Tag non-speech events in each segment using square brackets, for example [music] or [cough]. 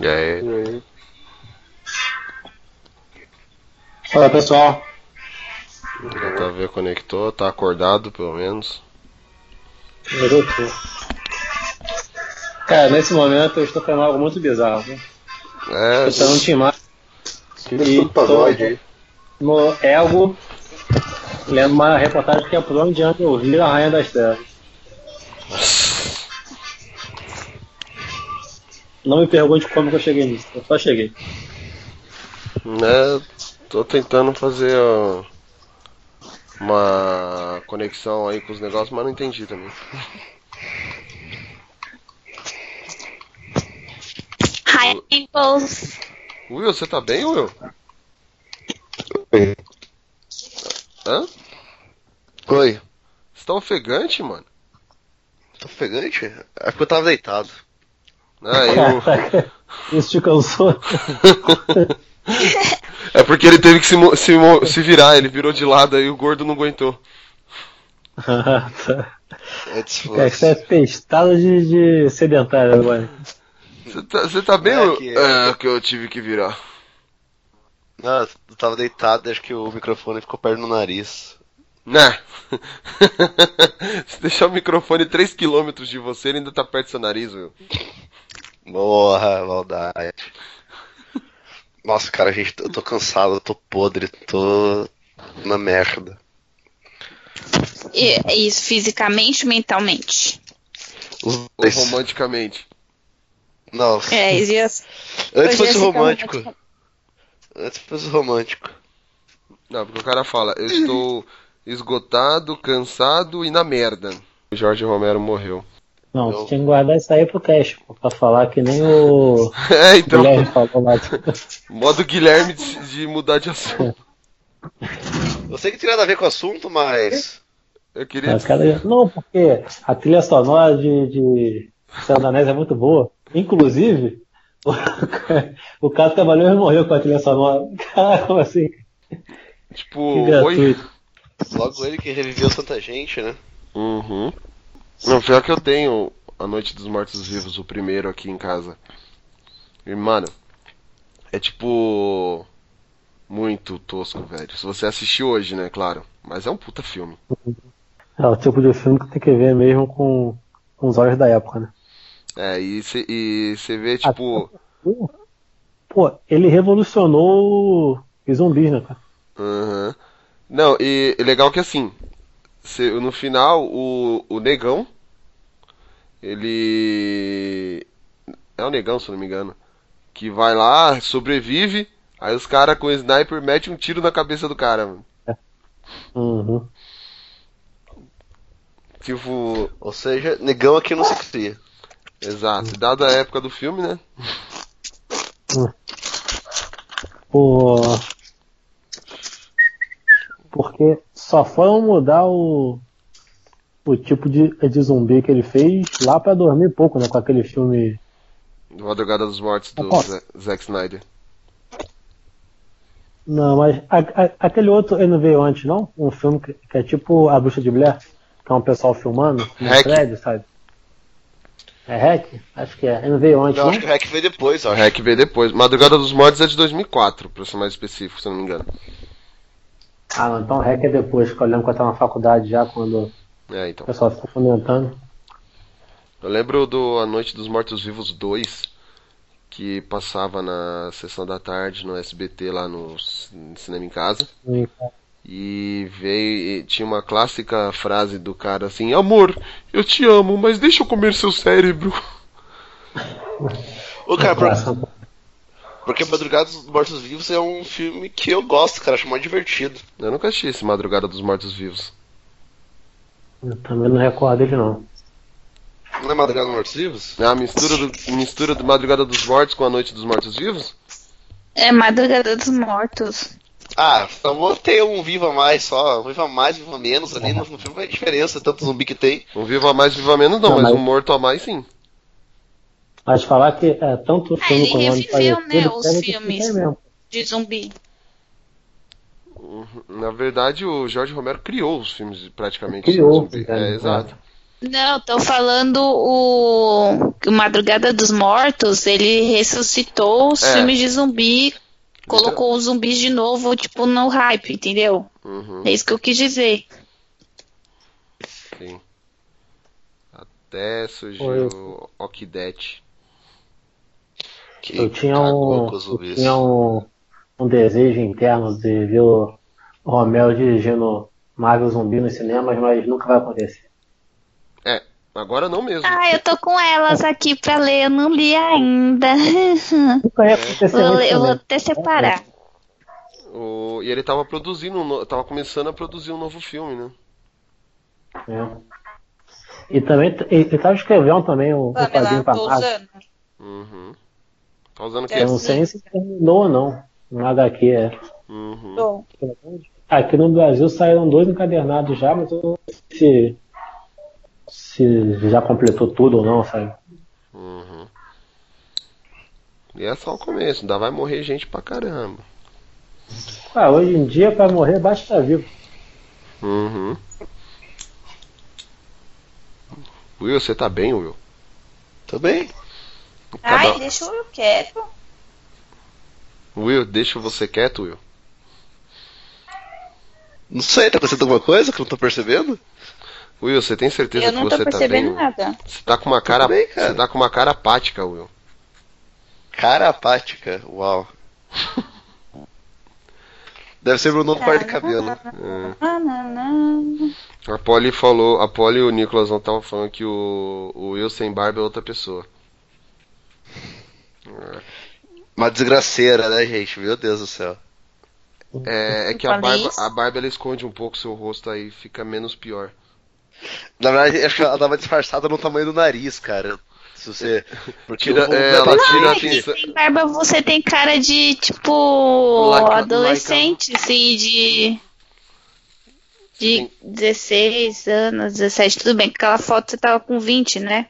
E aí? Fala pessoal. O JV conectou, tá acordado pelo menos. Eu tô. Cara, nesse momento eu estou fazendo algo muito bizarro. Né? É, Estou no Team e tô no Ego lendo uma reportagem que é por onde anda eu vi a Rainha das Terras. Não me pergunte como que eu cheguei nisso, eu só cheguei. né? Tô tentando fazer ó, uma conexão aí com os negócios, mas não entendi também. Hi, peoples. Will, você tá bem, Will? Hã? Oi. Você tá ofegante, mano? Tô ofegante? É porque eu tava deitado. Ah, eu... [laughs] Isso te cansou? [laughs] É porque ele teve que se, mo- se, se virar, ele virou de lado aí o gordo não aguentou. [laughs] Ah, tá. Cara, que você é testado de, de sedentário agora. Você tá, você tá bem, É que- É que eu tive que virar. Não, eu tava deitado, acho que o microfone ficou perto no nariz. Né? [laughs] Se deixar o microfone 3km de você, ele ainda tá perto do seu nariz, Will. Porra, maldade. Nossa, cara, gente, eu tô cansado, eu tô podre, tô na merda. E- Isso fisicamente ou mentalmente? Ou romanticamente. Não, É, as- antes fosse romântico. romântico. Antes fosse romântico. Não, porque o cara fala, eu estou esgotado, cansado e na merda. O Jorge Romero morreu. Não, Eu- você tinha que guardar isso aí pro cast, pô, pra falar que nem o [laughs] É, então, Guilherme falou lá. [laughs] modo Guilherme de, de mudar de assunto. Eu sei que tem nada a ver com o assunto, mas. Eu queria Os caras- Não, porque a trilha sonora de, de é muito boa. Inclusive, [laughs] o, o cara trabalhou e morreu com a trilha sonora. Caraca, como assim? tipo, Que oi. Logo ele que reviveu tanta gente, né? Uhum. Não, pior que eu tenho A Noite dos Mortos Vivos, o primeiro aqui em casa. E, mano, é tipo. Muito tosco, velho. Se você assistir hoje, né, claro. Mas é um puta filme. É o tipo de filme que tem que ver mesmo com, com os olhos da época, né? É, e você vê, tipo. Pô, ele revolucionou os zumbis, né, cara? Aham. Não, e é legal que assim, no final, o, o negão, ele. É o negão, se eu não me engano. Que vai lá, sobrevive, aí os caras com o sniper metem um tiro na cabeça do cara, mano. Uhum. Tipo, Ou seja, negão aqui não se cria. exato. Dada a época do filme, né? Pô. Porque só foram mudar o. O tipo de, de zumbi que ele fez lá pra dormir pouco, né? Com aquele filme. Madrugada dos Mortos do. Za- Zack Snyder. Não, mas a- a- aquele outro ele não veio antes, não? Um filme que, que é tipo A Bruxa de Blair, que é um pessoal filmando no Hack. prédio, sabe? É Hack? Acho que é. Ele não veio antes, Não, não? acho que o Hack veio depois, acho. Hack veio depois. Madrugada dos Mortos é de 2004, pra ser mais específico, se eu não me engano. Ah, não, então Hack é depois, que eu lembro que eu tava na faculdade já, quando É, o então. pessoal ficou comentando. Eu lembro do A Noite dos Mortos Vivos 2, que passava na sessão da tarde no SBT lá no Cinema em Casa. E veio, e tinha uma clássica frase do cara assim: Amor, eu te amo, mas deixa eu comer seu cérebro. [laughs] Ô, cara, Graça- porque Madrugada dos Mortos Vivos é um filme que eu gosto, cara, acho mais divertido. Eu nunca assisti esse Madrugada dos Mortos Vivos. Eu também não recordo dele, não. Não é Madrugada dos Mortos Vivos? É a mistura do, mistura do Madrugada dos Mortos com A Noite dos Mortos Vivos? É Madrugada dos Mortos. Ah, então vou ter um Viva Mais só, um Viva Mais, Viva Menos ali no, no filme a diferença, tanto zumbi que tem. Um viva mais, viva menos não, Não, mas mas- um morto a mais sim. Mas falar que é tanto o filme ele como o né, os filmes. De zumbi. Na verdade, o Jorge Romero criou os filmes praticamente. Criou, zumbi. né? É, exato. Não, tô falando o, o Madrugada dos Mortos, ele ressuscitou os É. filmes de zumbi, colocou os zumbis de novo, tipo, no hype, entendeu? Uhum, É isso que eu quis dizer. sim. Até surgiu o Okdet. Que Eu tinha cagou um, eu tinha um, um desejo interno de ver o Romel dirigindo Marvel Zumbi nos cinemas, mas nunca vai acontecer. Agora não mesmo. Ah, eu tô com elas aqui pra ler, eu não li ainda. [laughs] Nunca ia acontecer Vou ler- eu vou até separar. O- E ele tava produzindo, um tava começando a produzir um novo filme, né? É. E também ele tava escrevendo também um, um quadrinho pra Marvel. Uhum. Tá usando o É, Eu não sei se terminou ou não. No HQ é. Uhum. Aqui no Brasil saíram dois encadernados já, mas eu não sei se, se já completou tudo ou não, sabe? Uhum. E é só o começo, ainda vai morrer gente pra caramba. Ah, hoje em dia pra morrer basta estar vivo. Uhum. Will, você tá bem, Will? Tô bem. Cada- Ai, deixa eu quieto. Will, deixa você quieto, Will. Não sei, tá acontecendo alguma coisa que eu não tô percebendo? Will, você tem certeza Eu que não você tô tá percebendo bem? Will? nada. Você tá com uma cara, bem, cara. você tá com uma cara apática, Will. Cara apática, uau. [laughs] Deve ser meu novo corte de cabelo. É. Ah, não, não. A Polly falou, a Polly e o Nicolas não estavam falando que o, o Will sem barba é outra pessoa. Uma desgraceira, né, gente? Meu Deus do céu. É, é que a barba, a barba ela esconde um pouco seu rosto aí, fica menos pior. Na verdade, acho que ela uma disfarçada no tamanho do nariz, cara. Se você. Porque Tira- é, ela barba- tira a Ai, atenção. sem barba você tem cara de, tipo, Like a- adolescente, assim, de. De 16 anos, 17, tudo bem, que aquela foto você tava com 20, né?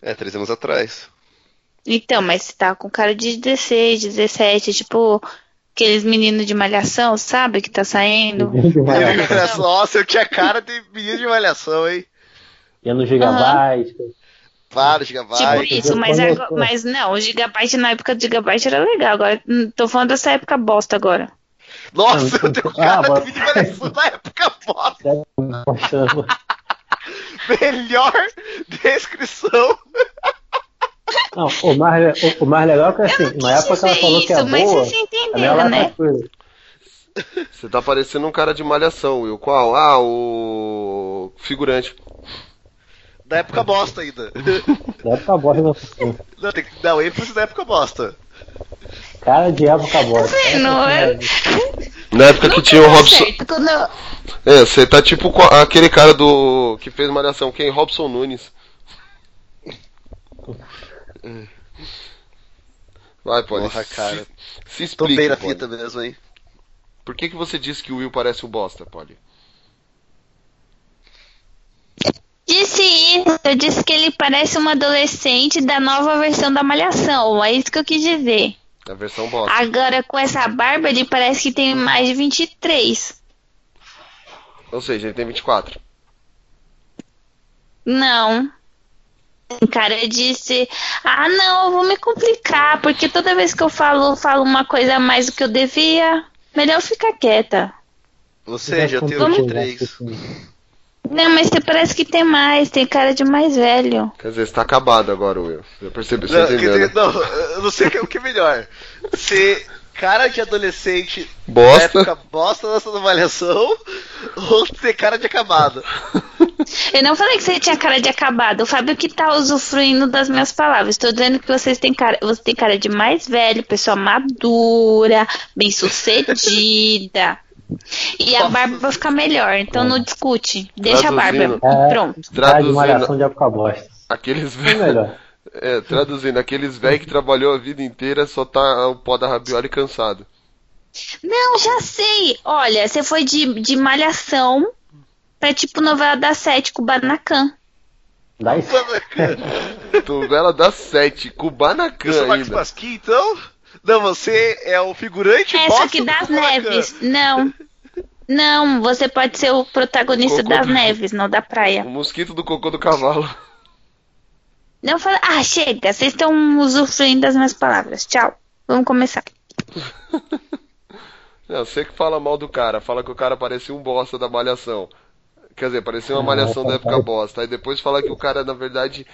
É, três anos atrás. Então, mas você tava com cara de 16, 17, tipo, aqueles meninos de malhação, sabe? Que tá saindo. Nossa, eu tinha cara de menino de malhação, hein? Ia no Gigabyte. Para, Tipo Gigabyte. isso, mas, agora- mas não, o Gigabyte na época do Gigabyte era legal. Agora, hum, tô falando dessa época bosta agora. Nossa, eu tenho cara Ah, de menino de malhação da época bosta. [laughs] Melhor descrição. Não, o mais, o, o mais legal é que assim, na época que ela Isso, falou que é mas boa, lá né? [laughs] Você tá parecendo um cara de malhação, Will. Qual? Ah, o figurante. Da época bosta ainda. Da época bosta não Não, tem que dar o ênfase da época bosta. Cara de época bosta. Não, é- Na época que tinha o Robson. certo, quando É, você tá tipo aquele cara do. que fez malhação, quem? Robson Nunes. [laughs] Vai, Polly. Porra, cara. Se, se Tô bem na Polly. fita mesmo, hein? Por que, que você disse que o Will parece o bosta, Polly? Disse isso, eu disse que ele parece um adolescente da nova versão da Malhação, é isso que eu quis dizer. A versão bosta. Agora com essa barba ele parece que tem mais de 23. Ou seja, ele tem 24. Não. Cara disse, ah não, eu vou me complicar, porque toda vez que eu falo, eu falo uma coisa a mais do que eu devia, melhor ficar quieta. Ou seja, eu tenho Vamos- 23. Não, mas você parece que tem mais, tem cara de mais velho. Quer dizer, está acabado agora o Will. Já percebeu? Você Não, quer entendeu, dizer, né? não, eu não sei o que- o que é melhor. Ser cara de adolescente Bosta. época bosta nossa da malhação [laughs] ou ser cara de acabado. Eu não falei que você tinha cara de acabado. O Fábio que tá usufruindo das minhas palavras. Estou dizendo que vocês têm cara, você tem cara de mais velho, pessoa madura, bem sucedida. E a barba vai ficar melhor, então não discute. Deixa a barba Traduzindo. e pronto. De Traduzindo, malhação de bosta. aqueles É velhos. [laughs] É, traduzindo, aqueles velhos que trabalhou a vida inteira só tá o pó da rabiola e cansado. Não, já sei. Olha, você foi de, de malhação pra tipo novela da sete, Kubanacan. Isso. [laughs] Novela das sete, Eu Kubanacan sou Max. Pasquim, então? Não, você é o figurante Essa bosta aqui do das neves. Não. Não, você pode ser o protagonista Cocô das do- neves, não da praia. O mosquito do cocô do cavalo. Não fala. Ah, chega, vocês estão usufruindo das minhas palavras. Tchau. Vamos começar. [laughs] Não, você que fala mal do cara, fala que o cara parecia um bosta da malhação. Quer dizer, parecia uma malhação da época bosta. Aí depois fala que o cara, na verdade.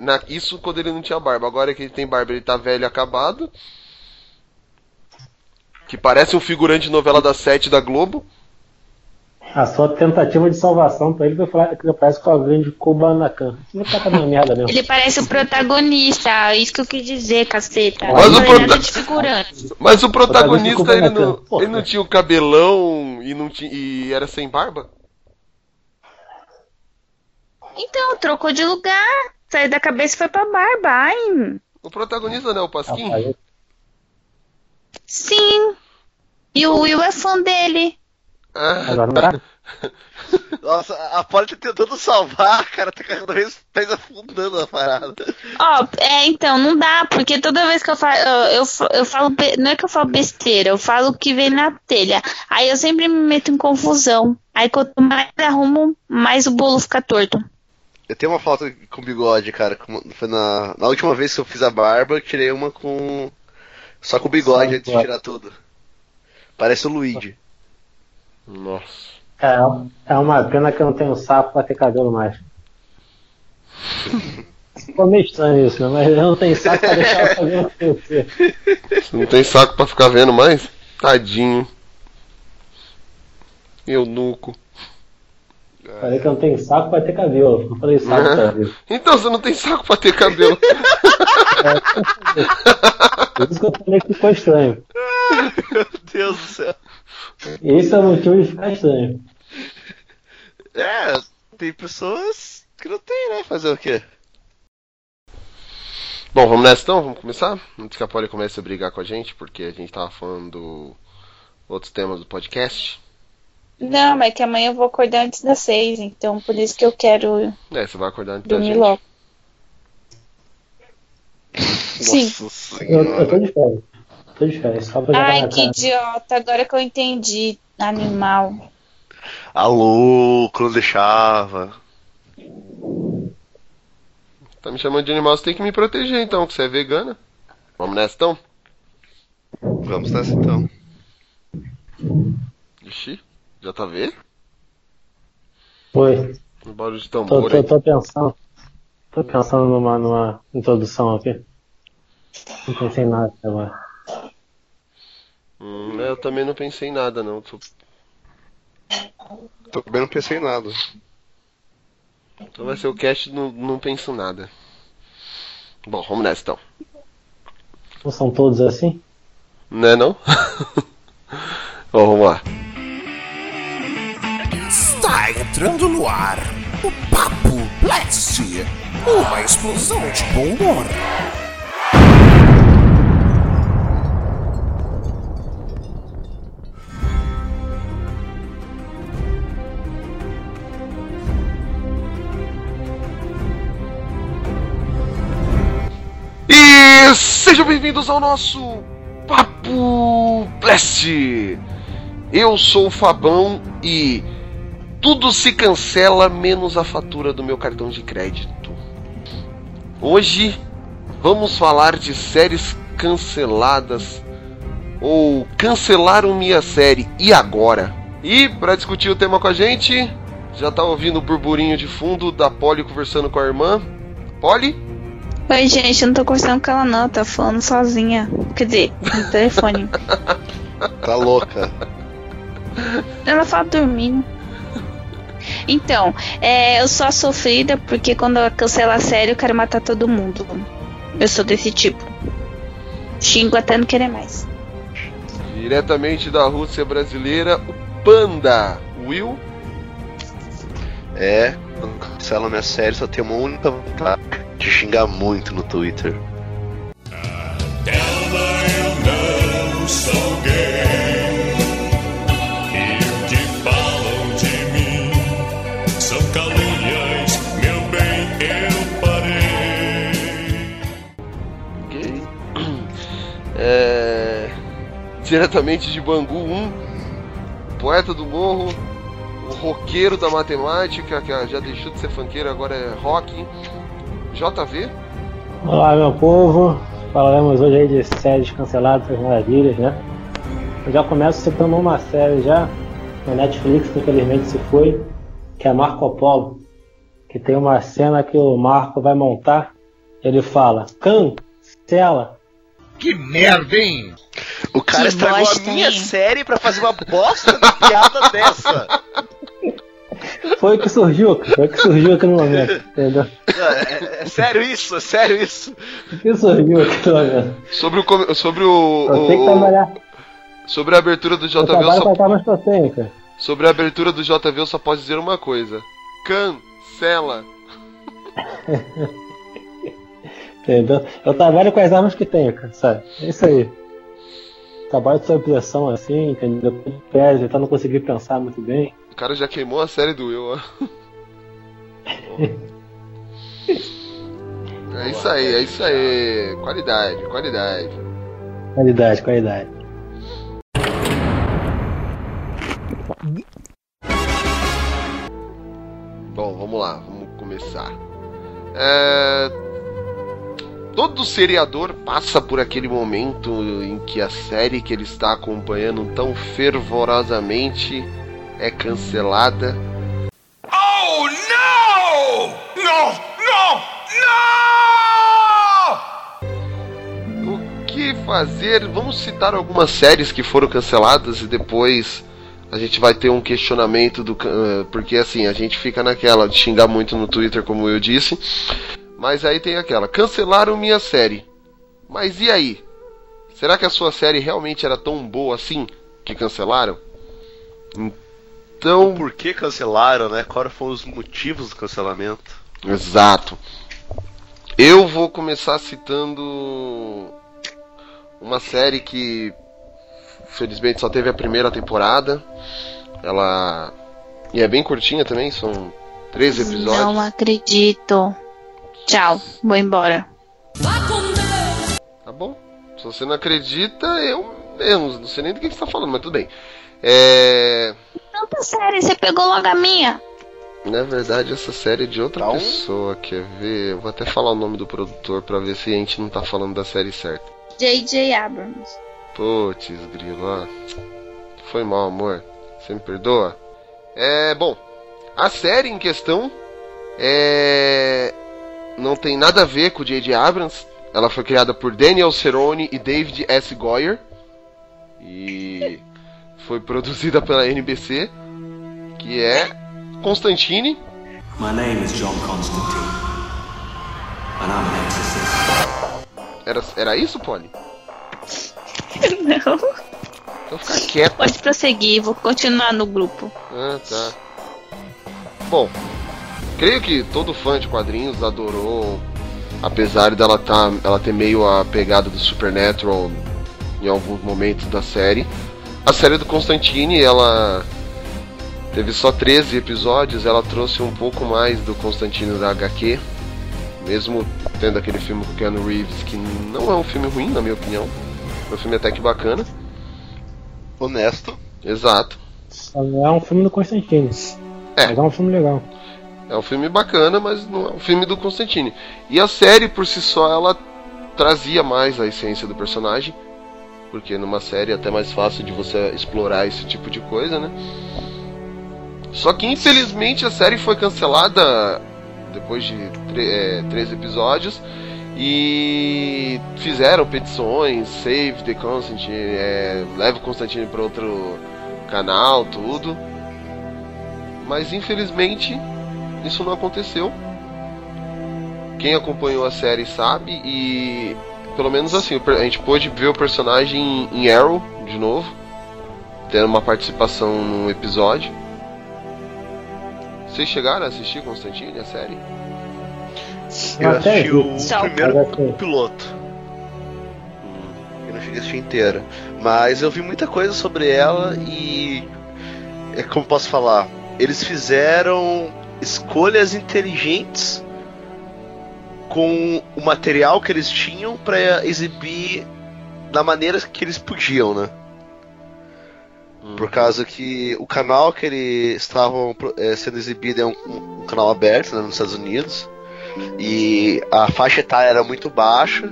na- isso quando ele não tinha barba. Agora que ele tem barba, ele tá velho e acabado. Que parece um figurante de novela das sete da Globo. A sua tentativa de salvação pra ele foi falar que parece com alguém de Kubanacan. Você vai tacar na merda mesmo. Ele parece o protagonista, é isso que eu quis dizer, caceta. Mas Não o é prota-. Mas o protagonista, Protagonista ele não, ele não tinha o cabelão e, não tinha, e era sem barba? Então, trocou de lugar. Saiu da cabeça e foi pra barba. Ai, O protagonista não é o Pasquim? Sim. E o Will é fã dele. Ah, agora não dá. [laughs] Nossa, a Polly tá tentando salvar, cara, tá cada vez mais afundando a parada. Ó, é, então, não dá, porque toda vez que eu falo, eu, eu, fa- eu falo, não é que eu falo besteira, eu falo o que vem na telha. Aí eu sempre me meto em confusão. Aí quanto mais arrumo, mais o bolo fica torto. Eu tenho uma foto com bigode, cara. Foi na, na última vez que eu fiz a barba, eu tirei uma com. Só com bigode Só antes de tirar tudo. Parece o Luigi. nossa. É, é uma pena que eu não tenho sapo pra ter cabelo mais. [laughs] Ficou meio estranho isso, né? Mas eu não tenho sapo pra deixar o cabelo [laughs] crescer. Você não tem saco pra ficar vendo mais? Tadinho. Eunuco. Falei que eu não tenho saco pra ter cabelo. Não falei saco pra cabelo. [laughs] Então você não tem saco pra ter cabelo. Por isso que eu falei que ficou estranho. [laughs] Meu Deus do céu. Esse é o motivo de ficar estranho. É, tem pessoas que não tem, né? Fazer o quê? Bom, vamos nessa então? Vamos começar? Antes que a Polly comece a brigar com a gente, porque a gente tava falando outros temas do podcast. Não, mas que amanhã eu vou acordar antes das seis, então por isso que eu quero É, você vai acordar antes da dormir gente. logo. Sim. Nossa Eu, eu tô de férias. Tô de férias, só pra Ai, que cara. idiota, agora que eu entendi. Animal. Alô, não deixava. Tá me chamando de animal, você tem que me proteger então, que você é vegana. Vamos nessa então? Vamos nessa então. Ixi, já tá vendo? Oi. Um barulho de Tô, tambor tô, aí. tô pensando. Tô pensando numa, numa introdução aqui. Não pensei em nada até agora. Hum, eu também não pensei em nada não. Tô- Também não pensei em nada. Então vai ser o cast não, não penso nada. Bom, vamos nessa então. Não são todos assim? Não é não? [laughs] Bom, vamos lá. Entrando no ar o Papo Blast, uma explosão de bom humor. E sejam bem-vindos ao nosso Papo Blast. Eu sou o Fabão e tudo se cancela menos a fatura do meu cartão de crédito. Hoje vamos falar de séries canceladas ou cancelaram minha série e agora. E para discutir o tema com a gente, já tá ouvindo o burburinho de fundo da Polly conversando com a irmã. Polly? Oi, gente, eu não tô conversando com ela não, tá falando sozinha. Quer dizer, no telefone. [laughs] Tá louca. ela fala dormindo. Então, é, eu sou a sofrida porque quando ela cancela a série eu quero matar todo mundo. Eu sou desse tipo. Xingo até não querer mais. Diretamente da Rússia brasileira, o Panda. Will? É, quando cancela minha série, só tem uma única vontade de xingar muito no Twitter. Ela eu não sou gay. Diretamente de Bangu 1, poeta do morro, o roqueiro da matemática, que já deixou de ser funkeiro, agora é rock. JV? Olá, meu povo. Falaremos hoje aí de séries canceladas, das maravilhas, né? Eu já começo citando uma série já, na Netflix, que infelizmente se foi, que é Marco Polo. Que tem uma cena que o Marco vai montar, ele fala, cancela. Que merda, hein? O cara Que estragou bosta, a minha hein? série pra fazer uma bosta de piada [laughs] dessa. Foi o que surgiu, cara. foi o que surgiu aqui no momento, entendeu? É, é- é sério isso? É sério isso? O que surgiu aqui no momento. Sobre o. Sobre o. Eu tenho que o- trabalhar, sobre a abertura do JV, eu trabalho só, cara. sobre a abertura do JV, eu só posso dizer uma coisa: cancela. [laughs] Entendeu? Eu trabalho com as armas que tenho, cara, sabe? É isso aí. Trabalho sob pressão assim, entendeu? Pés, então não consegui pensar muito bem. O cara já queimou a série do Will, ó. [laughs] É isso aí, é isso aí. Qualidade, qualidade. Qualidade, qualidade. Bom, vamos lá, vamos começar. É... Todo seriador passa por aquele momento em que a série que ele está acompanhando tão fervorosamente é cancelada. Oh, no! No, no, no! O que fazer? Vamos citar algumas séries que foram canceladas e depois a gente vai ter um questionamento do. eh, Porque assim, a gente fica naquela de xingar muito no Twitter, como eu disse. Mas aí tem aquela: cancelaram minha série. Mas e aí? Será que a sua série realmente era tão boa assim que cancelaram? Então. Por que cancelaram, né? Quais foram os motivos do cancelamento? Exato. Eu vou começar citando uma série que felizmente só teve a primeira temporada. Ela e é bem curtinha também, são 13 episódios. Não acredito. Tchau, vou embora. Tá bom? Se você não acredita, eu mesmo, não sei nem do que você está falando, mas tudo bem. É, Tanta série, você pegou logo a minha. na verdade essa série é de outra pessoa, quer ver? Eu vou até falar o nome do produtor pra ver se a gente não tá falando da série certa. J.J. Abrams. Putz, grilo, ó. Foi mal, amor. Você me perdoa? É, bom. A série em questão é não tem nada a ver com o J.J. Abrams. Ela foi criada por Daniel Cerone e David S. Goyer. E foi produzida pela NBC, que é Constantine. My name is John Constantine, and I'm an exorcist. Era, era isso, Polly? [laughs] Não. Então fica quieto. Pode prosseguir, vou continuar no grupo. Ah, tá. Bom, creio que todo fã de quadrinhos adorou, apesar dela tá, ela ter meio a pegada do Supernatural em alguns momentos da série. A série do Constantine, ela teve só 13 episódios, ela trouxe um pouco mais do Constantine da HQ, mesmo tendo aquele filme com o Keanu Reeves, que não é um filme ruim, na minha opinião. É um filme até que bacana. Honesto. Exato. Não é um filme do Constantine. É. Mas é um filme legal. É um filme bacana, mas não é um filme do Constantine. E a série por si só ela trazia mais a essência do personagem, porque numa série é até mais fácil de você explorar esse tipo de coisa, né? Só que infelizmente a série foi cancelada depois de é, três episódios e fizeram petições, save the Constantine, é, o Constantine para outro canal, tudo. Mas infelizmente isso não aconteceu. Quem acompanhou a série sabe e pelo menos assim, a gente pôde ver o personagem em Arrow de novo, tendo uma participação num episódio. Vocês chegaram a assistir Constantine, a série? Eu assisti o primeiro piloto. Eu não cheguei a assistir inteira. Mas eu vi muita coisa sobre ela e. É como posso falar? Eles fizeram escolhas inteligentes com o material que eles tinham pra exibir da maneira que eles podiam, né? Por causa que o canal que eles estavam é, sendo exibido é um, um canal aberto né, nos Estados Unidos. E a faixa etária era muito baixa.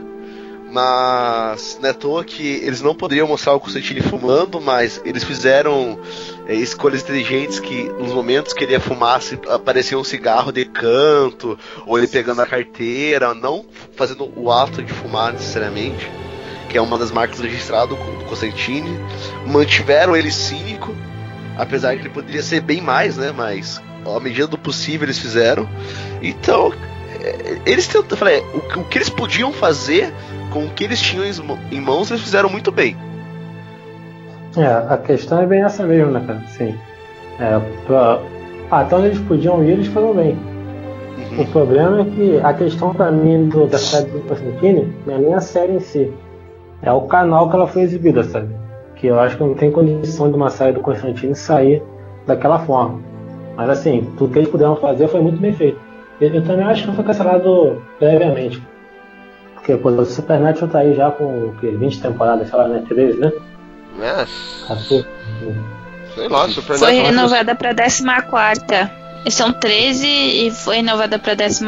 Mas não é à toa que eles não poderiam mostrar o Constantine fumando, mas eles fizeram escolhas inteligentes que nos momentos que ele ia fumar aparecia um cigarro de canto, ou ele pegando a carteira, não fazendo o ato de fumar necessariamente, que é uma das marcas registradas do Constantine. Mantiveram ele cínico, apesar de que ele poderia ser bem mais, né? Mas à medida do possível eles fizeram. Então, é, eles tentam, falei, o, o que eles podiam fazer com o que eles tinham em mãos, eles fizeram muito bem. É, a questão é bem essa mesmo, né, cara? Sim. É, pra, até onde eles podiam ir, eles foram bem. Uhum. O problema é que a questão pra mim do, da série do Constantine não é nem a série em si. É o canal que ela foi exibida, sabe? Que eu acho que não tem condição de uma série do Constantine sair daquela forma. Mas assim, tudo que eles puderam fazer foi muito bem feito. Eu, eu também acho que foi cancelado previamente. Porque pô, o Supernatural tá aí já com o quê? 20 temporadas, sei lá, né? 13, né? É. Sei lá, Supernatural. Foi renovada pra 14. São 13 e foi renovada pra 14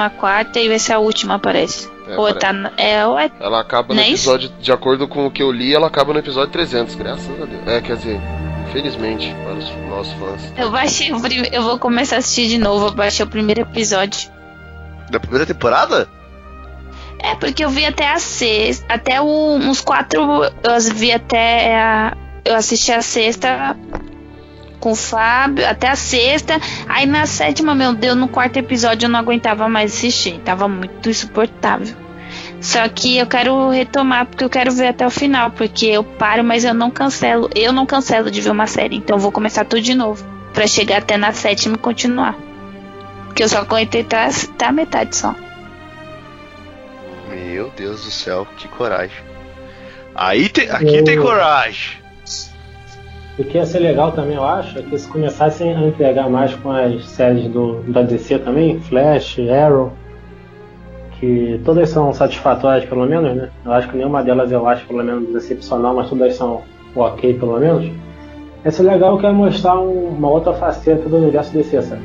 e vai ser a última, parece. É, ou tá. É, ou é... Ela acaba no Não episódio, de acordo com o que eu li, ela acaba no episódio 300, graças a Deus. É, quer dizer, infelizmente, para os nossos fãs. Eu baixei o prim... Eu vou começar a assistir de novo, eu baixei o primeiro episódio. Da primeira temporada? É, porque eu vi até a sexta. Até o, uns quatro. Eu vi até a. Eu assisti a sexta com o Fábio, até a sexta. Aí na sétima, meu Deus, no quarto episódio eu não aguentava mais assistir. Tava muito insuportável. Só que eu quero retomar porque eu quero ver até o final. Porque eu paro, mas eu não cancelo. Eu não cancelo de ver uma série. Então eu vou começar tudo de novo. Pra chegar até na sétima e continuar. Porque eu só aguentei até a metade só. Meu Deus do céu, que coragem. Aí tem, aqui eu... tem coragem. O que ia ser legal também, eu acho, é que se começassem a entregar mais com as séries do, da DC também, Flash, Arrow, que todas são satisfatórias pelo menos, né? Eu acho que nenhuma delas eu acho pelo menos excepcional, mas todas são ok pelo menos. Ia ser legal que é mostrar um, uma outra faceta do universo DC, sabe?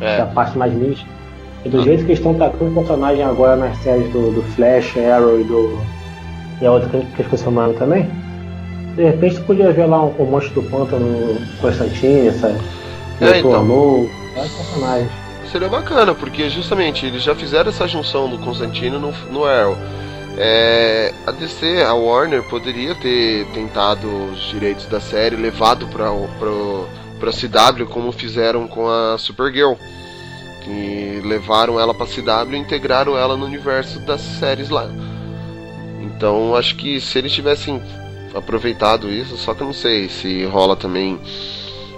É. Que é a parte mais mística. E do jeito que estão tratando o personagem agora nas séries do, do Flash, Arrow e do. E a outra que eu esqueci o nome também. De repente tu podia ver lá um, um monstro do pântano Constantine, sabe? É, então. Amor, vários personagens. Seria bacana, porque justamente eles já fizeram essa junção do Constantino no, no Arrow. É, a DC, a Warner, poderia ter tentado os direitos da série levado para para CW como fizeram com a Supergirl que levaram ela para CW e integraram ela no universo das séries lá. Então acho que se eles tivessem aproveitado isso, só que eu não sei se rola também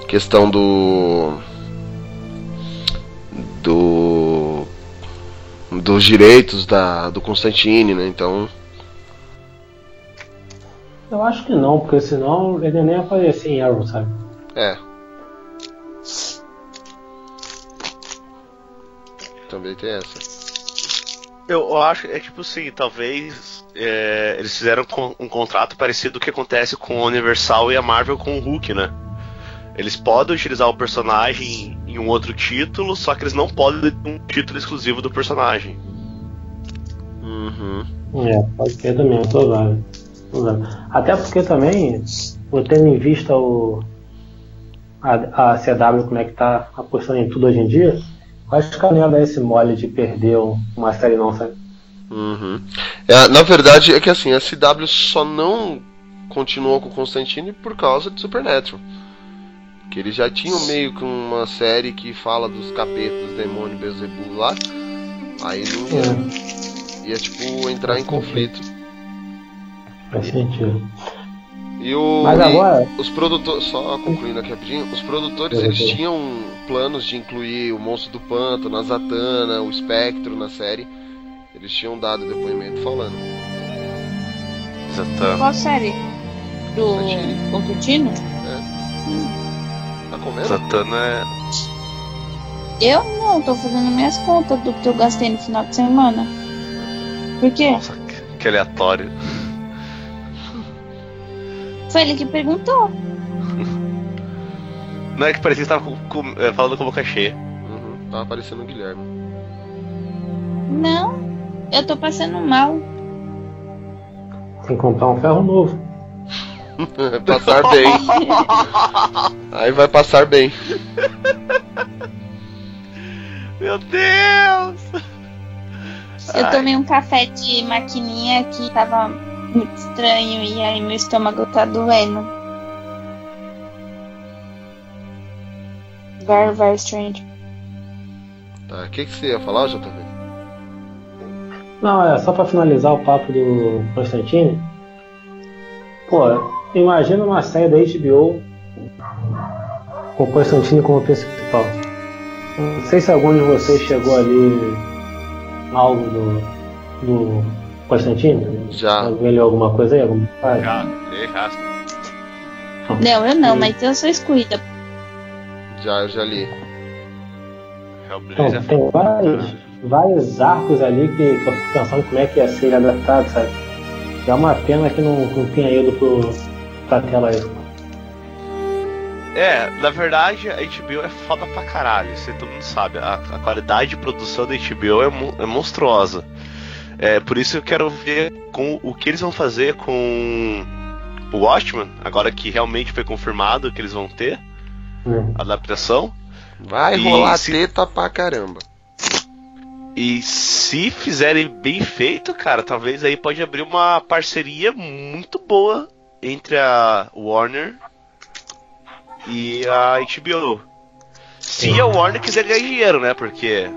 questão do do dos direitos da do Constantine, né? Então eu acho que não, porque senão ele nem aparecia em Arrow, sabe? É. Também tem essa. Eu, eu acho, é tipo assim, talvez é, eles fizeram um contrato parecido do que acontece com a Universal e a Marvel com o Hulk, né? Eles podem utilizar o personagem em um outro título, só que eles não podem ter um título exclusivo do personagem. Uhum. É, pode ser também, é provável. Até porque também, eu tendo em vista o, a, a CW como é que tá apostando em tudo hoje em dia, Acho que ia dar esse mole de perder uma série não, sabe? Uhum. É, na verdade, é que assim, a CW só não continuou com o Constantine por causa de Supernatural. Que eles já tinham meio que uma série que fala dos capetas, demônio, Beelzebub lá. Aí não ia, é. ia tipo entrar em conflito. Faz sentido. E, o, Mas agora... os produtores, só concluindo aqui rapidinho, os produtores eles tinham planos de incluir o Monstro do Pântano, a Zatanna, o Espectro na série. Eles tinham dado depoimento falando. Zatanna. Qual série? Do Constantino? É. Hum. Tá comendo? Zatanna é. Eu não, tô fazendo minhas contas do que eu gastei no final de semana. Por quê? Nossa, que aleatório. Foi ele que perguntou. [laughs] Não é que parecia que tava com- com- é, falando com a boca cheia. Uhum, tava parecendo o Guilherme. Não, eu tô passando mal. Tem que comprar um ferro novo. [laughs] passar bem. [laughs] Aí vai passar bem. Meu Deus! Eu tomei um café de maquininha que tava muito estranho e aí meu estômago tá doendo. Very, very strange. Tá, o que, que você ia falar, JV? Não, é só pra finalizar o papo do Constantine. Pô, imagina uma série da HBO com o Constantine como principal. Não sei se algum de vocês chegou ali algo do, do Constantine. Já. Alguém leu alguma coisa aí? Alguma página? Já, já. Não, eu não, mas eu sou excluída. Já, eu já li. Hellblazer Então, tem vários, vários arcos ali que, que eu fico pensando como é que ia ser adaptado, sabe? É uma pena que não, não tenha ido pro, pra tela aí. É, na verdade a HBO é foda pra caralho, isso aí todo mundo sabe. A, a qualidade de produção da HBO é, mon- é monstruosa. É, por isso eu quero ver com o que eles vão fazer com o Watchmen, agora que realmente foi confirmado que eles vão ter a adaptação. Vai E rolar se- teta pra caramba. E se fizerem bem feito, cara, talvez aí pode abrir uma parceria muito boa entre a Warner e a HBO. Se a Warner quiser ganhar dinheiro, né? Porque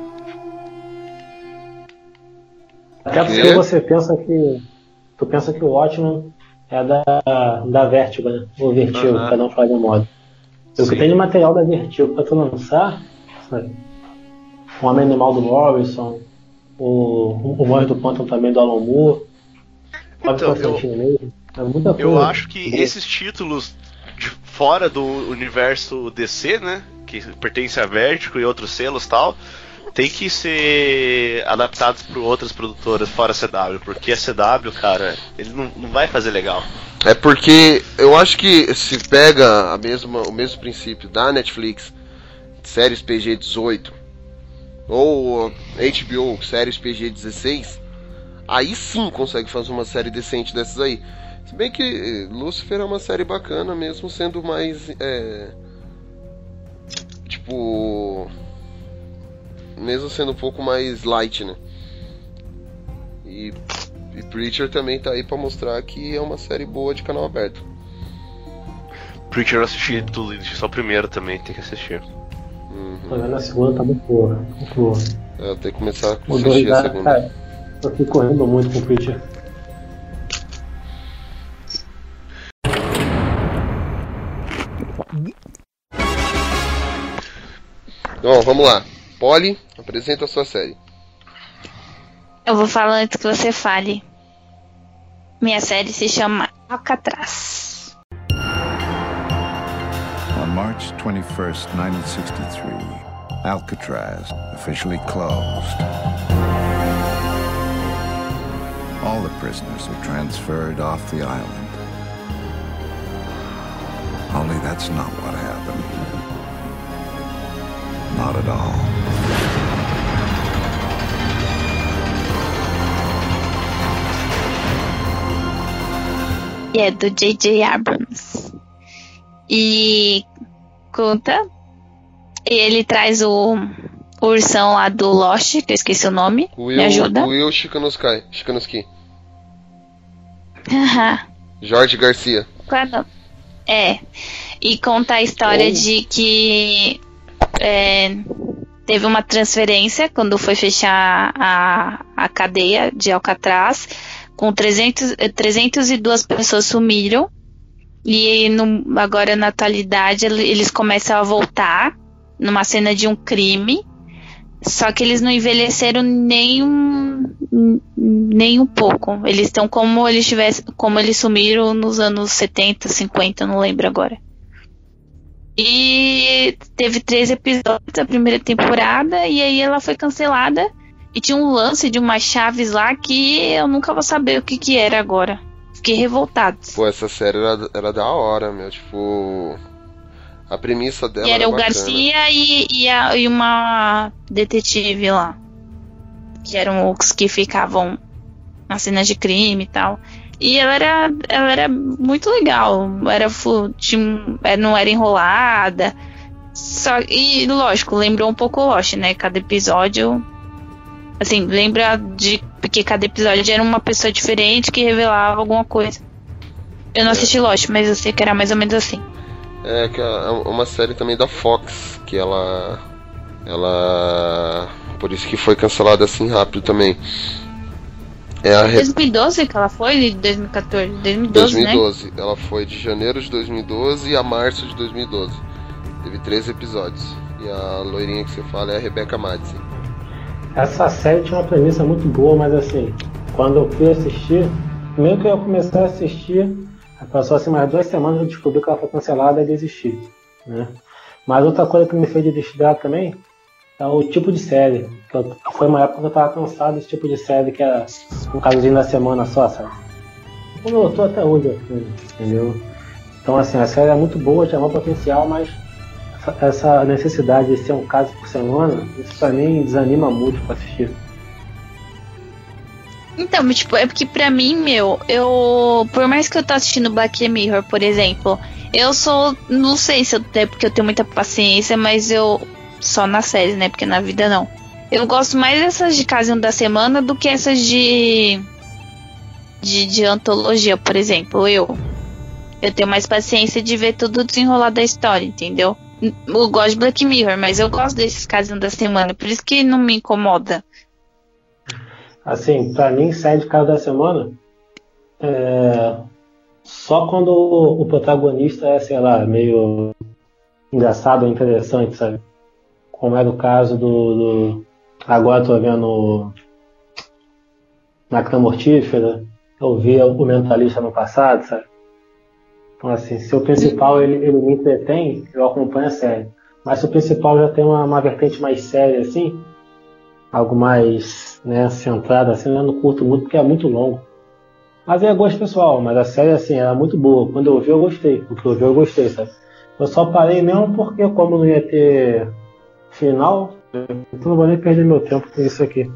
Até porque você pensa que. Tu pensa que o Watchmen é da, da Vertigo, né? O Vertigo, pra não falar de modo. O que tem de material da Vertigo pra tu lançar, sabe? O Homem Animal do Morrison, o, o Morre do Pântano também do Alan Moore, Então, eu- mesmo. É muita coisa. eu acho que esses títulos de fora do universo DC, né? Que pertence a Vertigo e outros selos e tal, tem que ser adaptados por outras produtoras fora a CW, porque a CW, cara, ele não, não vai fazer legal. É porque eu acho que se pega a mesma, o mesmo princípio da Netflix, séries PG-18, ou HBO, séries PG-16, aí sim consegue fazer uma série decente dessas aí. Se bem que Lucifer é uma série bacana, mesmo sendo mais. é, tipo. Mesmo sendo um pouco mais light, né? E, e Preacher também tá aí pra mostrar que é uma série boa de canal aberto. Preacher eu assisti tudo, assisti só o primeiro também, tem que assistir. Uhum. Tô a segunda tá muito boa. Muito boa. É, Eu tenho que começar a assistir a segunda. cara, eu fico correndo muito com o Preacher. Bom, vamos lá. Polly, apresenta a sua série. Eu vou falar antes que você fale. Minha série se chama Alcatraz. On March 21st, 1963, Alcatraz officially closed. All the prisoners were transferred off the island. Only that's not what happened. Not at all. E é do J.J. Abrams. E conta. E ele traz o, o ursão lá do Lost, que eu esqueci o nome. Will, Me ajuda? Will Chikanuski. Chikanuski. Jorge Garcia. Qual é o nome? É. E conta a história Oh. de que é, teve uma transferência quando foi fechar a, a cadeia de Alcatraz. Com 300, eh, 302 pessoas sumiram. E no- agora, na atualidade, ele- eles começam a voltar numa cena de um crime. Só que eles não envelheceram nem um, nem um pouco. Eles estão como eles tivessem, como eles sumiram nos anos 70, 50, eu não lembro agora. E teve três episódios da primeira temporada e aí ela foi cancelada e tinha um lance de umas chaves lá que eu nunca vou saber o que que era agora. Fiquei revoltado. Pô, essa série era, era da hora, meu. Tipo. A premissa dela E era é o bacana. Garcia e, e, a- e uma detetive lá. Que eram os que ficavam nas cenas de crime e tal. E ela era, ela era muito legal. Era, tinha é, não era enrolada. Só, e lógico, lembrou um pouco Lost, né? Cada episódio. Assim, lembra de. Porque cada episódio era uma pessoa diferente que revelava alguma coisa. Eu não assisti Lost, mas eu sei que era mais ou menos assim. É, que é uma série também da Fox, que ela. Ela. Por isso que foi cancelada assim rápido também. É a Re- 2012 que ela foi? De 2014? 2012, né? 2012. Ela foi de janeiro de 2012 a março de 2012. Teve três episódios. E a loirinha que você fala é a Rebecca Madison. Essa série tinha uma premissa muito boa, mas assim, quando eu fui assistir, primeiro que eu comecei a assistir, passou assim mais duas semanas eu descobri que ela foi cancelada e desisti. Né? Mas outra coisa que me fez desistir dela também é o tipo de série. Que eu- foi uma época que eu tava cansado desse tipo de série que era um casozinho da semana só, sabe? Como eu tô até hoje, assim, entendeu? Então assim, a série é muito boa, tinha bom potencial, mas essa, necessidade de ser um caso por semana, isso pra mim desanima muito pra assistir. Então, tipo, é porque pra mim, meu, eu. Por mais que eu tô assistindo Black Mirror, por exemplo, eu sou. Não sei se eu, é porque eu tenho muita paciência, mas eu. Só na série, né? Porque na vida não. Eu gosto mais dessas de casinho da semana do que essas de. De, de antologia, por exemplo. Eu. Eu tenho mais paciência de ver tudo desenrolar da história, entendeu? Eu gosto de Black Mirror, mas eu gosto desses casinhos da semana, por isso que não me incomoda. Assim, pra mim, série de caso da semana, é, só quando o protagonista é, sei lá, meio engraçado ou interessante, sabe? Como era o caso do. do- agora eu tô vendo Máquina Mortífera, eu vi o Mentalista no passado, sabe? Então, assim, se o principal ele, ele me entretém, eu acompanho a série. Mas se o principal já tem uma, uma vertente mais séria, assim, algo mais né, centrado, assim, eu não curto muito porque é muito longo. Mas é gosto pessoal, mas a série, assim, era muito boa. Quando eu vi, eu gostei. O que eu vi, eu gostei, sabe? Eu só parei mesmo porque, como não ia ter final, então não vou nem perder meu tempo com isso aqui.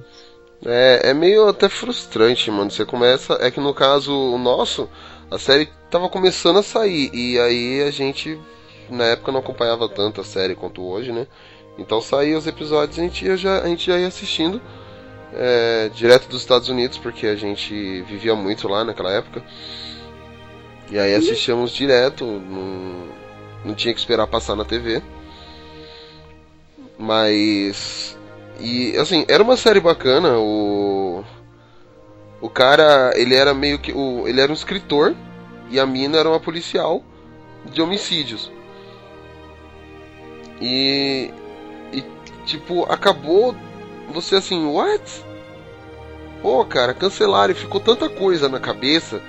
É, é meio até frustrante, mano. Você começa. É que no caso o nosso, a série tava começando a sair. E aí a gente, na época, não acompanhava tanto a série quanto hoje, né? Então saía os episódios e a gente, ia já, a gente já ia assistindo é, direto dos Estados Unidos, porque a gente vivia muito lá naquela época. E aí assistíamos direto, não, não tinha que esperar passar na TV. Mas. E assim, era uma série bacana, o. O cara, ele era meio que. O, ele era um escritor e a mina era uma policial de homicídios. E. E tipo, acabou você assim, what? Pô, cara, cancelaram e ficou tanta coisa na cabeça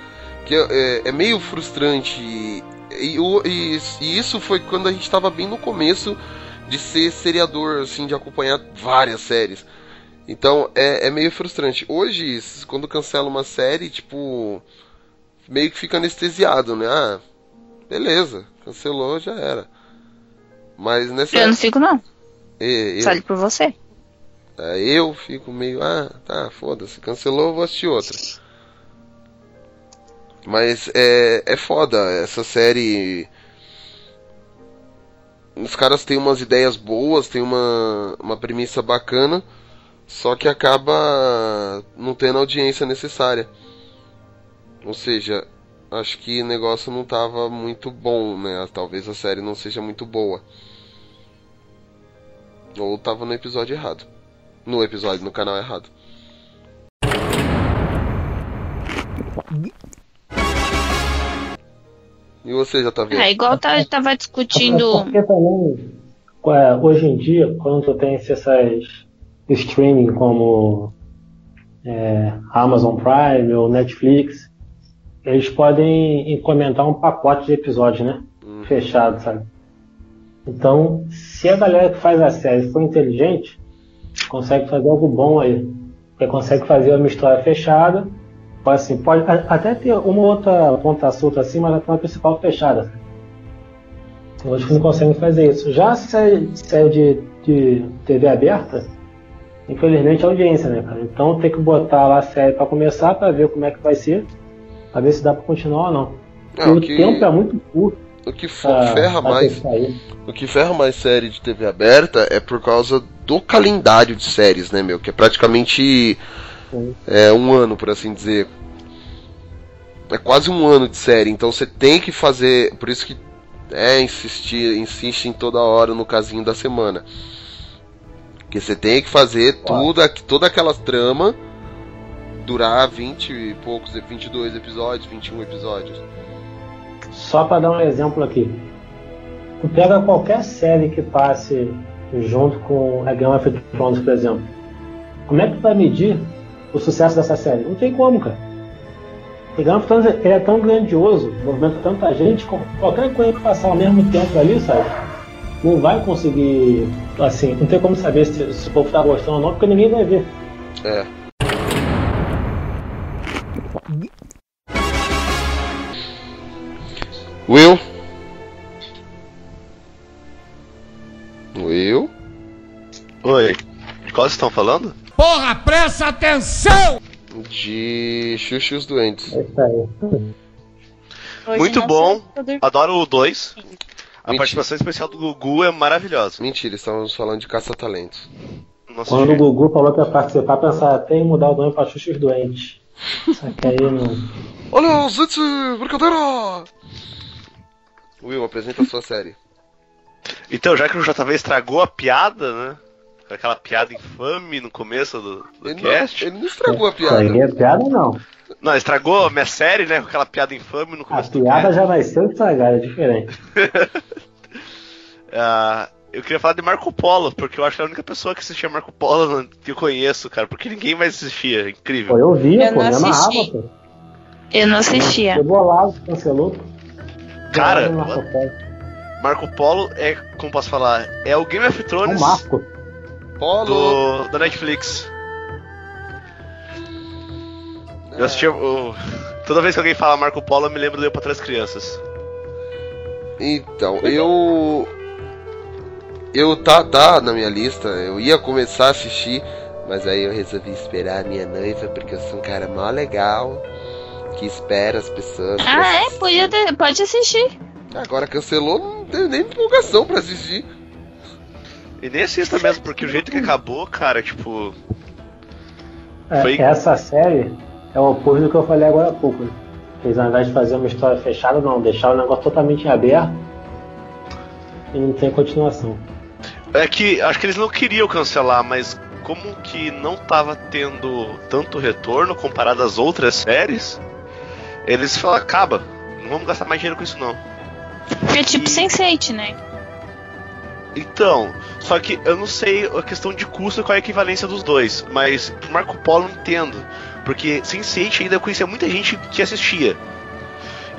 que é, é meio frustrante. E, e, e- e isso foi quando a gente tava bem no começo de ser seriador, assim, de acompanhar várias séries. Então é, é meio frustrante. Hoje, quando cancela uma série, tipo, meio que fica anestesiado, né? Ah, beleza, cancelou, já era. Mas nessa. Eu não fico, não. É, eu, por você. é, eu fico meio, ah, tá, foda-se, cancelou, vou assistir outra. Mas é, é foda, essa série. Os caras têm umas ideias boas, tem uma, uma premissa bacana, só que acaba não tendo a audiência necessária. Ou seja, acho que o negócio não tava muito bom, né? Talvez a série não seja muito boa. Ou tava no episódio errado. No episódio, no canal errado. E você já tá vendo? É igual tá, tava discutindo. Porque também, é, hoje em dia, quando tu tem essas streaming como é, Amazon Prime ou Netflix, eles podem encomendar um pacote de episódios, né? Fechado, sabe? Então, se a galera que faz a série for inteligente, consegue fazer algo bom aí. Porque consegue fazer uma história fechada. Pode, assim, pode até ter uma outra ponta solta assim, mas a trama principal fechada. Hoje que não conseguem fazer isso. Já a série, de, de TV aberta, infelizmente é audiência, né, cara? Então tem que botar lá a série pra começar, pra ver como é que vai ser, pra ver se dá pra continuar ou não. É, o que- tempo é muito curto. O que pra- ferra pra mais. O que ferra mais série de TV aberta é por causa do calendário de séries, né, meu? Que é praticamente. É, um ano, por assim dizer. É quase um ano de série, então você tem que fazer. Por isso que é insistir, insiste em toda hora no casinho da semana. Porque você tem que fazer aqu- toda aquela trama durar 20 e poucos, 22 episódios, 21 episódios. Só pra dar um exemplo aqui. Tu pega qualquer série que passe junto com a Game of Thrones, por exemplo. Como é que tu vai medir o sucesso dessa série? Não tem como, cara. O Game of Thrones ele é tão grandioso, movimenta tanta gente, qualquer coisa que passar ao mesmo tempo ali, sabe? Não vai conseguir, assim, não tem como saber se, se o povo tá gostando ou não, porque ninguém vai ver. É. Will? Will? Oi. Vocês estão falando? Porra, presta atenção! De os Doentes. É isso aí. Hoje Muito bom. Adoro o 2. A Mentira. participação especial do Gugu é maravilhosa. Mentira, estávamos falando de caça-talentos. Nossa, Quando o. Gugu falou que ia participar, pensar até em mudar o nome pra Xuxa e os Doentes. Só que aí não. Olha, gente, brincadeira! Will, apresenta a sua série. Então, já que o JV estragou a piada, né? Com aquela piada infame no começo do, do Ele cast. não, ele não estragou a Isso aí piada. é piada não. Não, estragou a minha série, né? Com aquela piada infame no A começo do piada cast. já nasceu estragada, é diferente. [laughs] Ah, eu queria falar de Marco Polo, porque eu acho que é a única pessoa que assistia Marco Polo que eu conheço, cara. Porque ninguém mais assistia. É incrível. Pô, eu via, Eu pô, não me amarrava, assisti. pô. Eu não assistia. Eu bolado, cancelou. Cara, Marco Polo. Marco Polo é, como posso falar, é o Game of É Thrones um Marco. Polo! do, da Netflix. Eu assistia o... Toda vez que alguém fala Marco Polo, eu me lembro do Eu para Três Crianças. Então, eu. Eu tá, tá na minha lista, eu ia começar a assistir, mas aí eu resolvi esperar a minha noiva, porque eu sou um cara mó legal, que espera as pessoas. Ah, é? Podia ter- pode assistir. Agora cancelou, não tenho nem empolgação pra assistir. E nem assista mesmo, porque o jeito que acabou, cara, tipo. É, Foi- Essa série é o oposto do que eu falei agora há pouco. né? Eles ao invés de fazer uma história fechada, não, deixaram o negócio totalmente aberto e não tem continuação. É que acho que eles não queriam cancelar, mas como que não tava tendo tanto retorno comparado às outras séries, eles falaram, acaba, não vamos gastar mais dinheiro com isso não. É tipo Sense8, né? Então, só que eu não sei a questão de custo qual é a equivalência dos dois, mas Marco Polo eu entendo, porque Sense8 ainda conhecia muita gente que assistia.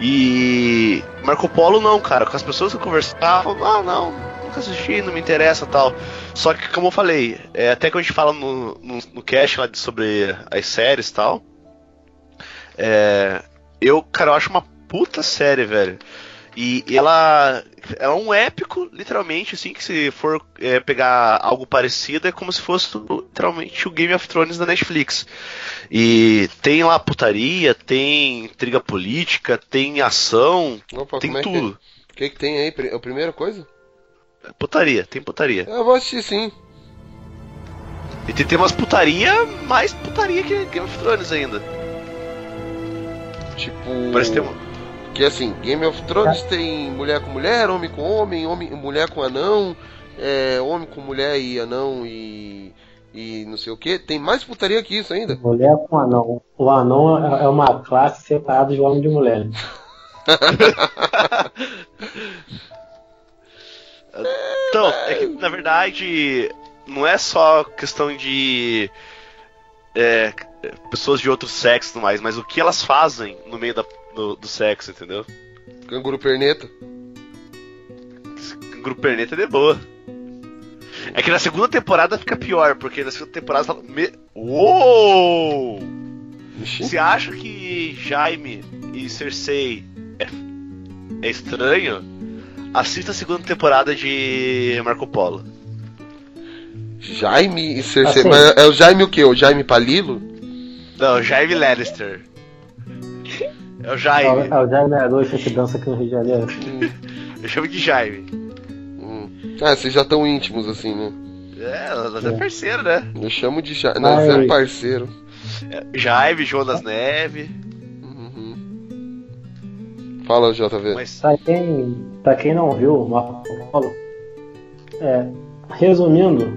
E Marco Polo não, cara, com as pessoas que eu conversava, ah não, nunca assisti, não me interessa tal. Só que como eu falei, é, até que a gente fala no, no, no cast lá de- sobre as séries tal, é, eu, cara, eu acho uma puta série, velho. E ela é um épico, literalmente, assim, que se for é, pegar algo parecido, é como se fosse literalmente o Game of Thrones da Netflix. E tem lá putaria, tem intriga política, tem ação, Opa, tem é que- tudo. O que, que tem aí? Pri- A primeira coisa? Putaria, tem putaria. Eu vou assistir sim. E tem, tem umas putaria, mais putaria que Game of Thrones ainda. Tipo. Parece ter uma... Que assim, Game of Thrones tem mulher com mulher, homem com homem, homem mulher com anão, é, homem com mulher e anão e. e não sei o que. Tem mais putaria que isso ainda. Mulher com anão. O anão é é uma classe separada de homem e de mulher. [laughs] Então, é que na verdade não é só questão de é, pessoas de outro sexo e tudo mais, mas o que elas fazem no meio da- do, do sexo, entendeu? Canguru perneta. Grupo Perneta é de boa. É que na segunda temporada fica pior, porque na segunda temporada fala. Me... Uou! Você acha que Jaime e Cersei é, é estranho? assista a segunda temporada de Marco Polo. Jaime e Cersei. Assim. Mas é o Jaime o quê? O Jaime Palilo? Não, Jaime Lannister. É o Jaime. É o Jaime Meia-Noite que dança aqui no Rio de Janeiro. Eu chamo de Jaime. Hum. Ah, vocês já estão íntimos assim, né? É, nós é parceiro, né? Eu chamo de Jaime. Nós é parceiro. É, Jaime, Jonas Neve. Uhum. Fala, JV. Mas. Pra quem, pra quem não viu o Marco Polo, é, resumindo,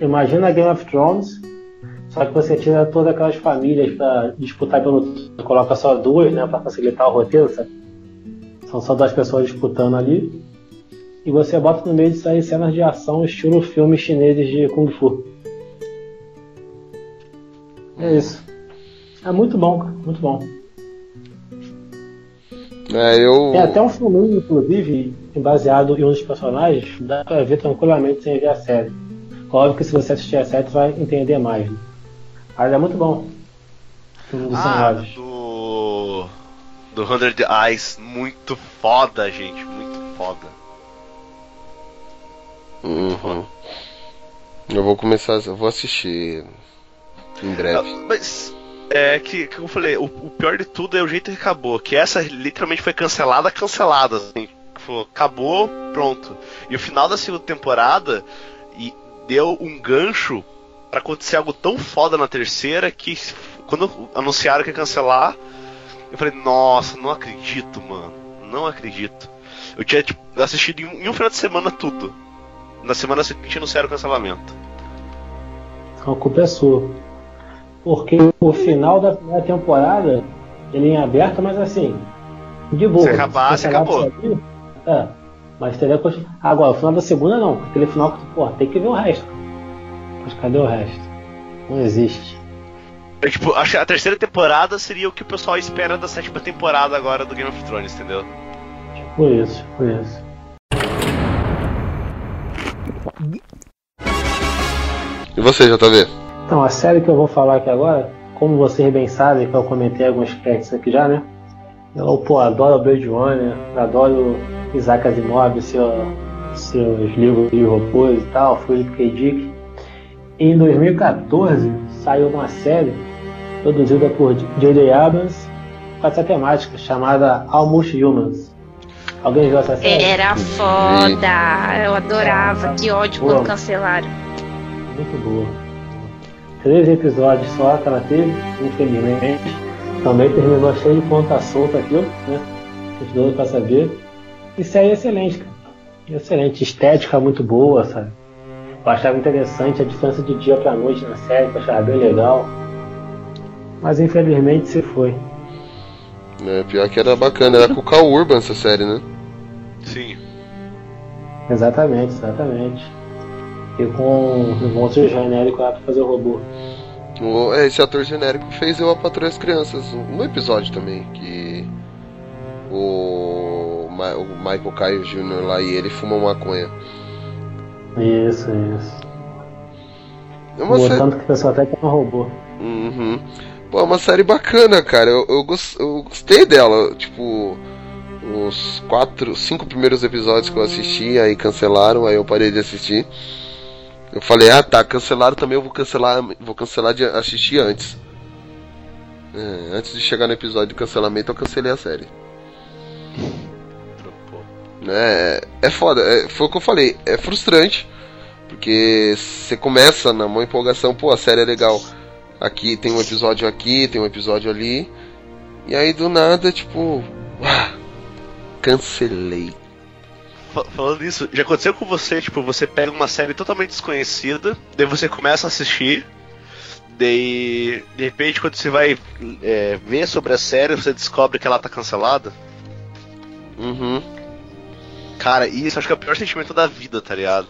imagina Game of Thrones, só que você tira todas aquelas famílias pra disputar pelo título, coloca só duas, né, pra facilitar o roteiro, sabe? São só duas pessoas disputando ali. E você bota no meio disso aí cenas de ação, estilo filmes chineses de Kung Fu. É isso. É muito bom, cara, muito bom. É, eu. Tem até um filminho, inclusive, baseado em um dos personagens, dá pra ver tranquilamente sem ver a série. Óbvio que se você assistir a série, você vai entender mais. Né? Mas é muito bom. O filme dos Ah, do. Do Hundred Eyes. Muito foda, gente. Muito foda. Uhum. Eu vou começar. Eu vou assistir em breve. Ah, Mas. É que, que eu falei, o, o pior de tudo é o jeito que acabou. Que essa literalmente foi cancelada, cancelada. Assim. Falou, acabou, pronto. E o final da segunda temporada e deu um gancho pra acontecer algo tão foda na terceira que quando anunciaram que ia cancelar, eu falei, nossa, não acredito, mano. Não acredito. Eu tinha tipo, assistido em um, final de semana tudo. Na semana seguinte anunciaram o cancelamento. A culpa é sua. Porque o final da primeira temporada, ele é em aberto, mas assim, de boa. Se acabar, Se acabou. aqui, É. Mas teria Agora, o final da segunda não. Aquele final que, pô, tem que ver o resto. Mas cadê o resto? Não existe. É, tipo, acho que a terceira temporada seria o que o pessoal espera da sétima temporada agora do Game of Thrones, entendeu? Por isso, por isso. E você, JV? Então, a série que eu vou falar aqui agora, como vocês bem sabem, que eu comentei alguns créditos aqui já, né? Eu, pô, adoro Blade Runner, adoro Isaac Asimov, seu, seus livros de robôs e tal, Philip K. Dick. E em 2014 saiu uma série produzida por J.J. Abrams com essa temática chamada Almost Humans. Alguém viu essa série? Era foda. Eu adorava. Que ódio quando Boa. cancelaram. Muito boa. Três episódios só que ela teve, infelizmente. Também terminou cheio de ponta solta aquilo, né? Os dois pra saber. E série excelente, cara. Excelente. Estética muito boa, sabe? Eu achava interessante a diferença de dia pra noite na série, que eu achava bem legal. Mas infelizmente se foi. É, pior que era bacana, era com o Cal Urban essa série, né? Sim. Exatamente, exatamente. E com o monstro genérico lá pra fazer o robô. O- é, esse ator genérico fez Eu a Patroa e as Crianças no episódio também, que o, Ma- o Michael Caio Jr. lá e ele fumam maconha. Isso, isso. Uma série. Botando que o pessoal até que é um robô. Uhum. Pô, é uma série bacana, cara. Eu, eu, eu gostei dela. Tipo, os quatro, cinco primeiros episódios que eu assisti, aí cancelaram, aí eu parei de assistir. Eu falei, ah tá, cancelaram também, eu vou cancelar, vou cancelar de assistir antes. É, antes de chegar no episódio de cancelamento, eu cancelei a série. Dropou. É, é foda, é, foi o que eu falei, é frustrante, porque você começa na maior empolgação, pô, a série é legal. Aqui tem um episódio aqui, tem um episódio ali, e aí do nada, tipo, ah, cancelei. Fa- Falando nisso, já aconteceu com você, tipo, você pega uma série totalmente desconhecida, daí você começa a assistir, daí de repente quando você vai é, ver sobre a série, você descobre que ela tá cancelada. Uhum. Cara, isso acho que é o pior sentimento da vida, tá ligado?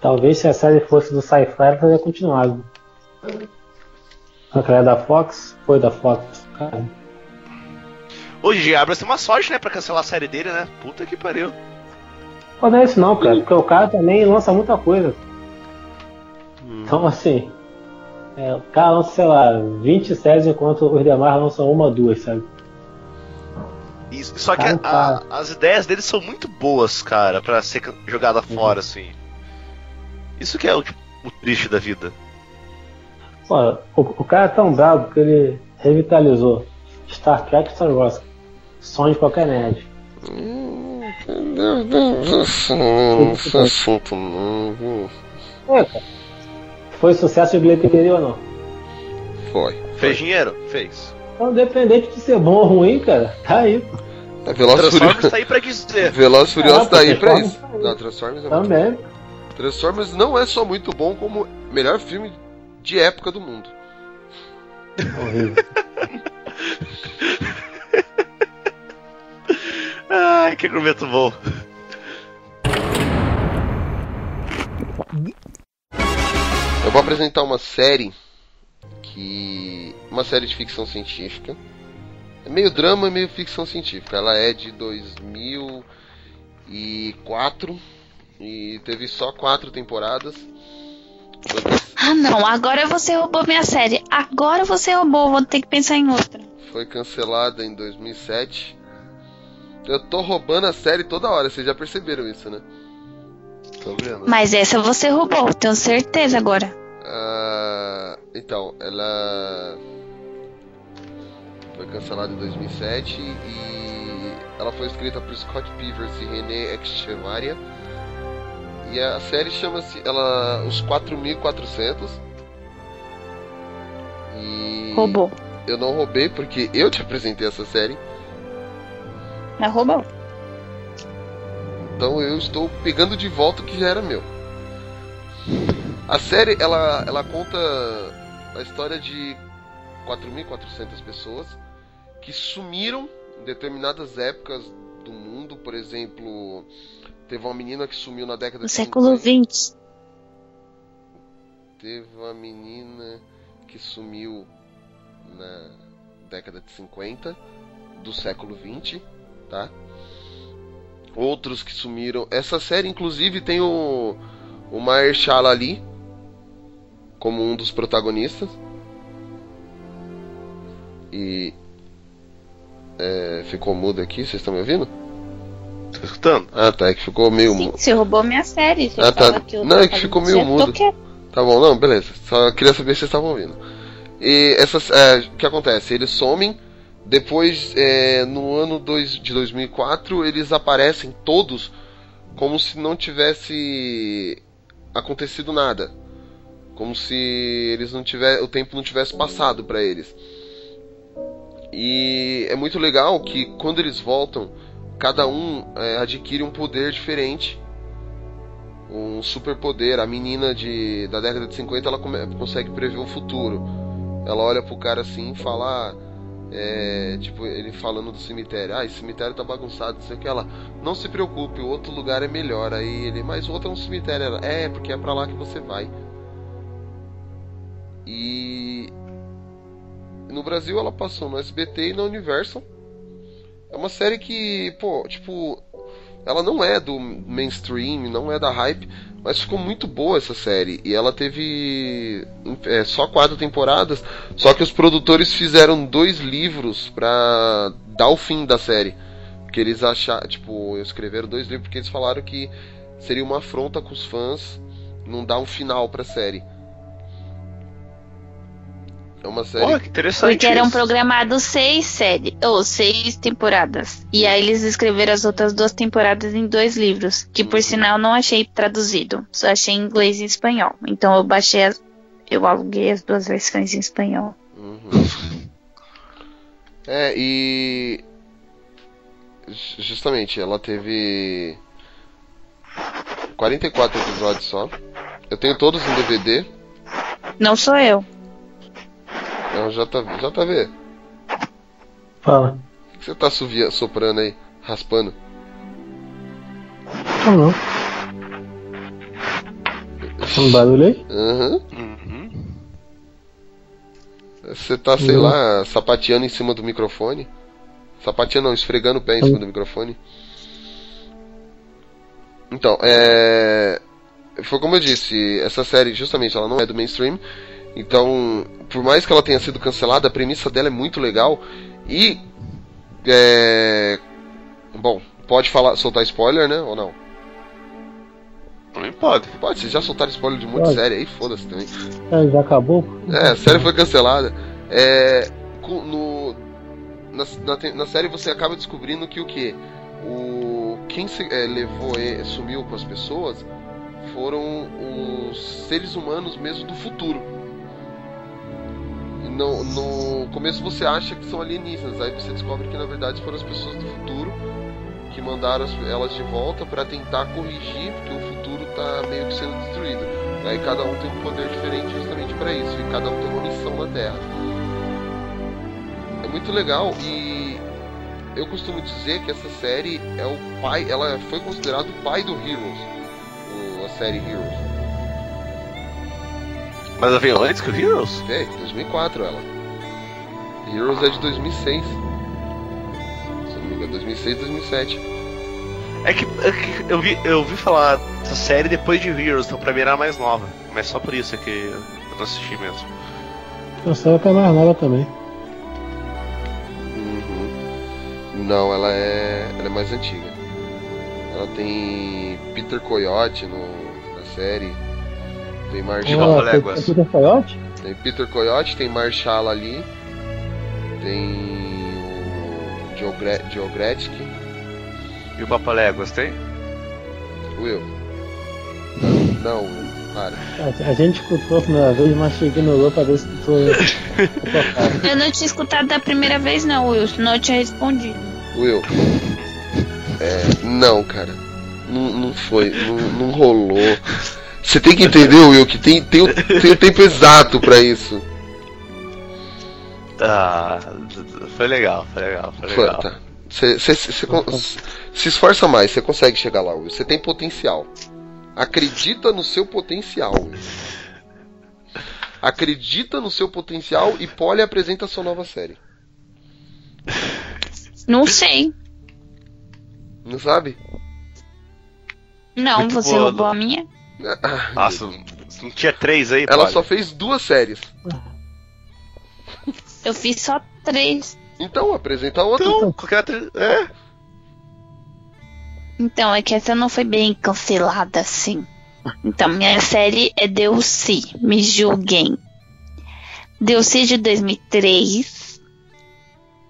Talvez se a série fosse do Sci-Fi, ela teria continuado. Aquela é da Fox? Foi da Fox. Cara, Gigi Abrams tem uma sorte, né, pra cancelar a série dele, né? Puta que pariu. Pô, não é isso não, cara. Porque o cara também lança muita coisa. Então, assim... é, o cara lança, sei lá, 20 séries enquanto os demais lançam uma ou duas, sabe? Isso, só que a- as ideias deles são muito boas, cara, pra ser jogada fora, assim. Isso que é o, tipo, o triste da vida. Pô, o, o cara é tão brabo que ele revitalizou Star Trek e Star Wars. Sonho de qualquer nerd. Esse assunto não. É, cara. Foi sucesso de bilheteria ou não? Foi. Fez dinheiro? Fez. Então, independente de ser bom ou ruim, cara, tá aí. É Veloz Transformers Furioso. tá aí pra dizer. Veloz Furioso Ah, tá aí pra isso. tá aí. Não, Transformers é muito Também. Transformers não é só muito bom, como melhor filme de época do mundo. Horrível. [laughs] Ai, que argumento bom. Eu vou apresentar uma série que. Uma série de ficção científica. É meio drama e meio ficção científica. Ela é de 2004 e teve só quatro temporadas. Ah, não. Agora você roubou minha série. Agora você roubou. Vou ter que pensar em outra. foi cancelada em 2007. Eu tô roubando a série toda hora, vocês já perceberam isso, né? Tô vendo. Mas essa você roubou. Tenho certeza agora. Ah, então, ela foi cancelada em 2007 e ela foi escrita por Scott Peavers e René Echevarria. E a série chama-se ela Os 4400. E Roubou. eu não roubei porque eu te apresentei essa série. Mas roubou. Então eu estou pegando de volta o que já era meu. A série ela, ela conta a história de 4.400 pessoas que sumiram em determinadas épocas do mundo. Por exemplo, teve uma menina que sumiu na década No de século 50. XX. Teve uma menina que sumiu na década de 50 do século 20, tá? Outros que sumiram. Essa série, inclusive, tem o, o Mahershala Ali como um dos protagonistas. E. é, ficou mudo aqui, vocês estão me ouvindo? Tá escutando? Ah, tá, é que ficou meio mudo. você roubou minha série. Você Ah, tá. fala que eu Não, tô é que ficou meio tô mudo. Tá bom, não, beleza. Só queria saber se vocês estavam ouvindo. E essas, é, o que acontece? Eles somem. Depois, é, no ano dois, de 2004, eles aparecem todos como se não tivesse acontecido nada, como se eles não tiver, o tempo não tivesse passado para eles. E é muito legal que quando eles voltam, cada um é, adquire um poder diferente um superpoder. A menina de, da década de 50 ela come- consegue prever o futuro. Ela olha pro cara assim e fala. ah, é, tipo, ele falando do cemitério. Ah, esse cemitério tá bagunçado, não sei o que. Ela, não se preocupe, o outro lugar é melhor. Aí ele, mas o outro é um cemitério. Ela, é, porque é pra lá que você vai. E. No Brasil ela passou no SBT e na Universal. É uma série que, pô, tipo, ela não é do mainstream, não é da hype, mas ficou muito boa essa série. E ela teve é, só quatro temporadas, só que os produtores fizeram dois livros pra dar o fim da série. Porque eles acharam, tipo, escreveram dois livros porque eles falaram que seria uma afronta com os fãs não dar um final pra série. É uma série. Olha, que interessante. Porque eram programados seis séries, ou seis temporadas. E aí eles escreveram as outras duas temporadas em dois livros, que por sinal não achei traduzido, só achei em inglês e espanhol. Então eu baixei as, eu aluguei as duas versões em espanhol. Uhum. É, e. ju- Justamente, ela teve. 44 episódios só. Eu tenho todos em DVD. Não sou eu. É um JV. JV, Fala. o que você tá suvia, soprando aí? Raspando? Não, não. Um barulho aí? Aham. Uhum. Você tá, sei Uhum. lá, sapateando em cima do microfone? Sapateando não, esfregando o pé em cima do microfone. Então, é. Foi como eu disse, essa série, justamente, ela não é do mainstream. Então, por mais que ela tenha sido cancelada, a premissa dela é muito legal. E É... Bom, pode falar, soltar spoiler, né? Ou não? Também pode. Pode, vocês já soltaram spoiler de muita Pode. série aí, foda-se também. É, já acabou? É, a série foi cancelada. É, no, na, na, na série você acaba descobrindo que o que? O, quem se, é, levou e sumiu com as pessoas foram os seres humanos mesmo do futuro. No, no começo você acha que são alienígenas, aí você descobre que na verdade foram as pessoas do futuro que mandaram as- elas de volta para tentar corrigir, porque o futuro tá meio que sendo destruído. Aí cada um tem um poder diferente justamente para isso, e cada um tem uma missão na Terra. É muito legal e eu costumo dizer que essa série é o pai, ela foi considerada o pai do Heroes, a série Heroes. Mas ela veio antes que o Heroes? É, 2004 ela. Heroes é de 2006. Se eu não me engano, 2006, 2007. É que, é que eu, vi, eu vi falar dessa série depois de Heroes, então pra mim era a mais nova. Mas só por isso é que eu não assisti mesmo. A série tá mais nova também. Uhum. Não, ela é, ela é mais antiga. Ela tem Peter Coyote no, na série. Tem Marshall. Tem- Léguas. tem Peter Coyote? Tem Peter Coyote, tem Marshall ali. Tem o Joe, Gre Joe Gretzky. E o Papaléguas tem? Will. Não, Will. Para. A, a gente escutou a primeira vez, mas ignorou pra ver se tu. [laughs] Eu não tinha escutado da primeira vez, não, Will, senão eu tinha respondido. Will. É, não, cara. Não, não foi. Não, não rolou. Você tem que entender, Will, que tem, tem, o, tem o tempo exato pra isso. Ah, foi legal, foi legal, foi Foi, legal. tá. Você con- se esforça mais, você consegue chegar lá, Will. Você tem potencial. Acredita no seu potencial, Will. Acredita no seu potencial e Polly apresenta a sua nova série. Não sei. Não sabe? Não, Muito você boa. roubou a minha? Ah, Nossa, não tinha três aí, Ela só fez duas séries. Eu fiz só três. Então, apresenta outra. Então, qualquer outra... É? Então, é que essa não foi bem cancelada assim. Então, minha série é Deuce, me julguem. Deuce de 2003.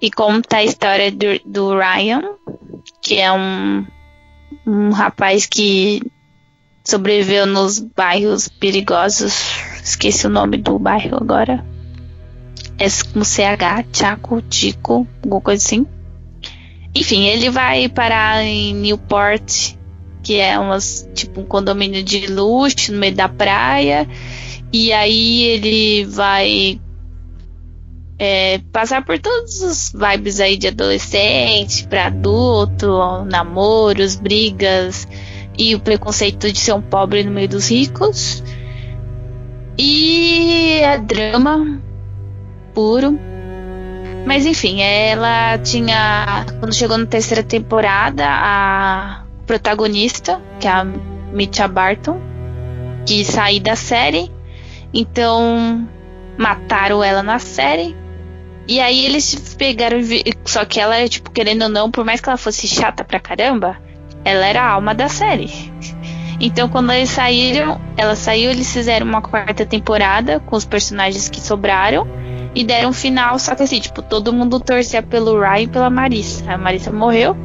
E conta a história do, do Ryan, que é um, um rapaz que sobreviveu nos bairros perigosos. Esqueci o nome do bairro agora. É com CH, Chaco, Tico, alguma coisa assim. Enfim, ele vai parar em Newport, que é umas, tipo um condomínio de luxo no meio da praia. E aí ele vai é, passar por todos os vibes aí de adolescente para adulto, namoros, brigas e o preconceito de ser um pobre no meio dos ricos. E é drama puro. Mas enfim, ela tinha. Quando chegou na terceira temporada, a protagonista, que é a Mitcha Barton, quis sair da série. Então mataram ela na série. E aí eles pegaram. Só que ela, tipo, querendo ou não, por mais que ela fosse chata pra caramba, ela era a alma da série. Então quando eles saíram, ela saiu, eles fizeram uma quarta temporada com os personagens que sobraram e deram um final, só que assim, tipo, todo mundo torcia pelo Ryan e pela Marissa. A Marissa morreu,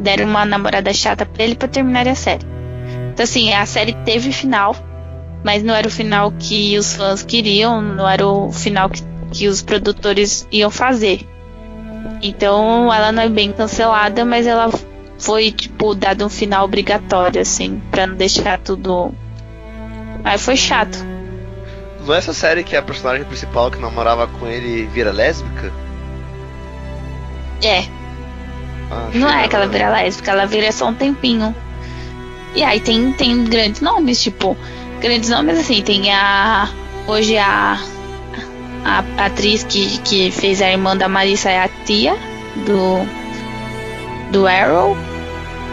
deram uma namorada chata pra ele pra terminar a série. Então assim, a série teve final, mas não era o final que os fãs queriam, não era o final que, que os produtores iam fazer. Então ela não é bem cancelada, mas ela foi, tipo, dado um final obrigatório, assim, pra não deixar tudo. Aí foi chato. Não é essa série que a personagem principal que namorava com ele vira lésbica? É, Ah, Não é que ela vira lésbica, ela vira só um tempinho. E aí tem, tem grandes nomes, tipo, grandes nomes assim, tem a. Hoje a. A atriz que, que fez a irmã da Marissa é a tia do. Do Arrow.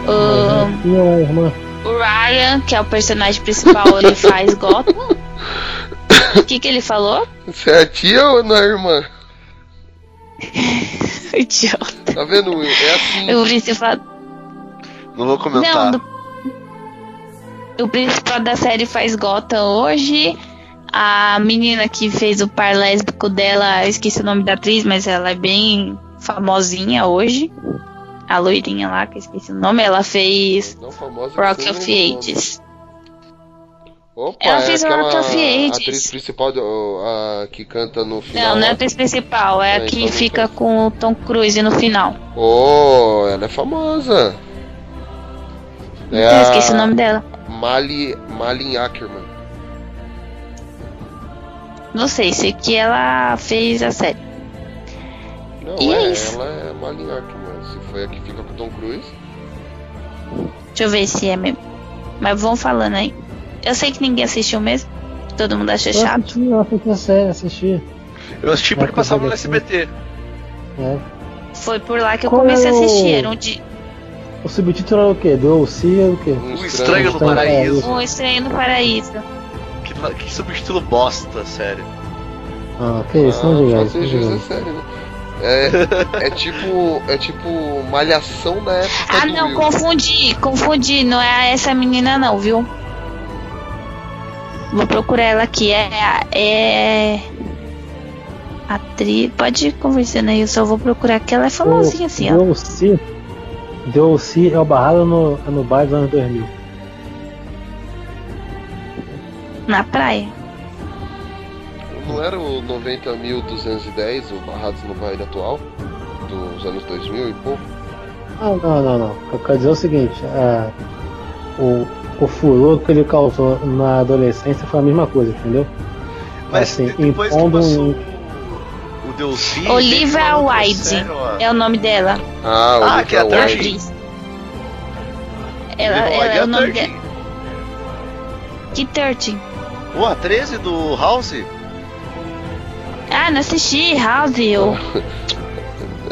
O, irmã? o Ryan, que é o personagem principal, ele [laughs] faz Gotham. O que, que ele falou? Você é a tia ou não é a irmã? [laughs] Idiota. Tá vendo, Will? É assim. O principal. Não vou comentar. Não, do- o principal da série faz Gotham hoje. A menina que fez o par lésbico dela, eu esqueci o nome da atriz, mas ela é bem famosinha hoje. A loirinha lá, que eu esqueci o nome, ela fez. Rock of. Ages. Opa, Ela é fez Rock of Ages. atriz principal do- a, que canta no final. Não, não é a atriz principal, é Ah, a que então fica com o Tom Cruise no final. Oh, ela é famosa. É eu a esqueci o nome dela. Mali, Malin Ackerman. Não sei, sei que ela fez a série. Não, E é é, isso. ela é Malin Ackerman. Foi a que fica com o Tom Cruise. Deixa eu ver se é mesmo. Mas vão falando aí. Eu sei que ninguém assistiu mesmo. Todo mundo acha Eu chato. assisti, eu assisti a série, assisti. Eu assisti porque passava no SBT. É. Foi por lá que eu Qual comecei a é o- assistir. Era um, de... O subtítulo era o quê? Do C era o quê? Um O Estranho no Paraíso. um Estranho no Paraíso. Que, que subtítulo bosta, sério. Ah, que isso, não diga Ah, isso, não diga é isso. sério, né? É, é tipo. É tipo malhação na época Ah, do não, Will. confundi. Confundi. Não é essa menina, não, viu? Vou procurar ela aqui. É. É. Atriz. Pode ir conversando aí, eu só vou procurar que ela é famosinha assim, ó. Deu C. Deu é o barrado no, é no bairro dos anos 2000. Na praia. Não era o 90.210, o Barrados no Baile atual? Dos anos 2000 e pouco? Não, não, não, não. Eu quero dizer o seguinte, é, o, o furor que ele causou na adolescência foi a mesma coisa, entendeu? Mas Assim, impondo passou um- o, o Delcy... Olivia Wilde. É o nome dela. Ah, o Ah, que é a Olivia atriz. Ela, Olivia ela Wilde é o nome 13. dela. Que 13? Pô, a 13 do House? Ah, não assisti, House. Eu, [laughs]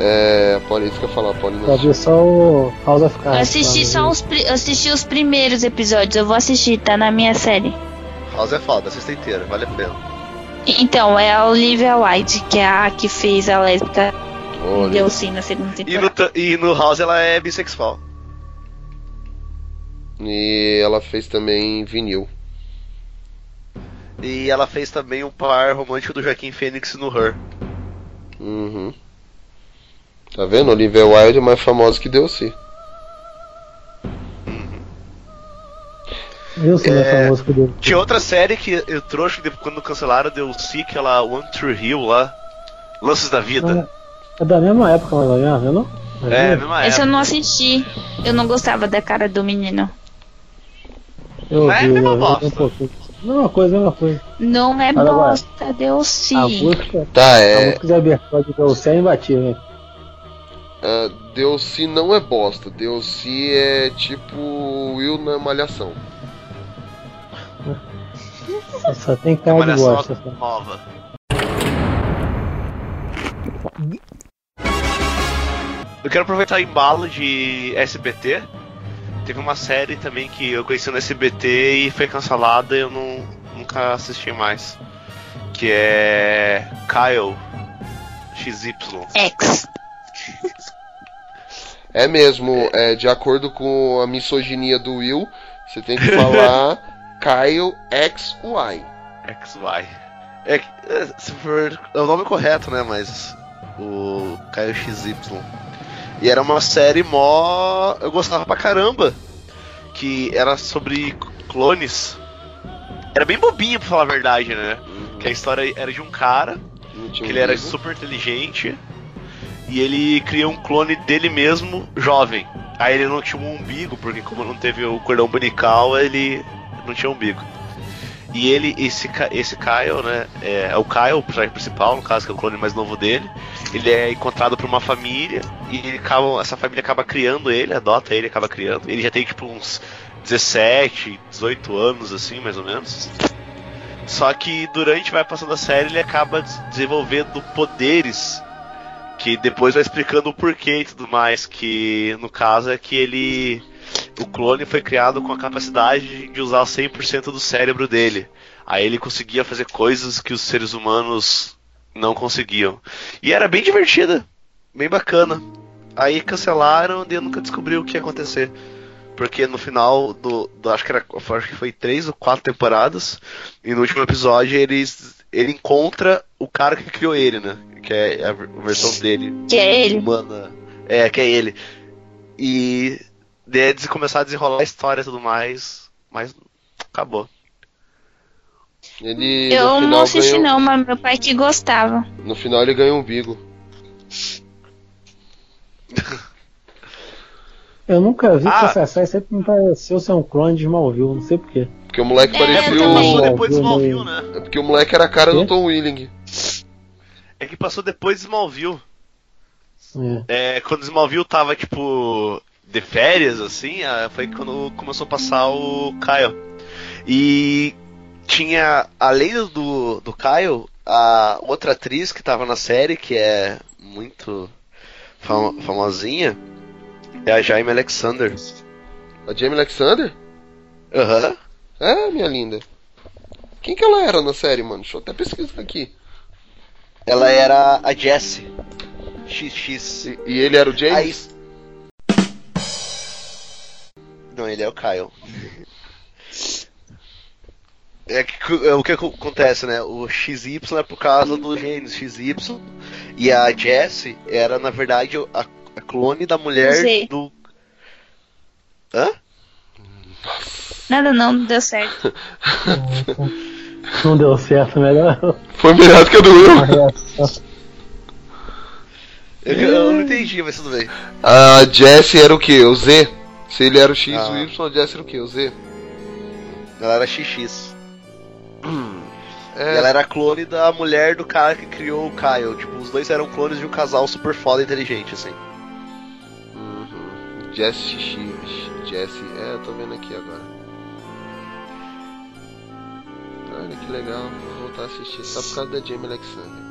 É, a Polly, isso que eu ia falar, a Polly não Só vi só o House of eu Cards. assisti lá, só né? os, pri- eu assisti os primeiros episódios. Eu vou assistir, tá na minha série. House é foda, assista inteira, vale a pena. Então, é a Olivia Wilde, que é a que fez a lésbica Olha, deu sim na segunda E no, temporada. ta- e no House ela é bissexual. E ela fez também vinil. E ela fez também um par romântico do Joaquim Fênix no Her. Uhum. Tá vendo? Olivia Wilde é mais famosa que Delcy. Eu sei, é É, famoso que deu. Tinha outra série que eu trouxe quando cancelaram, deu si, aquela One True Hill lá. Lances da Vida. É da mesma época, mais ou menos, né, não? É, mesma Esse eu época. não assisti. Eu não gostava da cara do menino. Eu Mas é vi, a mesma eu vi bosta. um. Mesma coisa, mesma coisa. Não é agora. bosta, deu A sim. música, Tá, a é. música de abertura de Delcy é imbatível? Uh, Delcy não é bosta. Delcy é tipo Will na Malhação. Só tem cara de bosta. só. nova. Eu quero aproveitar o embalo de SBT. Teve uma série também que eu conheci no SBT e foi cancelada e eu não, nunca assisti mais. Que é Kyle XY. X. [laughs] É mesmo, é, de acordo com a misoginia do Will, você tem que falar [laughs] Kyle XY. XY. É, é, se for, é o nome correto, né? Mas o Kyle XY. E era uma série mó. Eu gostava pra caramba. Que era sobre clones. Era bem bobinho, pra falar a verdade, né? Que a história era de um cara que ele era super inteligente e ele cria um clone dele mesmo jovem. Aí ele não tinha um umbigo, porque como não teve o cordão umbilical, ele não tinha umbigo. E ele, esse, esse Kyle, né? É, é o Kyle, o personagem principal, no caso, que é o clone mais novo dele. Ele é encontrado por uma família e acaba- essa família acaba criando ele, adota ele, acaba criando. Ele já tem tipo uns 17, 18 anos, assim, mais ou menos. Só que durante vai passando a série ele acaba des- desenvolvendo poderes que depois vai explicando o porquê e tudo mais. Que no caso é que ele. O clone foi criado com a capacidade de usar 100% do cérebro dele. Aí ele conseguia fazer coisas que os seres humanos não conseguiam. E era bem divertida. bem bacana. Aí cancelaram e eu nunca descobri o que ia acontecer. Porque no final do. do- acho, que era, acho que foi três ou quatro temporadas. E no último episódio eles, ele encontra o cara que criou ele, né? Que é a ver- versão dele. Que é ele. Humana. É, que é ele. E daí eles começaram a desenrolar a história e tudo mais. Mas acabou. Ele no Eu final não assisti ganhou- não, mas meu pai que gostava. No final ele ganha um umbigo. Eu nunca vi Ah. que essa série sempre me pareceu ser um clone de Smallville, não sei porquê. Porque o moleque É, parecia eu Passou o. depois de Smallville. Smallville, né? É porque o moleque era a cara do? Tom Willing. É que passou depois de Smallville. É. É, quando Smallville tava, tipo, de férias, assim, ah, foi quando começou a passar o Kyle. E tinha, além do, do Kyle, a outra atriz que tava na série, que é muito fam- famosinha, é a Jaime Alexander. A Jamie Alexander? Aham. É, minha linda. Quem que ela era na série, mano? Deixa eu até pesquisar aqui. Ela era a Jessie. XX. E, e ele era o James? Não, ele é o Kyle. É que, é o que acon- acontece, né? O XY é por causa do genes XY. E a Jessie era, na verdade, a, a clone da mulher Z. do. Hã? Nada não, [laughs] não deu certo. Não deu certo, melhor. Foi melhor do que a do Will. Eu, eu não entendi, mas tudo bem. A Jesse era o que? O Z? Se ele era o X, Ah. o Y, a Jesse era o que? O Z? Ela era XX. [clears throat] É, ela era clone da mulher do cara que criou o Kyle. Tipo, os dois eram clones de um casal super foda e inteligente, assim. Uhum. Jesse X. Jesse. É, eu tô vendo aqui agora. Olha que legal. Vou voltar a assistir só por causa da Jamie Alexander.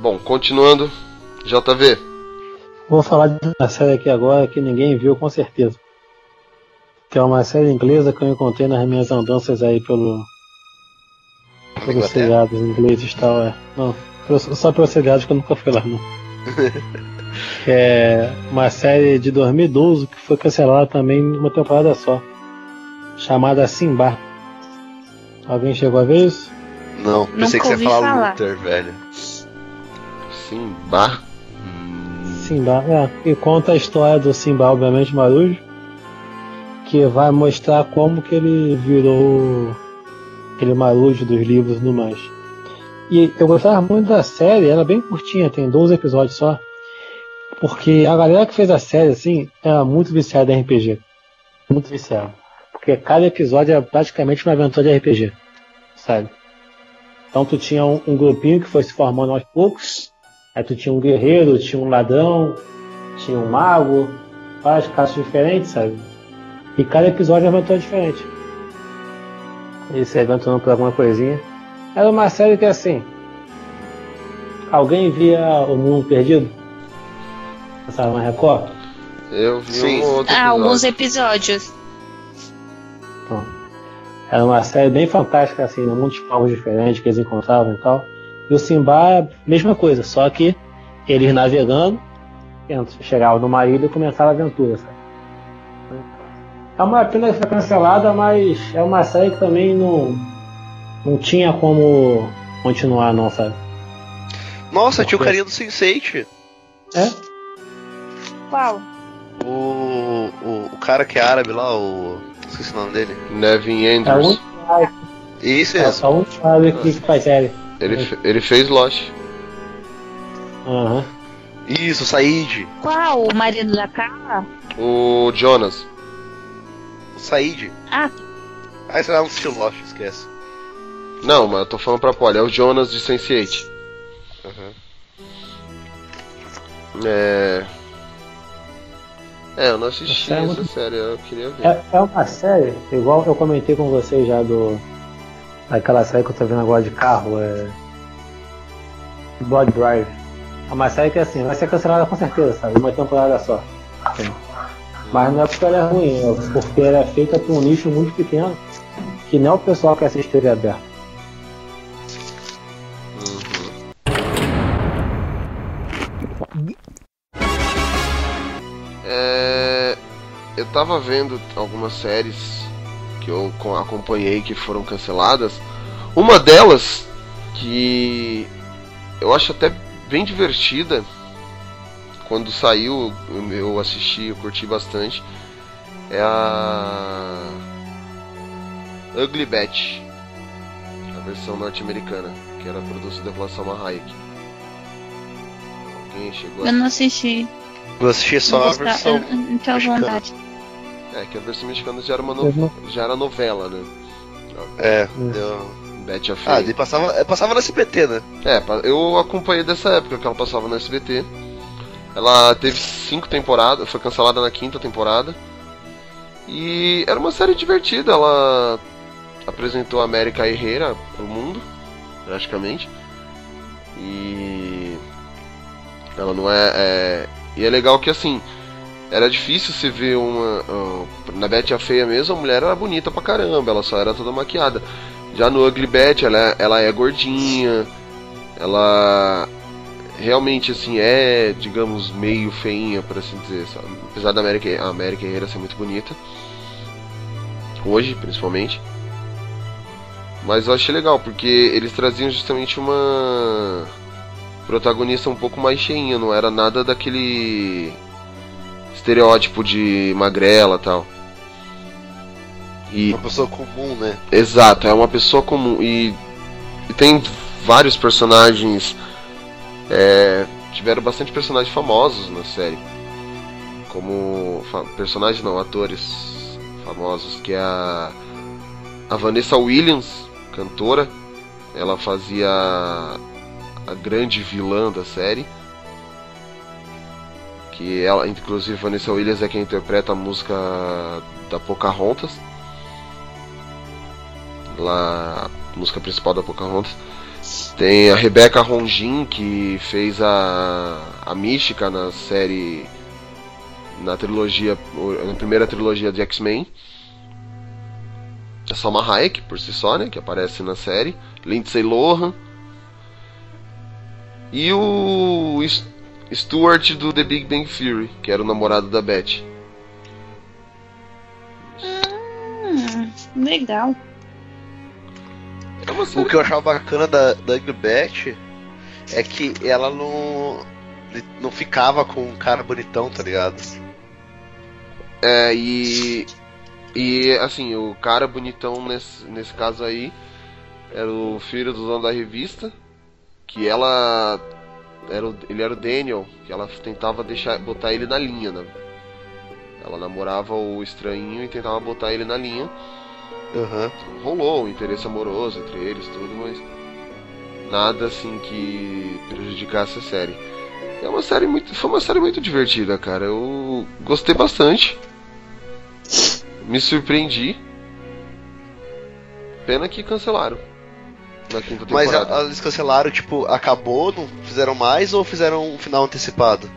Bom, continuando. JV. Vou falar de uma série aqui agora que ninguém viu com certeza. Que é uma série inglesa que eu encontrei nas minhas andanças aí pelo. pelos seriados ingleses e tal, é. Não, só pelos seriados que eu nunca fui lá, não. [laughs] que é uma série de 2012 que foi cancelada também numa temporada só. Chamada Simba. Alguém chegou a ver isso? Não, pensei Nunca que você ia falar, falar. Luther, velho. Simba. Simba, é, e conta a história do Simba, obviamente, Marujo, que vai mostrar como que ele virou aquele Marujo dos livros tudo mais. E eu gostava muito da série, ela é bem curtinha, tem 12 episódios só, porque a galera que fez a série, assim, era muito viciada em RPG. Muito viciada. Porque cada episódio era praticamente uma aventura de RPG, sabe? Então tu tinha um, um grupinho que foi se formando aos poucos, Aí tu tinha um guerreiro, tinha um ladrão, tinha um mago, várias caças diferentes, sabe? E cada episódio é uma aventura diferente. Eles se aventurando por alguma coisinha. Era uma série que assim. Alguém via o mundo perdido? Passava na Record? Eu vi Sim. um outro Ah, alguns episódios. Então, era uma série bem fantástica, assim, né? muitos povos diferentes que eles encontravam e tal. E o Simba, mesma coisa, só que eles navegando, chegavam numa ilha e começavam a aventura, sabe? É uma pena que foi cancelada, mas é uma série que também não, não tinha como continuar, não, sabe? Nossa, tinha o carinha do Sense8. É? Qual? O, o, o cara que é árabe lá, o. Esqueci o nome dele. Nevin É Andrews. único cara- Isso é mesmo. só um que que faz série. Ele, fe- ele fez Lost. Aham. Isso, Said. Qual? O marido da Carla? O Jonas. O Said. Ah, Ah, esse não assistiu Lost, esquece. Não, mas eu tô falando pra Polly. É o Jonas de Sense8. Uhum. É. É, eu não assisti Essa é essa muito- série, eu queria ver. É, é uma série, igual eu comentei com vocês já do. Aquela série que eu tô vendo agora de carro, é. Blood Drive. É uma série que assim, vai ser cancelada com certeza, sabe? Uma temporada só. Sim. Mas não é porque ela é ruim, é porque ela é feita por um nicho muito pequeno que não é o pessoal que assiste TV aberta. Uhum. É, eu tava vendo algumas séries que eu co- acompanhei que foram canceladas. Uma delas que eu acho até bem divertida. Quando saiu, eu- assisti, eu curti bastante. É a Ugly Betty, a versão norte-americana, que era produzida pela Salma Hayek. Alguém chegou a Eu não assisti. Eu assisti só Não a versão. eu não tenho mexicana. vontade. É, que a versão mexicana já era uma no... já era novela, né? É, Hum. eu... Betty a Ah, ele passava, passava no SBT, né? É, eu acompanhei dessa época que ela passava no SBT. Ela teve cinco temporadas, foi cancelada na quinta temporada. E era uma série divertida, ela apresentou a América Herrera pro mundo, praticamente. E ela não é, é- E é legal que assim, era difícil se ver uma. ó, na Betty a Feia mesmo, a mulher era bonita pra caramba, ela só era toda maquiada. Já no Ugly Betty, ela, ela é gordinha, ela realmente assim é, digamos, meio feinha, por assim dizer. sabe? Apesar da América, a América Herrera ser muito bonita. Hoje, principalmente. Mas eu achei legal, porque eles traziam justamente uma protagonista um pouco mais cheinha, não era nada daquele estereótipo de magrela e tal. E Uma pessoa comum, né? Exato, é uma pessoa comum. E, e tem vários personagens. é, tiveram bastante personagens famosos na série. Como. personagens não, atores famosos, que é a. A Vanessa Williams, cantora. Ela fazia a grande vilã da série. Que ela, inclusive, Vanessa Williams é quem interpreta a música da Pocahontas lá a música principal da Pocahontas. Tem a Rebecca Ronjin que fez a a Mística na série na trilogia na primeira trilogia de X-Men. A Salma Hayek por si só, né, que aparece na série, Lindsay Lohan e o Stuart do The Big Bang Theory, que era o namorado da Beth. Hum, legal. É uma O que eu achava bacana da, da Betty é que ela não. não ficava com um cara bonitão, tá ligado? É, e. E assim, o cara bonitão nesse, nesse caso aí era o filho do dono da revista. Que ela. Era o- ele era o Daniel, que ela tentava deixar botar ele na linha, né? Ela namorava o estranhinho e tentava botar ele na linha. Aham. Rolou um interesse amoroso entre eles, tudo, mas nada assim que prejudicasse a série. É uma série muito, foi uma série muito divertida, cara. Eu gostei bastante. Me surpreendi. Pena que cancelaram na quinta Mas temporada. a- eles cancelaram, tipo, acabou, não fizeram mais ou fizeram um final antecipado?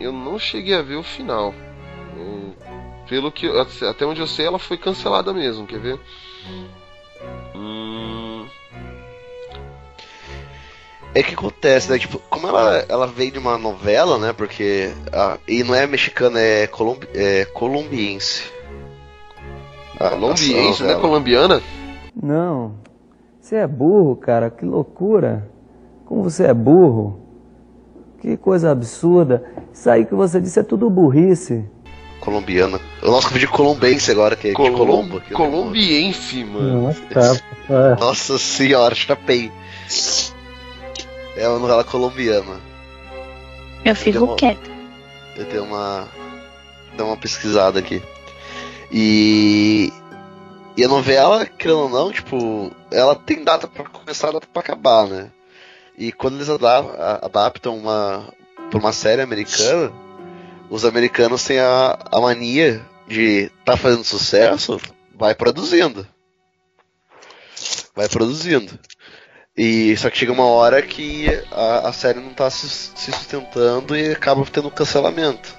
Eu não cheguei a ver o final. Eu- pelo que até onde eu sei, ela foi cancelada mesmo. Quer ver? Hum, É que acontece, né? Tipo, como ela, ela veio de uma novela, né? Porque. a- e não é mexicana, é, colombi, é colombiense. A- colombiense, né? novela. Colombiana. Não. Você é burro, cara. Que loucura. Como você é burro. Que coisa absurda. Isso aí que você disse é tudo burrice. Colombiana. O nosso vídeo colombense agora, que é de Colom- Colombo. aqui, né? Colombiense, mano. Nossa, é. Nossa senhora, chapei. É uma novela colombiana. Eu fico quieta. Eu dei uma. Dei uma pesquisada aqui. E. E a novela, querendo ou não, tipo, ela tem data pra começar data pra acabar, né? E quando eles adaptam uma. pra uma série americana, os americanos têm a, a mania de tá fazendo sucesso, vai produzindo. Vai produzindo. E só que chega uma hora que a, a série não tá se, se sustentando e acaba tendo cancelamento.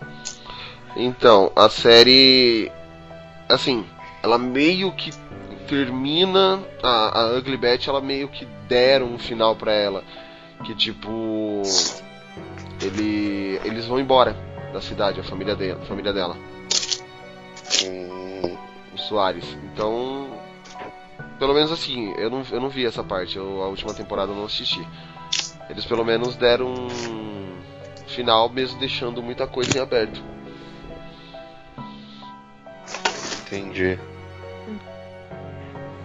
Então, a série. Assim, ela meio que termina. A, a Ugly Betty, ela meio que deram um final pra ela. Que tipo. Ele, eles vão embora da cidade, a família dela. A família dela. Hum, o Soares. Então, pelo menos assim, eu não, eu não vi essa parte, eu, a última temporada eu não assisti. Eles pelo menos deram um final, mesmo deixando muita coisa em aberto. entendi.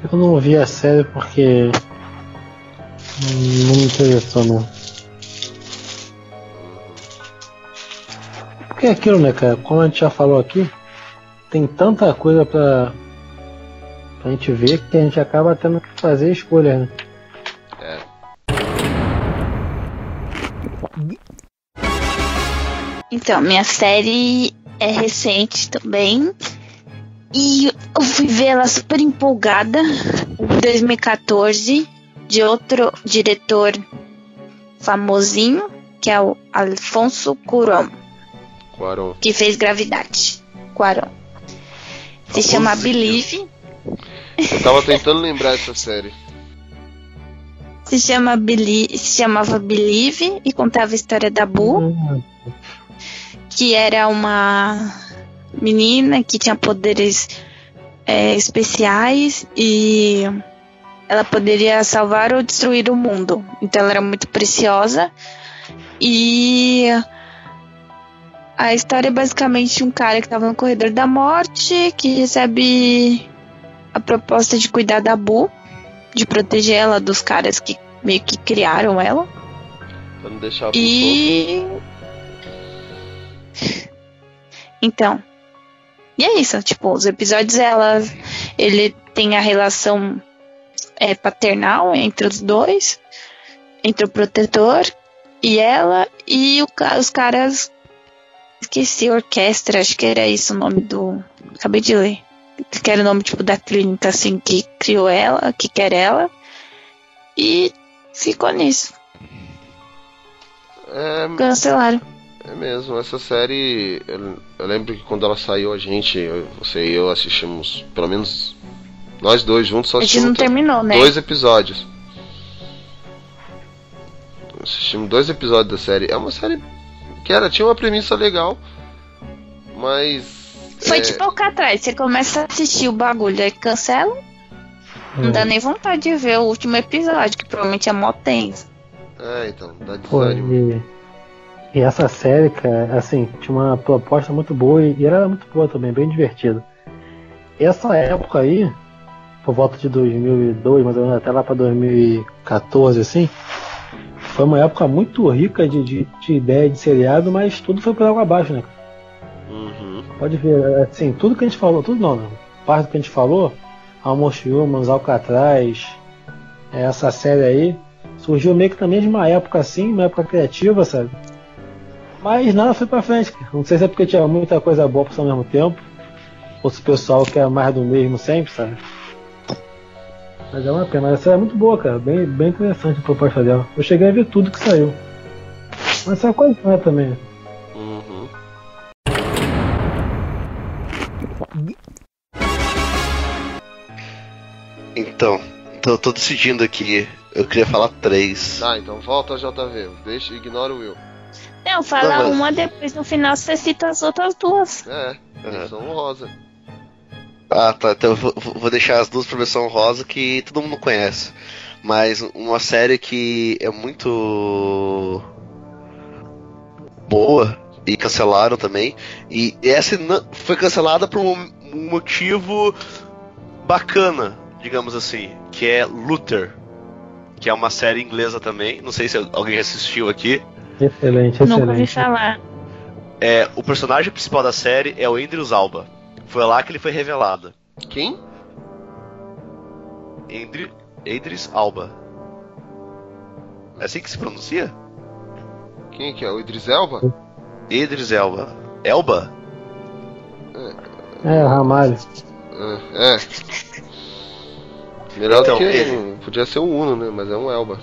Eu não vi a série porque não, me interessou não. Porque é aquilo, né, cara? Como a gente já falou aqui, tem tanta coisa pra, pra gente ver que a gente acaba tendo que fazer escolhas, né? É. Então, minha série é recente também. E eu fui ver ela super empolgada em 2014 de outro diretor famosinho, que é o Alfonso Cuarón, Quaron. que fez Gravidade. Cuarón. Se chama Believe. Eu tava tentando lembrar essa série. Se, chama Belie- se chamava Believe e contava a história da Bu. que era uma menina que tinha poderes é, especiais e ela poderia salvar ou destruir o mundo. Então ela era muito preciosa e a história é basicamente um cara que estava no corredor da morte que recebe a proposta de cuidar da Bu, de proteger ela dos caras que meio que criaram ela. Pra não deixar E. Então. E é isso, tipo, os episódios ela. Ele tem a relação é, paternal entre os dois, entre o protetor e ela, e o, os caras. Esqueci, orquestra, acho que era isso o nome do. Acabei de ler. Que era o nome tipo da clínica assim que criou ela, que quer ela. E ficou nisso. É, Cancelaram. É mesmo, essa série. Eu, eu lembro que quando ela saiu, a gente, eu- você e eu assistimos, pelo menos nós dois juntos, só A gente assistimos não terminou, né? dois episódios. Assistimos dois episódios da série. É uma série que era, tinha uma premissa legal, mas. Foi é, tipo o atrás, você começa a assistir o bagulho, aí cancela, não dá nem vontade de ver o último episódio, que provavelmente é mó tenso. É, então, dá desânimo. e, e essa série, cara, assim, tinha uma proposta muito boa e, ela era muito boa também, bem divertida. Essa época aí, por volta de 2002, mais ou menos até lá pra 2014, assim, foi uma época muito rica de, de, de ideia de seriado, mas tudo foi por água abaixo, né? Uhum. Pode ver, assim, tudo que a gente falou, tudo não, não. Parte do que a gente falou, Almost Humans, Alcatraz, essa série aí, surgiu meio que na mesma época assim, uma época criativa, sabe? Mas nada foi pra frente. cara. Não sei se é porque tinha muita coisa boa pra ao mesmo tempo, ou se o pessoal quer mais do mesmo sempre, sabe? Mas é uma pena, essa é muito boa, cara, bem, bem interessante a proposta dela. Eu cheguei a ver tudo que saiu. Mas é uma coisa né, também. Uhum. Então, então eu tô decidindo aqui. Eu queria falar três. Tá, então volta a JV. Deixa, ignora o Will. Não, fala Não, mas- uma, depois no final você cita as outras duas. É, Uhum. menção honrosa. Ah, tá. Então eu vou, vou deixar as duas pra versão rosa que todo mundo conhece. Mas uma série que é muito boa e cancelaram também. E essa foi cancelada por um motivo bacana, digamos assim, que é Luther, que é uma série inglesa também. Não sei se alguém assistiu aqui. Excelente, Nunca ouvi excelente. falar. É, o personagem principal da série é o Andrews Alba. Foi lá que ele foi revelado. Quem? Idris Alba. É assim que se pronuncia? Quem que é? O Idris Elba? Idris Elba. Elba? É, Ramalho. É. é. Melhor Então, do que. ele- Podia ser um Uno, né? Mas é um Elba.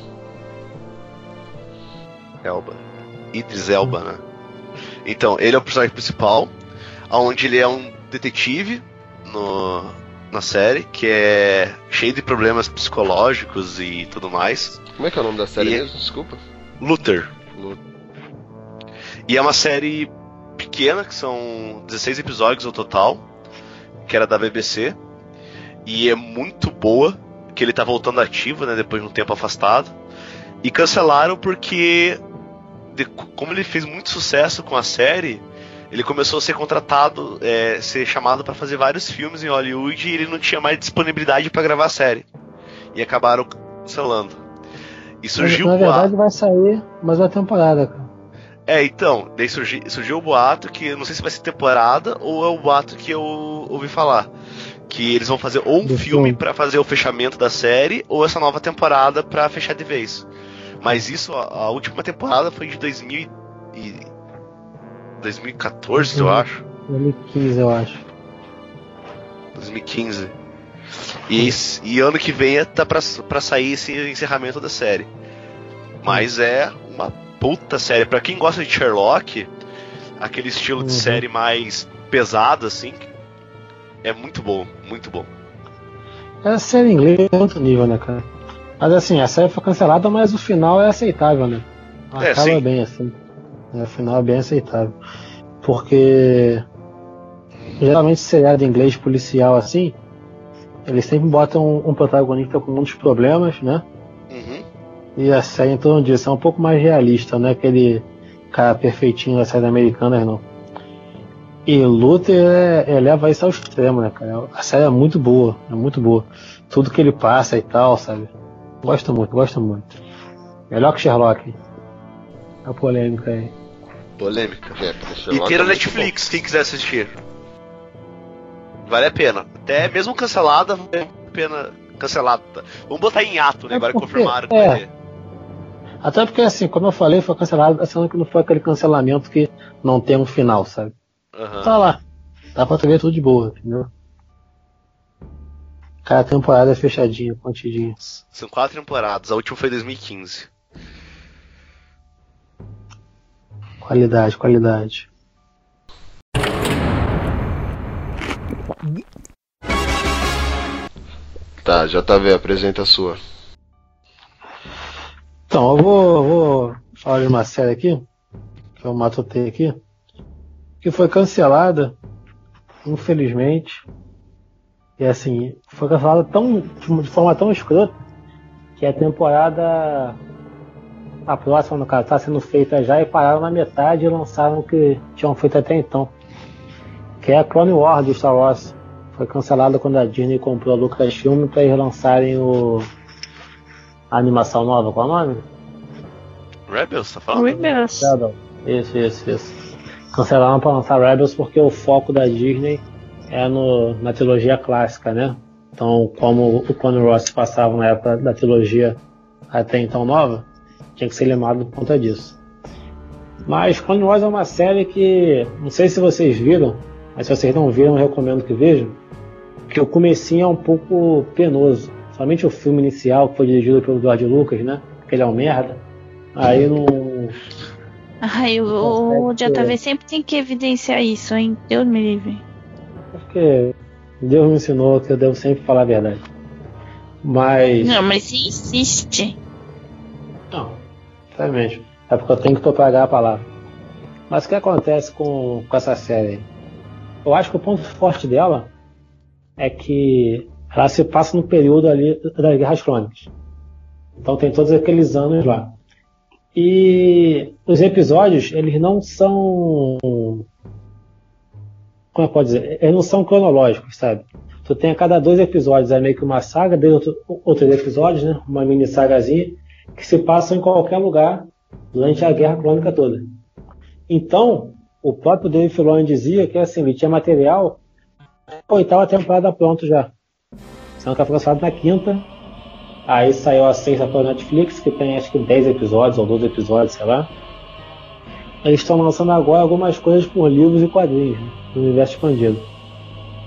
Elba. Idris Elba, né? Então, ele é o personagem principal, onde ele é um detetive no, na série, que é cheio de problemas psicológicos e tudo mais. Como é que é o nome da série E- mesmo? Desculpa. Luther. Lu- E é uma série pequena, que são 16 episódios no total. que era da BBC. E é muito boa, que ele tá voltando ativo, né, depois de um tempo afastado. E cancelaram porque, de- como ele fez muito sucesso com a série, ele começou a ser contratado, é, ser chamado para fazer vários filmes em Hollywood e ele não tinha mais disponibilidade para gravar a série. E acabaram cancelando. E surgiu Na o boato- verdade vai sair mais uma temporada, cara. É, então, daí surgi, surgiu o boato que eu não sei se vai ser temporada ou é o boato que eu ouvi falar. Que eles vão fazer ou um Do filme filme. pra fazer o fechamento da série ou essa nova temporada pra fechar de vez. Mas isso, a, a última temporada foi de 2000 e 2014, eu Uhum. acho. 2015, eu acho. 2015. E, e ano que vem é- tá pra, pra sair esse encerramento da série. Mas é uma puta série. Pra quem gosta de Sherlock, aquele estilo de Uhum. série mais pesado, assim, é muito bom, muito bom. Essa série em inglês é outro nível, né, cara? Mas assim, a série foi cancelada, mas o final é aceitável, né? É, Acaba sim. bem assim. É, O final é bem aceitável. Porque geralmente seriado em inglês policial assim, eles sempre botam um, um protagonista com muitos problemas, né? Uhum. E a série em torno disso é um pouco mais realista, não é aquele cara perfeitinho da série americana, não. E Luther é, é, leva isso ao extremo, né, cara? A série é muito boa, é muito boa. Tudo que ele passa e tal, sabe? Gosto muito, gosto muito. Melhor que Sherlock. É a polêmica aí. Polêmica. É, E tem é na muito Netflix, quem quiser assistir. Vale a pena. Até mesmo cancelada, vale a pena cancelada. Vamos botar em ato, né? É Agora porque- confirmaram que é. vai ter. Até porque, assim, como eu falei, foi cancelado, sendo que não foi aquele cancelamento que não tem um final, sabe? Aham. Tá lá. Dá pra tu ver tudo de boa, entendeu? Cada temporada é fechadinha, contidinha. São quatro temporadas, a última foi em 2015. Qualidade, qualidade. Tá, JV, apresenta a sua. Então, eu vou, vou falar de uma série aqui, que eu matutei aqui, que foi cancelada, infelizmente. E assim, foi cancelada tão, de forma tão escrota que a temporada, a próxima, no caso, está sendo feita já e pararam na metade e lançaram o que tinham feito até então. Que é a Clone Wars do Star Wars. Foi cancelada quando a Disney comprou a Lucasfilm para eles lançarem o, a animação nova. Qual é o nome? Rebels, tá falando? Rebels. Isso, isso, isso. Cancelaram para lançar Rebels porque o foco da Disney é no, na trilogia clássica, né? Então, como o Clone Wars se passava na época da trilogia até então nova, tinha que ser lembrado por conta disso. Mas Clone Wars é uma série que, não sei se vocês viram, mas se vocês não viram, eu recomendo que vejam, que o comecinho é um pouco penoso. Somente o filme inicial, que foi dirigido pelo George Lucas, né? Que ele é um merda. Aí não, Ai, o, o JV sempre tem que evidenciar isso, hein? Deus me livre. Porque Deus me ensinou que eu devo sempre falar a verdade. Mas. Não, mas se insiste. Não, realmente. É porque eu tenho que propagar a palavra. Mas o que acontece com, com essa série? Eu acho que o ponto forte dela é que ela se passa no período ali das Guerras Crônicas. Então tem todos aqueles anos lá. E os episódios, eles não são. Como eu posso dizer? Eles não são cronológicos, sabe? Tu tem a cada dois episódios, é meio que uma saga, de outro, outros episódios, né? Uma mini sagazinha, que se passam em qualquer lugar durante a Guerra Crônica toda. Então, o próprio David Filoni dizia que assim, ele tinha material a oitava temporada pronto já. Sendo que foi lançado na quinta. Aí saiu a sexta pela Netflix, que tem acho que 10 episódios ou 12 episódios, sei lá. Eles estão lançando agora algumas coisas por livros e quadrinhos, né, no universo expandido.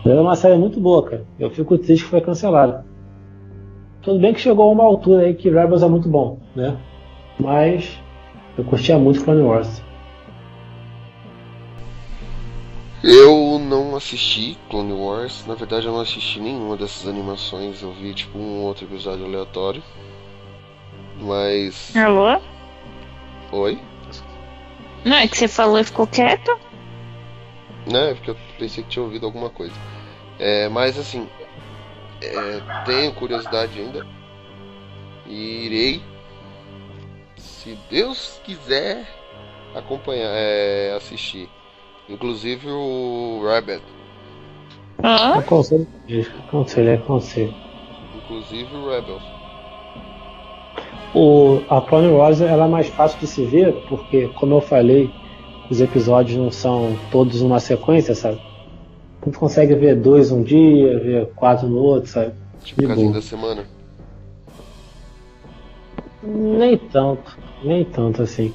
É uma série muito boa, cara. Eu fico triste que foi cancelada. Tudo bem que chegou a uma altura aí que Rebels é muito bom, né? Mas eu curtia muito Clone Wars. Eu não assisti Clone Wars, na verdade eu não assisti nenhuma dessas animações, eu vi tipo um outro episódio aleatório. Mas. Alô? Oi? Não, é que você falou e ficou quieto? Né, porque eu pensei que tinha ouvido alguma coisa. É, mas assim, é, tenho curiosidade ainda. E irei, se Deus quiser, acompanhar, é, assistir. Inclusive o Rabbit. Hã? Aconselho, aconselho, aconselho. Inclusive o Rebels. O, a Clone Wars ela é mais fácil de se ver porque, como eu falei, os episódios não são todos numa sequência, sabe? A gente consegue ver dois um dia, ver quatro no outro, sabe? Tipo, casinho da semana. Nem tanto, nem tanto assim.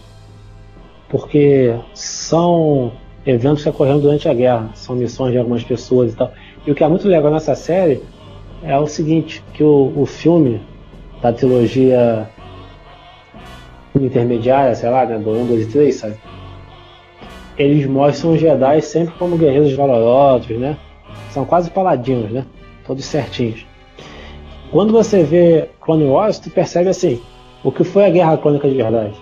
Porque são eventos que ocorreram durante a guerra, são missões de algumas pessoas e tal. E o que é muito legal nessa série é o seguinte, que o, o filme da trilogia intermediária, sei lá, né, do 1, 2 e 3, sabe? Eles mostram os Jedi sempre como guerreiros valorosos, né? São quase paladinos, né? Todos certinhos. Quando você vê Clone Wars, tu percebe assim, o que foi a Guerra Clônica de verdade.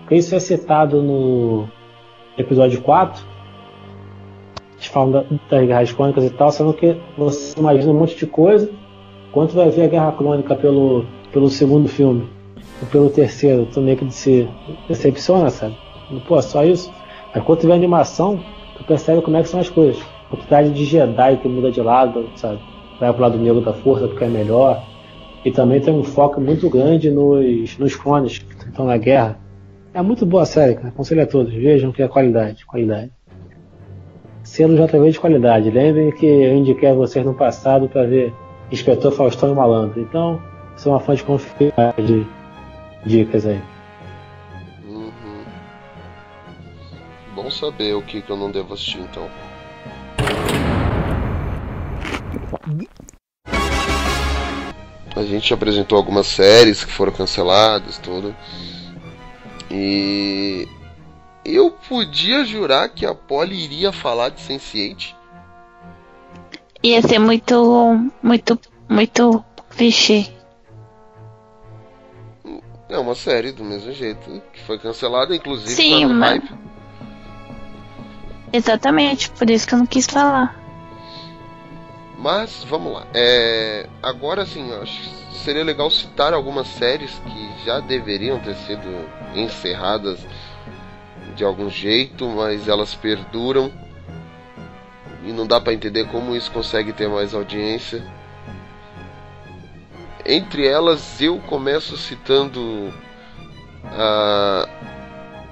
Porque isso é citado no episódio 4. Eles falam da- das guerras clônicas e tal, sendo que você imagina um monte de coisa. Quando tu vai ver a Guerra Clônica pelo, pelo segundo filme, ou pelo terceiro, tu meio que se decepciona, sabe? Pô, só isso. Mas quando tu vê animação, tu percebe como é que são as coisas. A quantidade de Jedi que muda de lado, sabe? Vai pro lado negro da força porque é melhor. E também tem um foco muito grande nos, nos clones que estão na guerra. É muito boa a série, cara. Aconselho a todos. Vejam que é qualidade. Qualidade. Selo JV de qualidade. Lembrem que eu indiquei a vocês no passado para ver Inspetor Faustão e Malandro. Então, sou uma fã de confiar de dicas aí. Uhum. Bom saber o que, que eu não devo assistir então. A gente apresentou algumas séries que foram canceladas, tudo. E eu podia jurar que a Polly iria falar de Sense8. Ia ser muito, muito, muito clichê. É uma série do mesmo jeito, que foi cancelada, inclusive Sim, tá mas- hype. Exatamente, por isso que eu não quis falar. Mas vamos lá. É, agora sim, acho que seria legal citar algumas séries que já deveriam ter sido encerradas de algum jeito, mas elas perduram. E não dá pra entender como isso consegue ter mais audiência. Entre elas, eu começo citando a,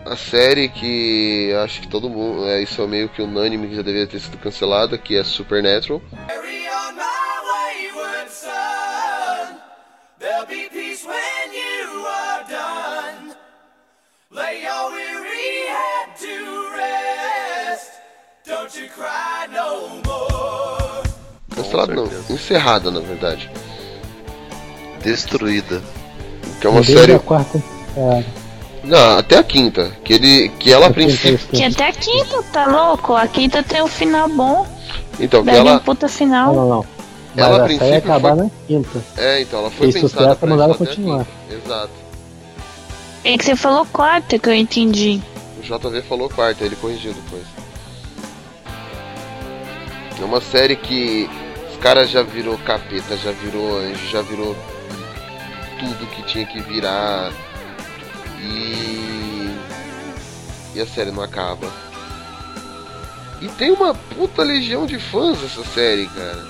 a série que acho que todo mundo. É, isso é meio que unânime que já deveria ter sido cancelada, que é Supernatural. Cancelada não, encerrada na verdade. Destruída. Que é uma Desde série. a quarta. É, Não, até a quinta. Que ele. Que ela a princípio. Que até a quinta, tá louco? A quinta tem um final bom. Então, que Daria um ela. puta Não, final. não, não. Mas Ela, a princípio, acabar foi- na quinta. É, então, ela foi E pensada sucesso pra mandaram isso até a continuar. Exato. É que você falou quarta que eu entendi. O JV falou quarta, ele corrigiu depois. É uma série que os caras já virou capeta, já virou anjo, já virou tudo que tinha que virar. E. E a série não acaba. E tem uma puta legião de fãs essa série, cara.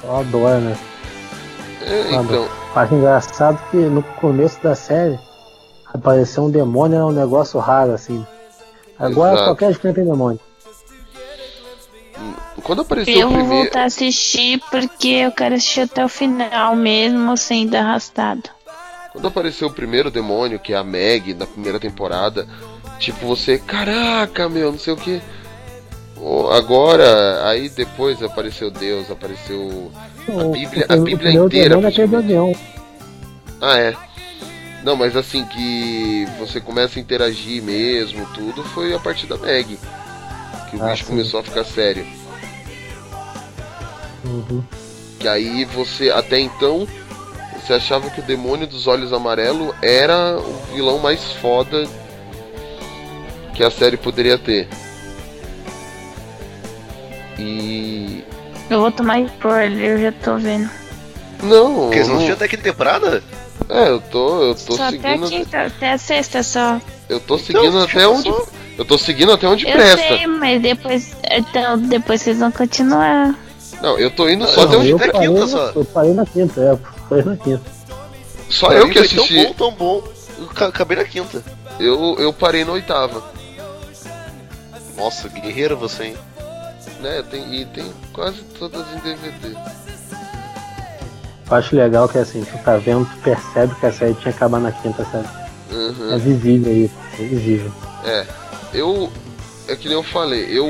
Só adora, né? É, então, Acho engraçado que no começo da série apareceu um demônio, era um negócio raro, assim. Agora Exato. qualquer esquina tem demônio. Quando apareceu Eu o vou primeiro. voltar a assistir porque eu quero assistir até o final mesmo, sem dar arrastado. Quando apareceu o primeiro demônio, que é a Meg, na primeira temporada, tipo, você, caraca, meu, não sei o que. Agora, aí depois apareceu Deus, apareceu a Bíblia, a Bíblia inteira. é. Ah, é. Não, mas assim, que você começa a interagir mesmo, tudo, foi a partir da Meg. Que o Ah, bicho sim. começou a ficar sério. Uhum. Que aí você, até então, você achava que o demônio dos olhos amarelo era o vilão mais foda que a série poderia ter. E Eu vou tomar spoiler, eu já tô vendo. Não, Porque eles não tinham até que temporada? é, eu tô, eu tô só até a seguindo, quinta, até a sexta só. eu tô seguindo Então, até tipo, onde, só- eu tô seguindo até onde Eu presta. sei, mas depois. Então, depois vocês vão continuar. Não, eu tô indo só Não, até onde eu, até quinta só. eu parei na quinta, é, parei na quinta. Só eu que assisti. Tão bom, tão bom. Eu ca- acabei na quinta. Eu, eu parei na oitava. Nossa, guerreiro você, hein? Né, tem, e tem quase todas em DVD. Eu acho legal que assim, tu tá vendo, tu percebe que a série tinha que acabar na quinta, sabe? É Uhum. visível isso, é visível. É, eu. É que nem eu falei, eu,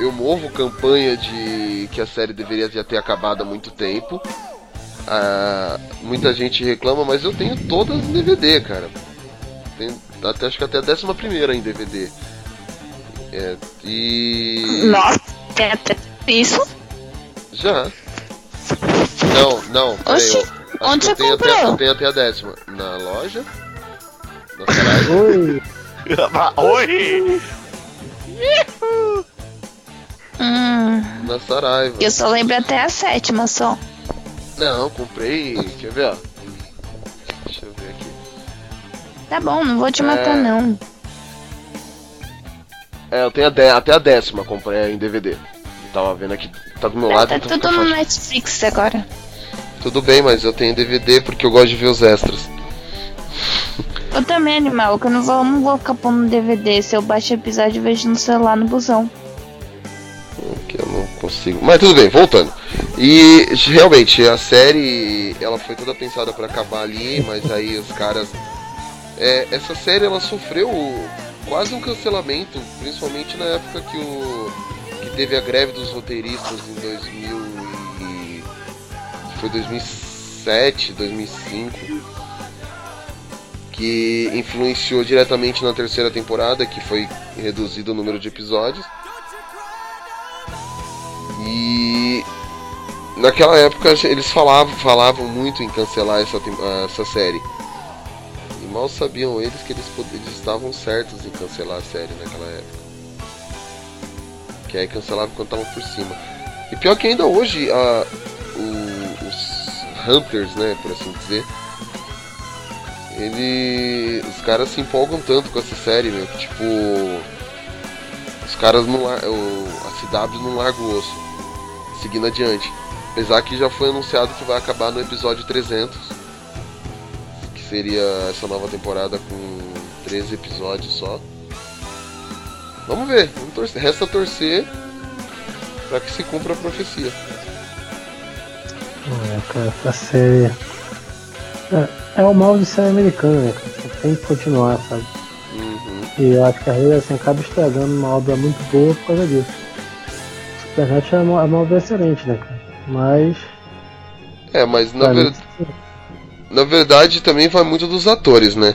eu movo campanha de que a série deveria já ter acabado há muito tempo. Ah, muita gente reclama, mas eu tenho todas em DVD, cara. Tenho, até, acho que até a décima primeira em DVD. É, e. Nossa, tem até isso. Já. Não, não, peraí. Oxi, eu- acho onde que eu você tenho até, comprou? eu tenho até a décima. Na loja? Na? [laughs] Oi, [laughs] Oi! Hum, Na Saraiva. eu só lembro até a sétima só. Não, comprei. Quer ver, ó? Deixa eu ver aqui. Tá bom, não vou te matar É. não. É, eu tenho a dé- até a décima, comprei em DVD. Tava vendo aqui, tá do meu lado. Tá então tudo no fácil. Netflix agora. Tudo bem, mas eu tenho DVD porque eu gosto de ver os extras. Eu também, animal, que eu não vou, não vou ficar pondo DVD. Se eu baixo episódio, eu vejo no celular no busão. Que eu não consigo. Mas tudo bem, voltando. E realmente, a série ela foi toda pensada pra acabar ali, mas aí os caras. É, essa série ela sofreu quase um cancelamento, principalmente na época que o. que teve a greve dos roteiristas em 2000 e. foi 2007, 2005. Que influenciou diretamente na terceira temporada, que foi reduzido o número de episódios. E naquela época eles falavam, falavam muito em cancelar essa, tem- essa série. E mal sabiam eles que eles, eles estavam certos em cancelar a série naquela época. Que aí cancelavam quando estavam por cima. E pior que ainda hoje a, o- os Hunters, né, por assim dizer, ele, os caras se empolgam tanto com essa série, meu, que tipo os caras não a CW não larga o osso, seguindo adiante. Apesar que já foi anunciado que vai acabar no episódio 300, que seria essa nova temporada com 13 episódios só. Vamos ver, vamos torcer. resta torcer para que se cumpra a profecia. é, cara, essa série. É, é o mal de série americana, né? cara? Você tem que continuar, sabe? Uhum. E eu acho que às vezes assim, acaba estragando uma obra muito boa por causa disso. Supernatural é uma, é uma obra excelente, né, cara? Mas. É, mas na verdade. Na verdade, também vai muito dos atores, né?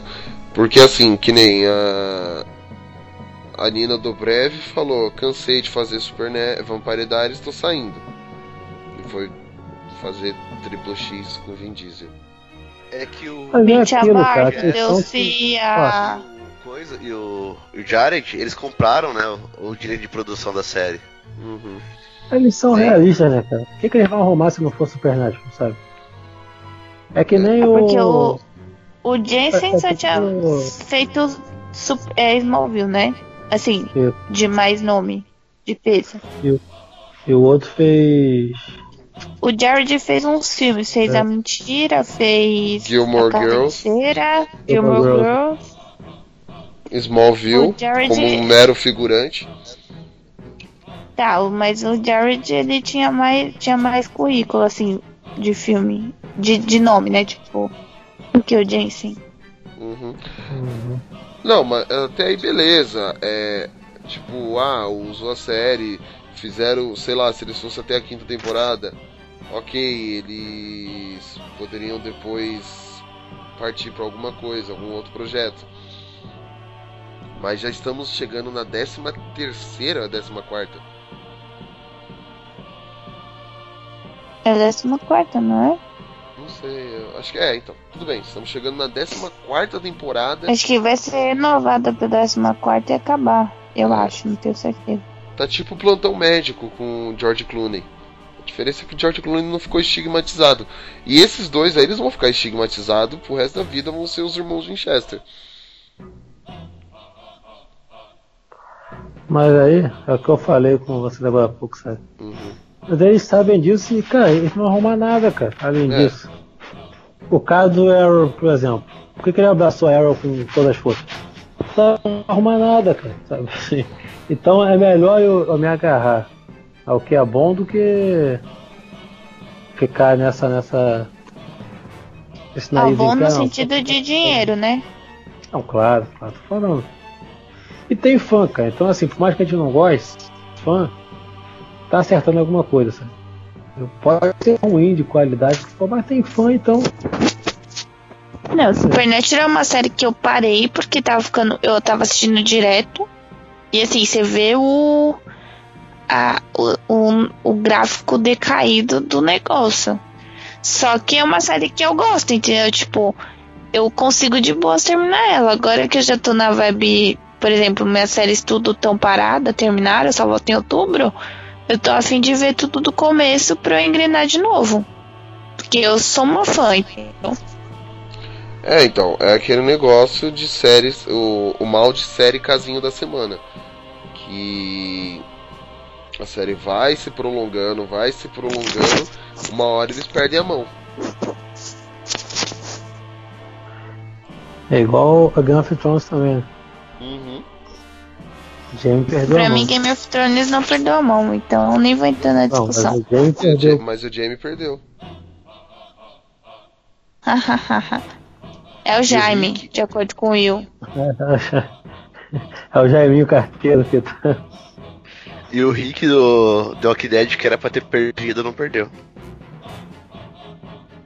Porque assim, que nem a. A Nina Dobrev falou: cansei de fazer Super ne Vampire Diaries, tô saindo. E foi fazer Triple X com Vin Diesel. É que o. Mas é aquilo, cara. A abarca, questão Deus que- fia. Coisa, e o, e o Jared, eles compraram, né, o, o direito de produção da série. Uhum. Eles são Sim. realistas, né, cara? Por que, que eles vão arrumar se não for Supernatural, sabe? É que nem o. Porque o, o Jensen É, é só tinha porque- feito é, Smallville, né? Assim, Isso. de mais nome, de peso. E o outro fez. O Jared fez uns filmes, fez É. A Mentira, fez Gilmore A Girls. Gilmore Gilmore Girls. Girls. Smallville, O Jared- como um mero figurante. Tá, mas o Jared ele tinha mais, tinha mais currículo, assim, de filme, de, de nome, né? Tipo, do que o Jensen. Uhum. Não, mas até aí beleza. É. Tipo, ah, usou a série, fizeram, sei lá, se eles fossem até a quinta temporada, ok, eles poderiam depois partir pra alguma coisa, algum outro projeto. Mas já estamos chegando na décima terceira, décima quarta. É a décima quarta, não é? Não sei, acho que é, então. Tudo bem, estamos chegando na décima quarta temporada. Acho que vai ser renovada pra décima quarta e acabar. Eu É. acho, não tenho certeza. Tá tipo plantão médico com o George Clooney. Diferença é que o George Clooney não ficou estigmatizado. E esses dois aí, eles vão ficar estigmatizados pro resto da vida, vão ser os irmãos Winchester. Mas aí, é o que eu falei com você agora há pouco, sabe? Uhum. Mas eles sabem disso e, cara, eles não arrumam nada, cara, além É. disso. O caso do Arrow, por exemplo. Por que, que ele abraçou a Arrow com todas as forças? Não arruma nada, cara, sabe? [laughs] Então é melhor eu, eu me agarrar ao que é bom do que ficar nessa. nessa esse Tá narizinho bom que, no ah, sentido de dinheiro, né? Não, claro, claro, tô falando. E tem fã, cara. Então, assim, por mais que a gente não goste, fã tá acertando alguma coisa, sabe? Pode ser ruim de qualidade, mas tem fã, então. Não, Supernatural é uma série que eu parei porque tava ficando. Eu tava assistindo direto. E assim, você vê o. A, o, o, o gráfico decaído do negócio. Só que é uma série que eu gosto, entendeu? Tipo, eu consigo de boas terminar ela. Agora que eu já tô na vibe, por exemplo, minhas séries tudo tão parada, terminaram, só volta em outubro. Eu tô afim de ver tudo do começo pra eu engrenar de novo. Porque eu sou uma fã, entendeu? É, então, é aquele negócio de séries, o, o mal de série casinho da semana. Que a série vai se prolongando, vai se prolongando, uma hora eles perdem a mão. É igual a Game of Thrones também. Uhum. Jamie perdeu Pra a mão. mim, Game of Thrones não perdeu a mão, então eu nem vou entrar na Não, mas discussão. o Jamie perdeu. mas o Jamie perdeu. [laughs] é o Jaime, de acordo com o Will. [laughs] É o Jaiminho Carteiro que tá. E o Rick do The Walking Dead, que era pra ter perdido, não perdeu.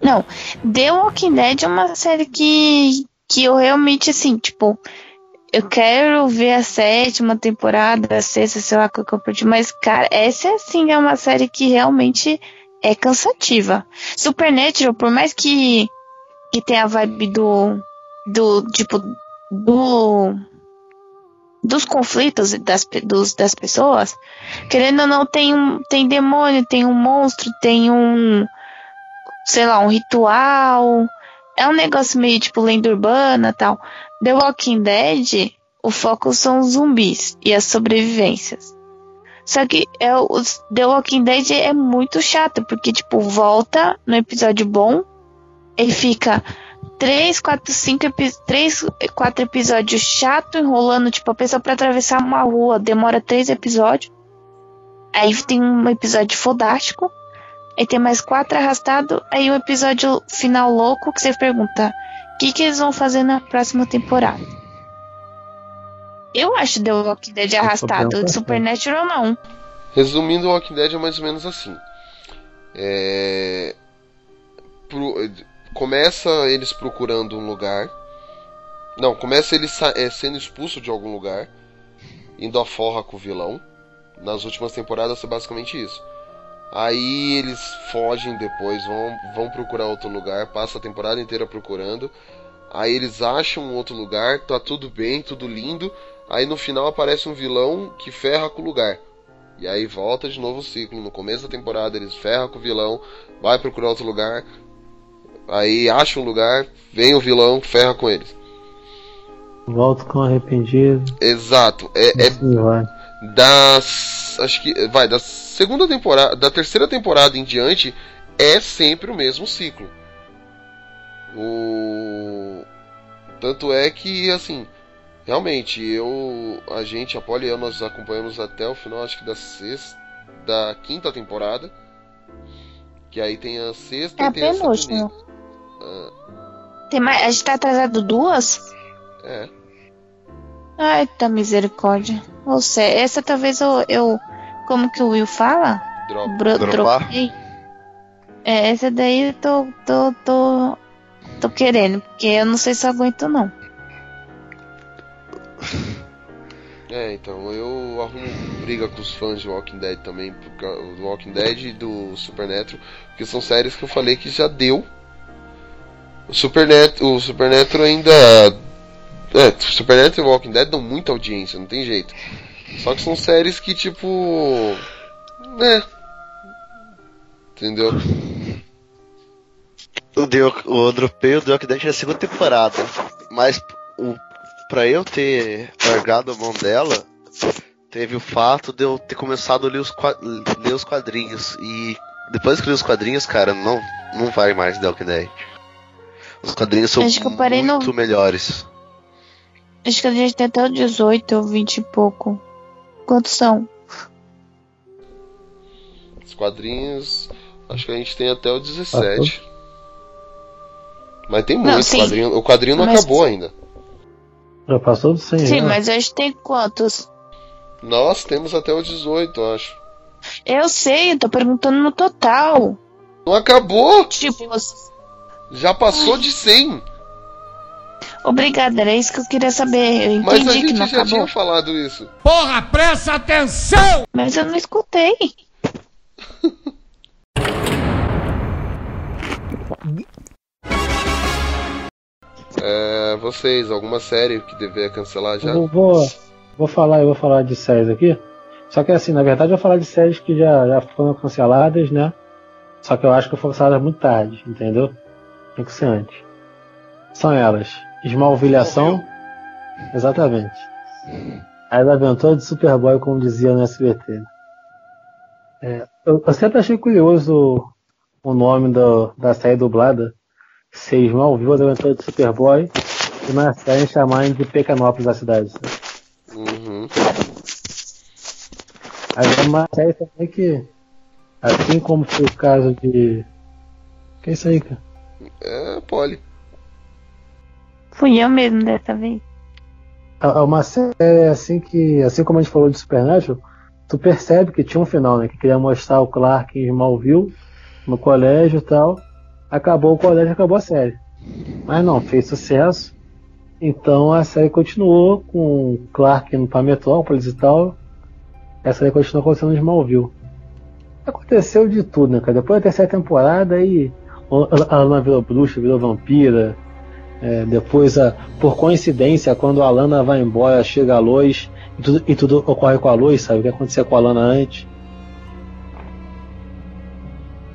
Não, The Walking Dead é uma série que, que eu realmente, assim, tipo, eu quero ver a sétima temporada, a sexta, sei lá, que eu perdi, mas, cara, essa, assim, é uma série que realmente é cansativa. Supernatural, por mais que, que tenha a vibe do, do, tipo, do, dos conflitos das, dos, das pessoas, querendo ou não, tem um, tem demônio, tem um monstro, tem um, sei lá, um ritual. É um negócio meio tipo lenda urbana tal. The Walking Dead, o foco são os zumbis e as sobrevivências. Só que é, os The Walking Dead é muito chato, porque, tipo, volta no episódio bom, ele fica 3, 4, 5, 3, 4 episódios chato, enrolando, tipo, a pessoa pra atravessar uma rua demora 3 episódios. Aí tem um episódio fodástico. Aí tem mais quatro arrastado. Aí um episódio final louco que você pergunta: o que, que eles vão fazer na próxima temporada? Eu acho The Walking Dead arrastado. tá Supernatural não. Resumindo, o Walking Dead é mais ou menos assim. É... pro- Começa eles procurando um lugar. Não, começa eles sa- é, sendo expulso de algum lugar, indo à forra com o vilão. Nas últimas temporadas é basicamente isso. Aí eles fogem depois, vão, vão procurar outro lugar, passa a temporada inteira procurando. Aí eles acham um outro lugar, tá tudo bem, tudo lindo. Aí no final aparece um vilão que ferra com o lugar. E aí volta de novo o ciclo. No começo da temporada eles ferram com o vilão, vai procurar outro lugar. Aí acha um lugar, vem o vilão, ferra com eles. Volto com arrependido. Exato. É, é Assim vai. das. Acho que. Vai, da segunda temporada. Da terceira temporada em diante, é sempre o mesmo ciclo. O. Tanto é que, assim. Realmente, eu. A gente, a Polly e eu, nós acompanhamos até o final, acho que da sexta. Da quinta temporada. Que aí tem a sexta É e a tem a penúltima. Ah, Tem mais, a gente tá atrasado duas? é. Ai, tá misericórdia. Ou seja, essa talvez eu, eu. Como que o Will fala? Drop. Bro, Dropar? dropei. É, essa daí eu tô, tô, tô, tô querendo, porque eu não sei se eu aguento não. É, então, eu arrumo briga com os fãs de Walking Dead também, do Walking Dead e do Supernatural, porque são séries que eu falei que já deu. O Supernatural, o Supernatural ainda. É, o Supernatural e Walking Dead dão muita audiência, não tem jeito. Só que são séries que, tipo. Né. Entendeu? O, deu, o dropei o The Walking Dead na segunda temporada. Mas o, pra eu ter largado a mão dela, teve o fato de eu ter começado a ler os, ler os quadrinhos. E depois que li os quadrinhos, cara, não, não vai mais The Walking Dead. Os quadrinhos são Acho que eu parei no- muito melhores. Acho que a gente tem até o 18 ou 20 e pouco. Quantos são? Os quadrinhos. Acho que a gente tem até o 17. Mas tem Não, muito sim. quadrinho. O quadrinho não Mas- acabou ainda. Já passou do 100 Sim, já. mas hoje tem quantos? Nós temos até o 18, eu acho. Eu sei, eu tô perguntando no total. Não acabou! Tipo, Já passou de 100. obrigada, era isso que eu queria saber. Eu Mas a entendi que gente não já acabou. tinha falado isso. Porra, presta atenção! Mas eu não escutei. [laughs] É, vocês, alguma série que deveria cancelar já? Eu vou, vou falar, eu vou falar de séries aqui. Só que assim, na verdade eu vou falar de séries que já, já foram canceladas, né? Só que eu acho que foram canceladas muito tarde, entendeu? Antes. São elas. Esmalvilhação. Exatamente. As aventuras de Superboy, como dizia no SBT. É, eu, eu sempre achei curioso o, o nome do, da série dublada. Ser Smallville, as aventuras de Superboy. E na série chamarem de Pecanópolis a cidade. Uhum. Aí é uma série também que, assim como foi o caso de. Que é isso aí, cara? É, Polly. Fui eu mesmo dessa vez. É uma série assim que, assim como a gente falou de Supernatural, tu percebe que tinha um final, né? Que queria mostrar o Clark em Smallville, no colégio e tal. Acabou o colégio, acabou a série. Mas não, fez sucesso. Então a série continuou com o Clark indo pra Metrópolis e tal. A série continuou acontecendo em Smallville. Aconteceu de tudo, né, cara? Depois da terceira temporada, aí a Lana virou bruxa, virou vampira. É, depois, a, por coincidência, quando a Lana vai embora, chega a luz e tudo, e tudo ocorre com a luz, sabe? O que acontecia com a Lana antes.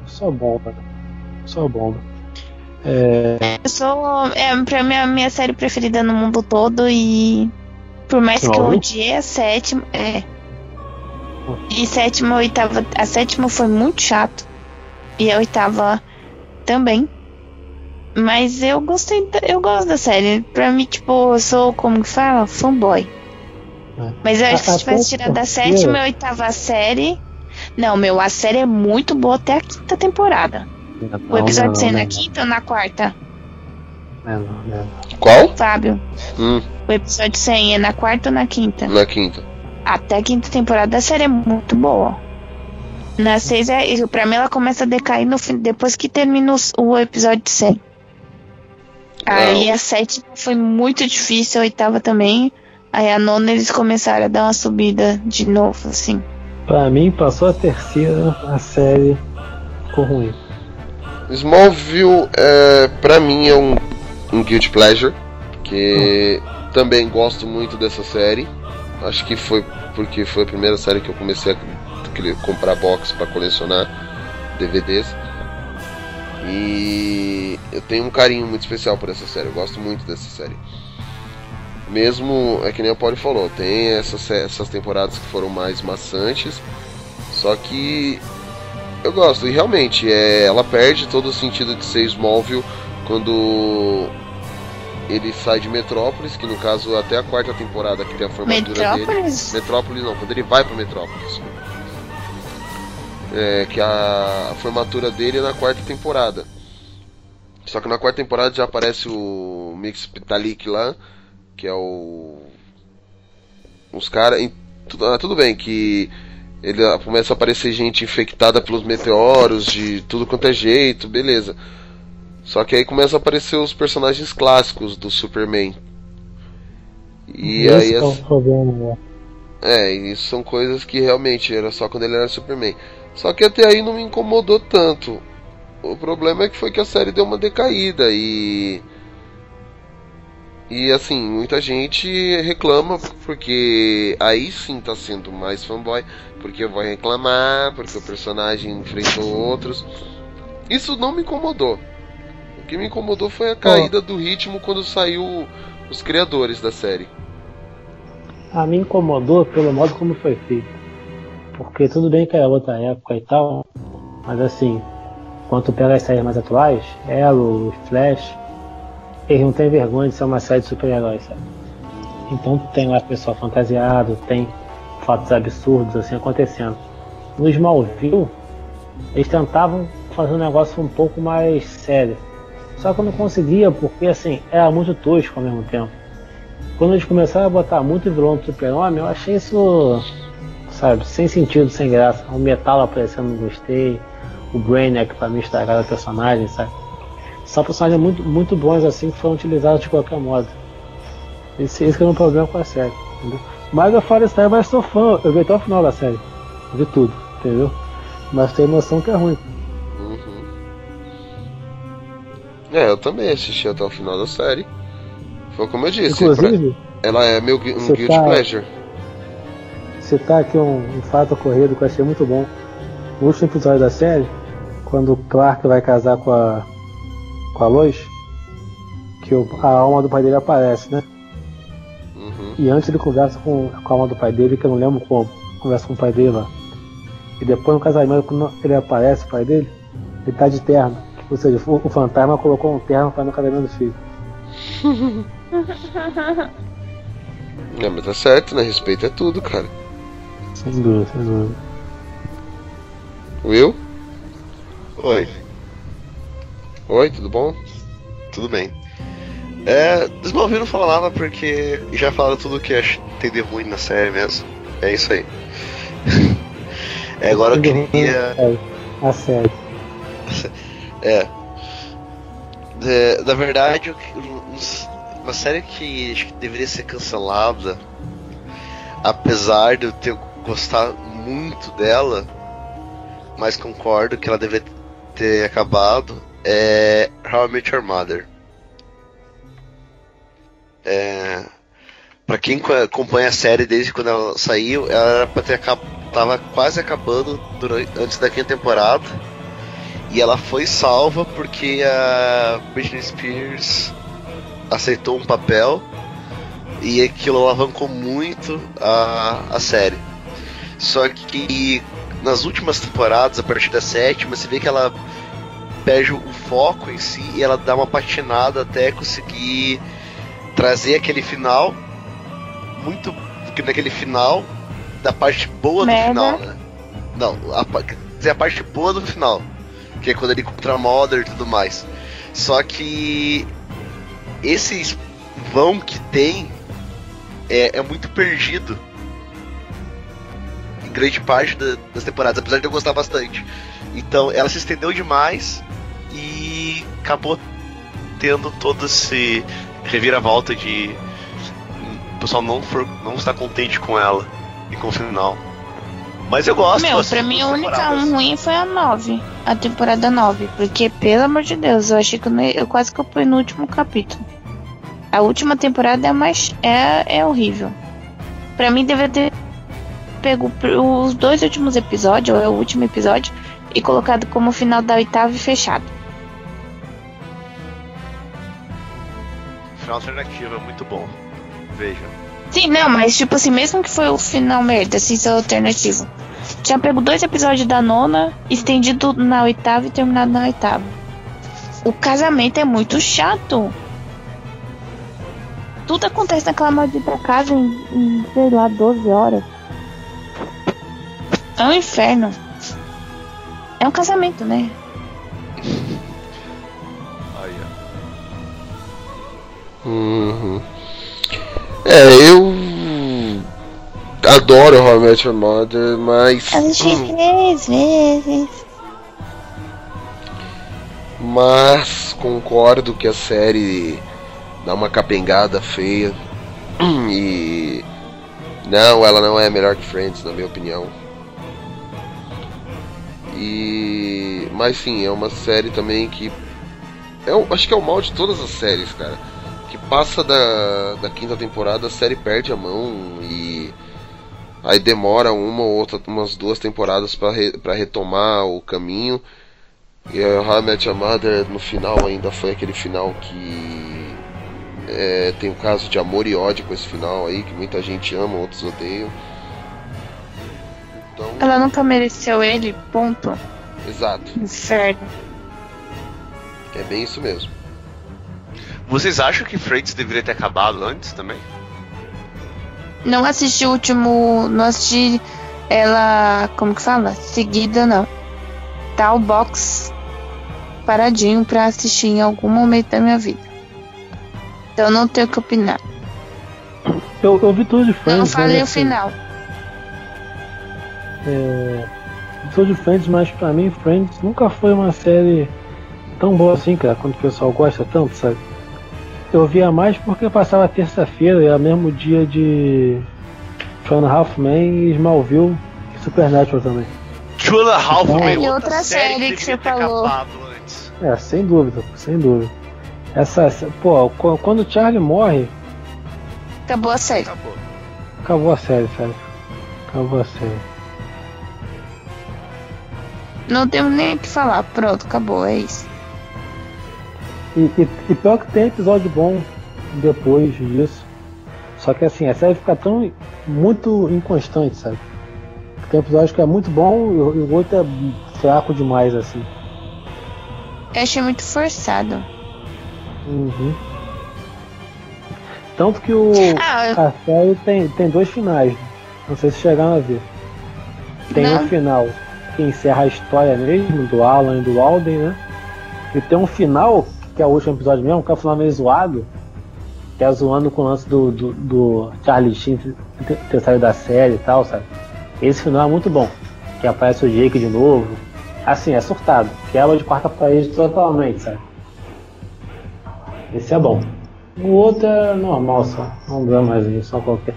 Só bomba? Só bomba. É, Eu sou. É, pra mim, a minha série preferida no mundo todo e. Por mais que eu odiei a sétima. É. E sétima, oitava. A sétima foi muito chato. E a oitava também. Mas eu gostei. da- Eu gosto da série. Pra mim, tipo, eu sou, como que fala? Fanboy. É. Mas eu acho que se tivesse tirado da sétima e oitava série. Não, meu, a série é muito boa até a quinta temporada. O episódio sai na quinta ou na quarta? Não, não, não. Qual? Fábio. Hum, O episódio 100 é na quarta ou na quinta? na quinta. Até a quinta temporada a série é muito boa. Na seis é. Pra mim ela começa a decair no fim, depois que termina o episódio 100. Aí a sétima foi muito difícil, a oitava também. Aí a nona eles começaram a dar uma subida de novo, assim. Pra mim, passou a terceira, a série ficou ruim. Smallville, é, pra mim, é um, um guilty pleasure. Que também gosto muito dessa série. Acho que foi porque foi a primeira série que eu comecei a comprar box pra colecionar DVDs. E eu tenho um carinho muito especial por essa série. Eu gosto muito dessa série. Mesmo, é que nem a Polly falou, tem essas, essas temporadas que foram mais maçantes. Só que eu gosto, e realmente, é, ela perde todo o sentido de ser Smallville quando ele sai de Metrópolis, que no caso até a quarta temporada que tem a formatura dele. Metrópolis? Metrópolis não, quando ele vai pra Metrópolis. É, que a, formatura dele é na quarta temporada. Só que na quarta temporada já aparece o Mix Pitalik lá, que é o. Os caras. Ah, tudo bem que ele ah, começa a aparecer gente infectada pelos meteoros de tudo quanto é jeito, beleza. Só que aí começa a aparecer os personagens clássicos do Superman. E Esse aí é as- né? é, isso são coisas que realmente era só quando ele era Superman. Só que até aí não me incomodou tanto. O problema é que foi que a série deu uma decaída e E assim, muita gente reclama porque aí sim tá sendo mais fanboy, porque vai reclamar, porque o personagem enfrentou outros. Isso não me incomodou. O que me incomodou foi a caída do ritmo quando saiu os criadores da série. A mim incomodou pelo modo como foi feito. Porque tudo bem que é outra época e tal, mas assim, quando pega as séries mais atuais, Arrow, Flash, eles não têm vergonha de ser uma série de super-heróis, sabe? Então tem lá pessoal fantasiado, tem fatos absurdos assim acontecendo. No Smallville, eles tentavam fazer um negócio um pouco mais sério. Só que eu não conseguia, porque assim, era muito tosco ao mesmo tempo. Quando eles começaram a botar muito vilão do super-homem, eu achei isso, sabe, sem sentido, sem graça. O metal aparecendo, não gostei. O Brainiac pra mim estragaram o personagem, sabe? São personagens muito, muito bons assim que foram utilizados de qualquer modo. Esse, esse que é o meu problema com a série. Entendeu? Mas eu falo isso mas sou fã, eu vi até o final da série. Vi tudo, entendeu? Mas tem noção que é ruim. É, eu também assisti até o final da série. Foi como eu disse, Inclusive, pra- ela é meu um guilty tá- pleasure. Citar aqui um, um fato ocorrido que eu achei muito bom. No último episódio da série, quando o Clark vai casar com a com a Lois, que o- a alma do pai dele aparece, né? Uhum. E antes ele conversa com, com a alma do pai dele, que eu não lembro como, conversa com o pai dele lá. E depois no casamento, quando ele aparece, o pai dele, ele tá de terno. Ou seja, o, o fantasma colocou um terno para no casamento do filho. [laughs] É, mas tá certo, né? Respeito é tudo, cara. Sem dúvida, sem dúvida. Will? Oi, Oi, tudo bom? tudo bem. É, Smallville não fala nada porque já falaram tudo que tem de ruim na série mesmo. É isso aí. [laughs] É, agora eu queria. É, a série. É. É, na verdade, uma série que acho que deveria ser cancelada, apesar de eu ter gostado muito dela, mas concordo que ela deveria ter acabado, é How I Met Your Mother. É, pra quem co- acompanha a série desde quando ela saiu, ela era pra ter tava quase acabando durante... antes da quinta temporada. E ela foi salva porque a Britney Spears aceitou um papel e aquilo alavancou muito a, a série. Só que nas últimas temporadas, a partir da sétima, você vê que ela perde o foco em si e ela dá uma patinada até conseguir trazer aquele final muito naquele final da parte boa do final, né? Não, a, quer dizer, a parte boa do final, que é quando ele encontra a Mother e tudo mais. Só que esse vão que tem é, é muito perdido grande parte da- das temporadas, apesar de eu gostar bastante. Então ela se estendeu demais e acabou tendo todo esse reviravolta de o pessoal não, for, não está contente com ela e com o final. Mas eu gosto. Meu, eu assisto pra mim a única ruim foi a 9. A temporada 9. Porque, pelo amor de Deus, eu achei que eu, eu quase que eu fui no último capítulo. A última temporada é mais. é, é horrível. Pra mim deveria ter pego os dois últimos episódios, ou é o último episódio, e colocado como final da oitava e fechado. Final alternativo é muito bom. Veja. Sim, não, mas tipo assim, mesmo que foi o final merda, assim, seu alternativo. Tinha pego dois episódios da nona, estendido na oitava e terminado na oitava. O casamento é muito chato. Tudo acontece naquela maldita casa em, em, sei lá, 12 horas. É um inferno. É um casamento, né? Aí, Uhum. É, eu adoro How I Met Your Mother, mas Assisti três vezes. mas concordo que a série dá uma capengada feia [clears throat] e não, ela não é melhor que Friends na minha opinião. E mas sim, é uma série também que eu acho que é o mal de todas as séries, cara, que passa da, da quinta temporada, a série perde a mão e aí demora uma ou outra, umas duas temporadas para re, pra retomar o caminho. E a Your Mother no final ainda foi aquele final que é, tem um caso de amor e ódio com esse final aí, que muita gente ama, outros odeiam. Então, Ela nunca mereceu ele, ponto. exato, Inferno. é bem isso mesmo. Vocês acham que Friends deveria ter acabado antes também? Não assisti o último. Não assisti ela. Como que fala? Seguida, não. Tá o box paradinho pra assistir em algum momento da minha vida. Então não tenho o que opinar. Eu, eu vi tudo de Friends. não mas, falei o assim, final. É, sou de Friends, mas pra mim Friends nunca foi uma série tão boa assim, cara, quando o pessoal gosta tanto, sabe? Eu via mais porque passava terça-feira, era mesmo dia de Two and a Half Men e Smallville e Supernatural também. Two and a Half Então- E outra, série que deveria você falou. acabado antes. É, sem dúvida, sem dúvida. Essa, essa- pô, qu- quando o Charlie morre, Acabou a série. Acabou. acabou a série, sabe? Acabou a série. Não temos nem o que falar. Pronto, acabou, é isso. E, e, e pior que tem episódio bom depois disso. Só que assim, a série fica tão muito inconstante, sabe? Tem episódio que é muito bom e o outro é fraco demais, assim. Eu achei muito forçado. Uhum. Tanto que o, [laughs] Ah, a série tem, tem dois finais. Não sei se chegaram a ver. Tem Não. um final que encerra a história mesmo, do Alan e do Alden, né? E tem um final, que é o último episódio mesmo, que é o final meio zoado, que é zoando com o lance do, do, do Charlie Sheen ter, saído da série e tal, sabe? Esse final é muito bom. Que aparece o Jake de novo. Assim, é surtado. Quebra de quarta parede totalmente, sabe? Esse é bom. O outro é normal só. Não dá mais aí, só qualquer.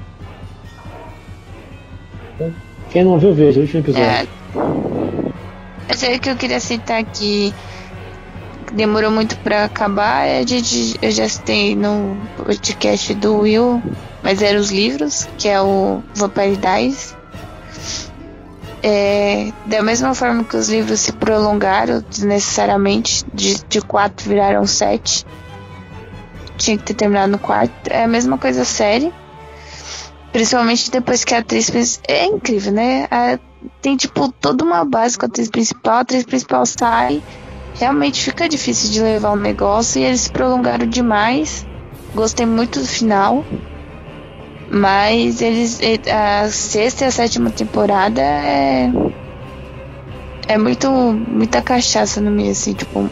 Quem não viu, veja o último episódio. É. Série que eu queria citar aqui demorou muito pra acabar é eu já citei no podcast do Will, mas eram os livros, que é o Vampire Diaries. É, da mesma forma que os livros se prolongaram desnecessariamente, de, de quatro viraram sete. Tinha que ter terminado no quarto. É a mesma coisa a série. Principalmente depois que a atriz. É incrível, né? A- tem, tipo, toda uma base com a atriz principal. A atriz principal sai. Realmente fica difícil de levar o negócio. E eles se prolongaram demais. Gostei muito do final. Mas eles. A sexta e a sétima temporada é. É muito. Muita cachaça no meio, assim, tipo.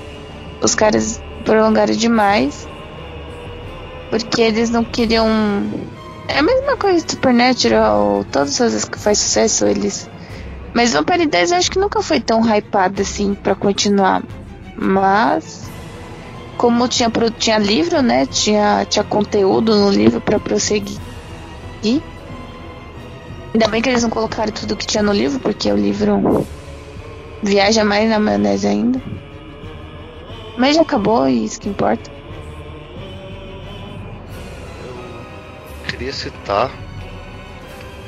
Os caras prolongaram demais. Porque eles não queriam. É a mesma coisa do Supernatural, todas as coisas que faz sucesso, eles. Mas Vampire 10 eu acho que nunca foi tão hypado assim pra continuar. Mas. Como tinha, tinha livro, né? Tinha, tinha conteúdo no livro pra prosseguir. E. Ainda bem que eles não colocaram tudo que tinha no livro, porque o livro viaja mais na maionese ainda. Mas já acabou e isso que importa. Queria citar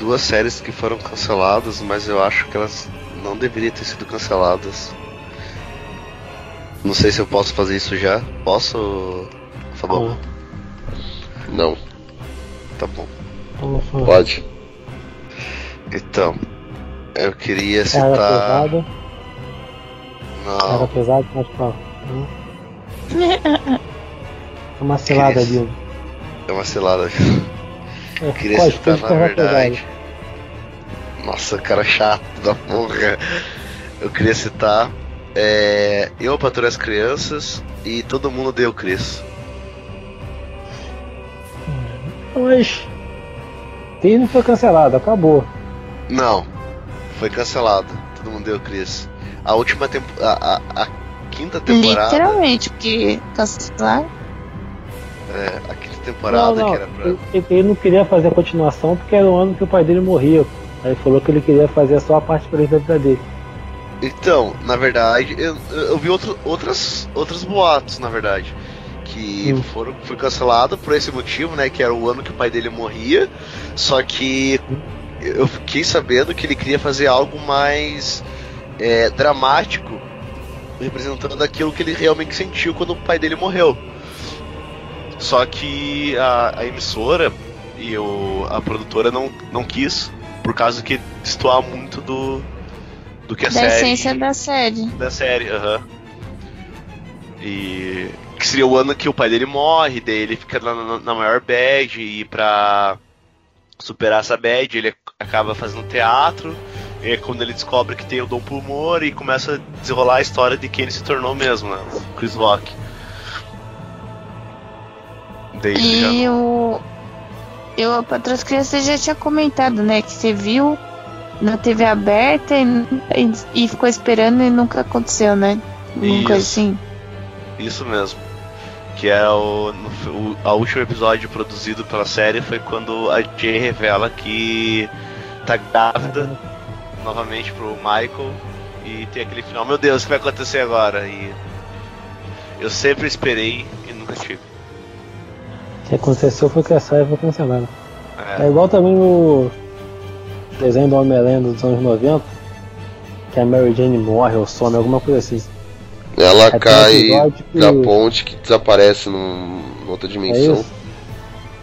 duas séries que foram canceladas, mas eu acho que elas não deveriam ter sido canceladas. Não sei se eu posso fazer isso já. Posso, Fabão? Não, Tá bom. Pode. Então, eu queria citar. pesada. Cara Não, pode falar. Hum. [laughs] É uma cilada Queria- ali. é uma cilada. É, queria pode, citar, na falar pesada. Nossa, cara chato da porra. Eu queria citar. É, eu patrulho as crianças e todo mundo deu Cris. Mas. Disney foi cancelado, acabou. Não, foi cancelado. Todo mundo deu Cris. A última tempo, a, a, quinta temporada. Literalmente, porque cancelar. É, a quinta temporada não, não. que era pra. Ele, ele não queria fazer a continuação porque era o ano que o pai dele morria. Aí falou que ele queria fazer só a parte feliz da vida dele. Então, na verdade, eu, eu vi outro, outras, outros boatos, na verdade. Que foram, foi cancelado por esse motivo, né? Que era o ano que o pai dele morria. Só que eu fiquei sabendo que ele queria fazer algo mais é, dramático, representando aquilo que ele realmente sentiu quando o pai dele morreu. Só que a, a emissora e o, a produtora não, não quis, por causa que destoar muito do, do que a Da série. essência da série. Da série, aham. E. Que seria o ano que o pai dele morre, daí ele fica na, na- maior bad, e pra superar essa bad, ele acaba fazendo teatro. E é quando ele descobre que tem o dom pro humor e começa a desenrolar a história de quem ele se tornou mesmo, né? Chris Rock. Daí ele já- E o. Eu, a Patroas Crianças já tinha comentado, né? Que você viu na TV aberta e, e, e ficou esperando e nunca aconteceu, né? Isso. assim. Isso mesmo. Que é o, o, a último episódio produzido pela série foi quando a Jay revela que tá grávida novamente pro Michael e tem aquele final, meu Deus, o que vai acontecer agora? E eu sempre esperei e nunca tive. O que aconteceu foi que a série foi cancelada. É É, igual também o desenho do Homem-Aranha dos anos 90, que a Mary Jane morre ou some, alguma coisa assim. Ela um cai episódio que- da ponte que desaparece num, numa outra É dimensão. isso?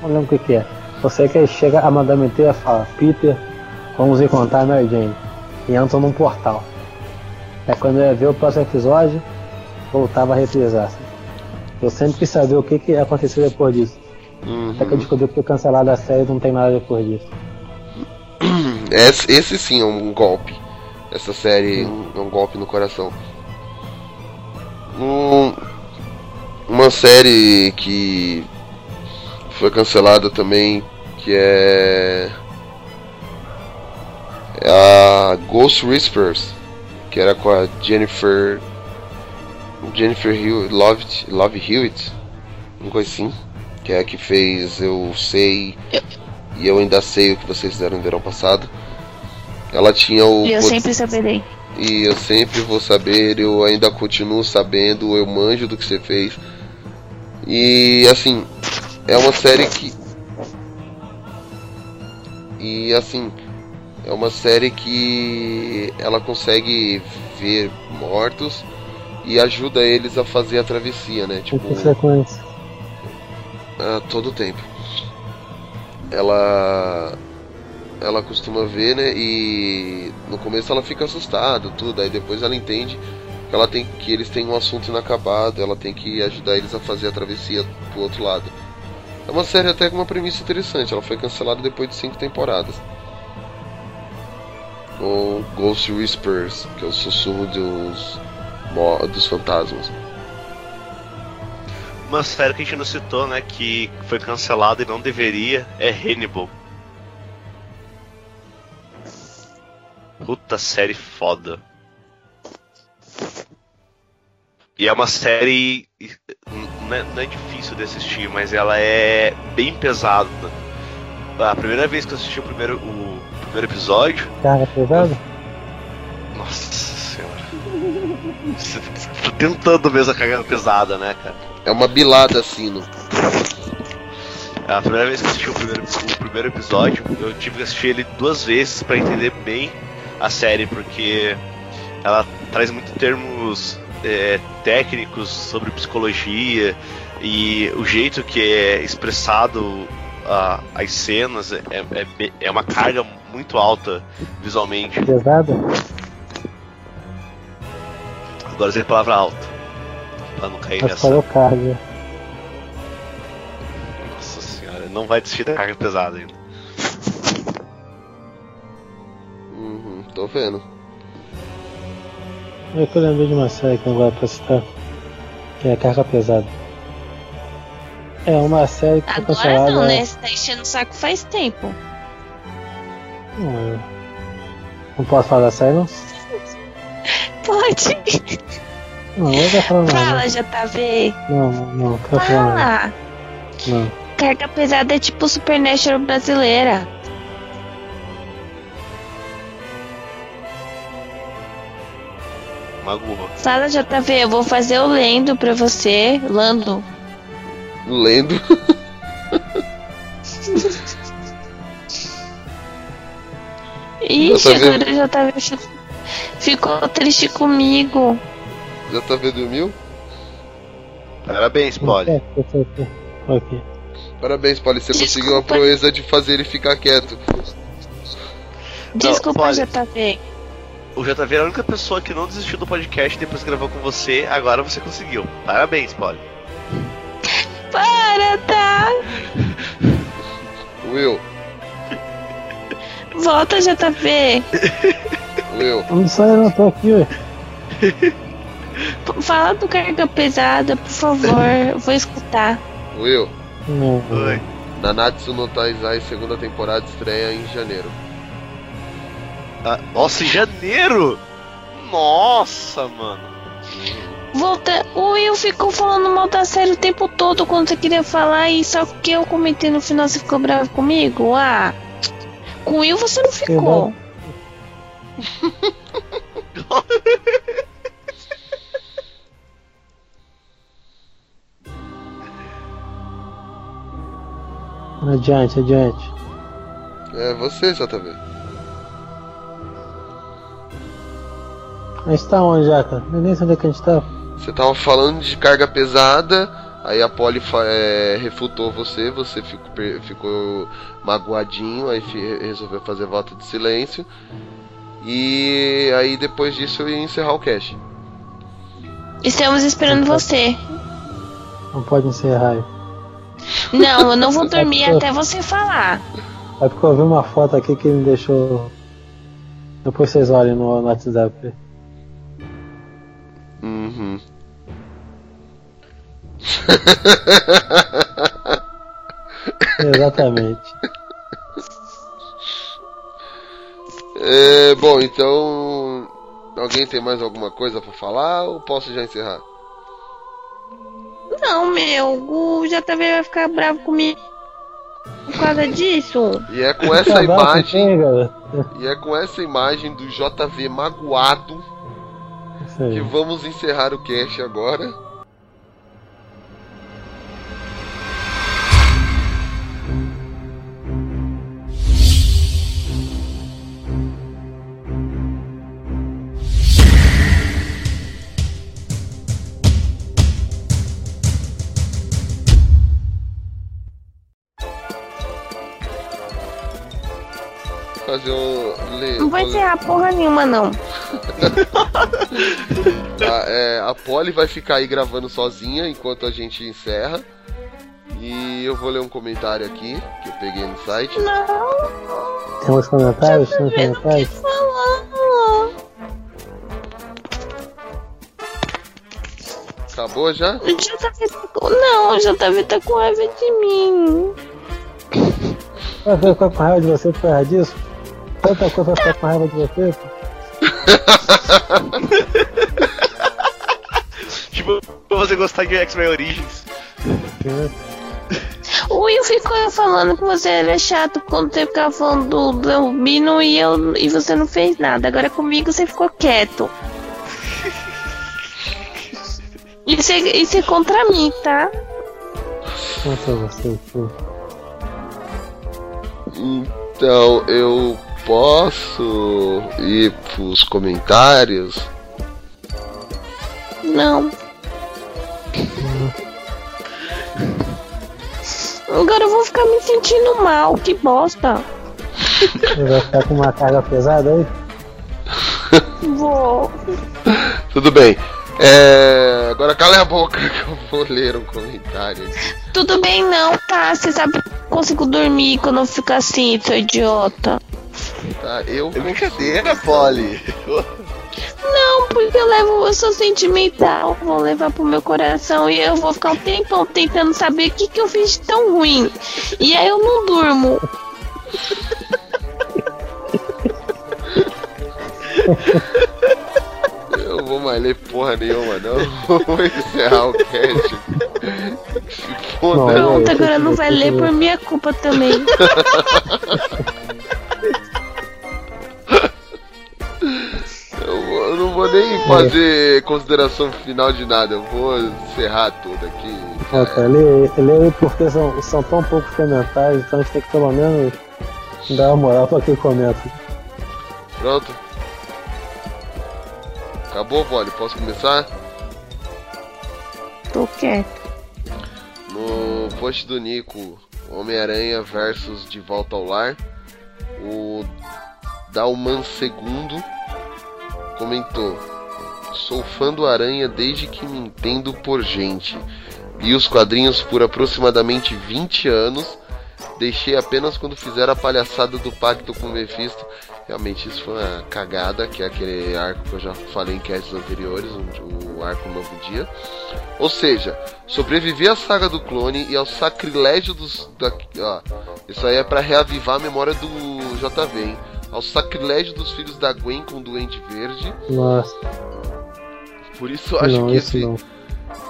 Não lembro o que, que é. Sei que chega a Madame Teia e fala, Peter, vamos encontrar a Mary Jane. E entram num portal. É quando eu ia ver o próximo episódio, voltava a reprisar. Eu sempre quis saber o que, que ia acontecer depois disso. Uhum. Até que eu descobri que foi cancelada a série e não tem nada depois disso. [clears throat] Esse, esse sim é um golpe. Essa série é um golpe no coração. Um- uma série que foi cancelada também, que é, é a Ghost Whispers, que era com a Jennifer Jennifer Hewitt, Love, Love Hewitt, uma coisa assim, que é a que fez Eu Sei e Eu Ainda Sei o que vocês fizeram no verão passado. Ela tinha o E eu sempre saberei. e eu sempre vou saber, eu ainda continuo sabendo, eu manjo do que você fez. E assim, é uma série que. E assim, é uma série que ela consegue ver mortos e ajuda eles a fazer a travessia, né? Com Tipo, que frequência? A todo tempo. Ela ela costuma ver, né? E no começo ela fica assustada, tudo, aí depois ela entende que ela tem que eles têm um assunto inacabado, ela tem que ajudar eles a fazer a travessia pro outro lado. É uma série até com uma premissa interessante, ela foi cancelada depois de cinco temporadas. O Ghost Whispers, que é o sussurro dos dos fantasmas. Uma série que a gente não citou, né, que foi cancelada e não deveria, é Hannibal. Puta série foda. E é uma série. Não é, não é difícil de assistir, mas ela é bem pesada. A primeira vez que eu assisti o primeiro, o primeiro episódio, Carga pesada? nossa senhora. [laughs] Tá tentando mesmo a carga pesada, né, cara? É uma bilada sino. A primeira vez que eu assisti o primeiro, o primeiro episódio, eu tive que assistir ele duas vezes pra entender bem a série, porque ela traz muitos termos é, técnicos sobre psicologia e o jeito que é expressado a- as cenas é, é, be- é uma carga muito alta visualmente. Pesada? Agora usei a palavra alta, pra não cair Mas nessa. falou carga. Nossa senhora, não vai desistir da carga pesada ainda. Uhum, tô vendo. É eu lembrei de uma série que agora pra citar. Que é Carga Pesada. É uma série que foi Agora cancelada. não, né? Você tá enchendo o saco faz tempo. Não, eu- não posso falar da série, não? Pode. Não, eu falar nada. Fala, JV. Não, não, não, quero falar. Fala. Não. Carga pesada é tipo Supernatural brasileira. Magoa. Fala, JV, eu vou fazer o lendo pra você. Lando. lendo. Ixi, Já tá agora já tá ficou triste comigo. Já tá vendo mil? Parabéns, Polly. Ok. Parabéns, Polly. Você Desculpa. conseguiu a proeza de fazer ele ficar quieto. Desculpa, Polly. JV. O JV era a única pessoa que não desistiu do podcast depois que gravou com você. Agora você conseguiu. Parabéns, Polly. Para, tá? Will, Volta, JV. Will. Não sai, não, tô aqui, ué. [laughs] Fala do carga pesada, por favor. Eu vou escutar. Will. Não. Oi. Nanatsu no Taizai segunda temporada estreia em janeiro. Ah, nossa, em janeiro? Nossa, mano. Volta. O Will ficou falando mal da série o tempo todo quando você queria falar e só que eu comentei no final você ficou bravo comigo? Ah. Com o Will você não ficou. [laughs] Adiante, adiante. É você, JV. A gente tá onde já, cara? Eu nem sei onde é que a gente tá. Você tava falando de carga pesada, aí a Polly é, refutou você, você ficou, ficou magoadinho, aí resolveu fazer voto de silêncio. E aí depois disso eu ia encerrar o cast. Estamos esperando você. Não pode encerrar aí. Não, eu não vou [laughs] dormir até você falar. É porque eu vi uma foto aqui que me deixou. Depois vocês olhem no, no WhatsApp. Uhum. [laughs] Exatamente. É, bom, então. Alguém tem mais alguma coisa pra falar ou posso já encerrar? Não, meu, o JV vai ficar bravo comigo por causa disso. E é com essa imagem. tem? E é com essa imagem do JV magoado que vamos encerrar o cast agora. Não encerrar porra nenhuma, não. [laughs] A, é, a Polly vai ficar aí gravando sozinha enquanto a gente encerra. E eu vou ler um comentário aqui que eu peguei no site. Não, Temos comentários? Temos não comentários? Acabou já? O JV tá com... Não, o JV tá com raiva de mim. Vai ficar com raiva de você por causa disso? Tanta coisa vai ficar com raiva de você? [laughs] Tipo, pra você gostar de X-Men Origins. O Will ficou falando que você era chato quando você ficava falando do, Albino e, eu, e você não fez nada. Agora comigo você ficou quieto. [laughs] Isso é, isso é contra mim, tá? Contra você, pô. Então eu posso ir pros comentários? Não. Agora eu vou ficar me sentindo mal, que bosta. Você vai ficar com uma carga pesada aí? Vou. Tudo bem. É, agora cala a boca que eu vou ler um comentário. Tudo bem não, tá? Você sabe que eu consigo dormir quando eu fico assim, seu idiota. Tá, eu É brincadeira, Polly. Não, porque eu levo, eu sou sentimental, vou levar pro meu coração e eu vou ficar um tempão tentando saber o que, que eu fiz de tão ruim. E aí eu não durmo. Eu vou mais ler porra nenhuma, não. Vou encerrar o cast. Pronto, agora não vai ler por minha culpa também. [laughs] não vou nem fazer consideração final de nada. Eu vou encerrar tudo aqui. Ó, cara, lê, lê aí porque são, são tão poucos comentários, então a gente tem que pelo menos dar uma moral pra quem comenta. Pronto. Acabou, Vole? Posso começar? Tô quieto. No post do Nico, Homem-Aranha versus De Volta ao Lar, o Dalman II comentou: Sou fã do Aranha desde que me entendo por gente. Vi os quadrinhos por aproximadamente 20 anos. Deixei apenas quando fizeram a palhaçada do pacto com o Mephisto. Realmente isso foi uma cagada, que é aquele arco que eu já falei em casts anteriores, o arco Novo Dia. Ou seja, sobrevivi à saga do clone e ao sacrilégio dos. Da, ó, isso aí é para reavivar a memória do JV, hein? Ao sacrilégio dos filhos da Gwen com o Duende Verde. Nossa. Por isso eu acho não, que esse. não.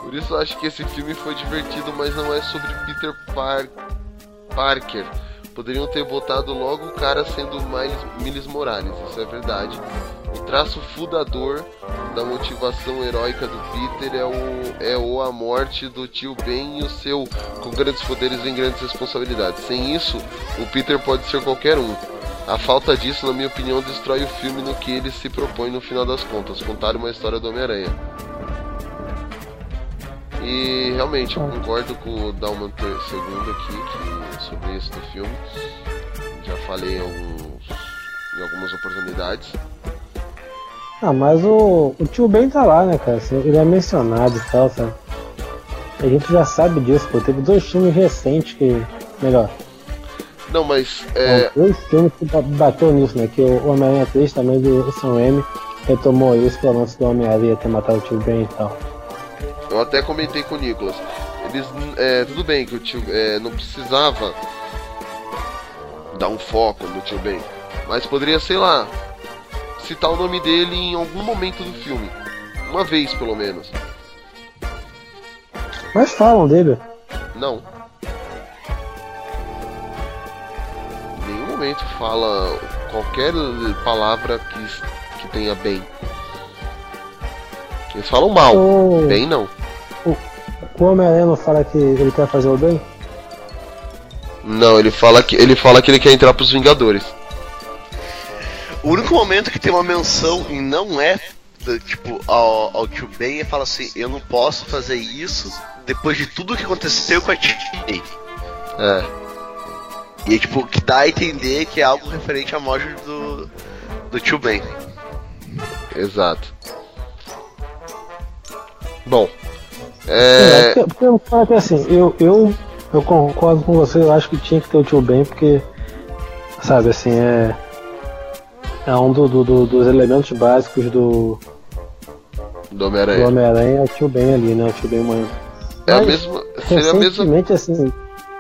Por isso acho que esse filme foi divertido, mas não é sobre Peter Par- Parker. Poderiam ter botado logo o cara sendo mais Miles Morales, isso é verdade. O traço fundador da motivação heróica do Peter é o, é o a morte do tio Ben e o seu com grandes poderes vem grandes responsabilidades. Sem isso, o Peter pode ser qualquer um. A falta disso, na minha opinião, destrói o filme no que ele se propõe no final das contas, contar uma história do Homem-Aranha. E realmente eu concordo com o Dalman II aqui que, sobre isso do filme. Já falei em, alguns, em algumas oportunidades. Ah, mas o, o tio Ben tá lá, né, cara? Assim, Ele é mencionado e tal, sabe? A gente já sabe disso, pô. Teve dois filmes recentes que. Melhor. Não, mas é, Dois filmes que ba- bateu nisso, né? Que o Homem-Aranha 3 também do Sam Raimi retomou isso pelo lance do Homem-Aranha ter matado o tio Ben e tal. eu até comentei com o Nicolas. Eles, é, tudo bem que o tio é, não precisava dar um foco no tio Ben, mas poderia, sei lá, citar o nome dele em algum momento do filme. Uma vez, pelo menos. Mas falam dele. Não. Momento fala qualquer palavra que, que tenha bem. Eles falam mal. O, Bem não. o Homem-Aranha não fala que ele quer fazer o bem? Não, ele fala que ele fala que ele quer entrar pros Vingadores. O único momento que tem uma menção e não é tipo ao, ao tio Ben é fala assim, eu não posso fazer isso depois de tudo que aconteceu com a tia May." É. E tipo, que dá a entender que é algo referente à morte do, do tio Ben. Exato. Bom. É, É. porque, porque assim, eu, eu, eu concordo com você, eu acho que tinha que ter o tio Ben, porque, sabe, assim, é. É um do, do- do- dos elementos básicos do, Do do Homem-Aranha. Homem-Aranha é o tio Ben ali, né? O tio Ben morrendo. É a mesma. Seria a mesma. Assim,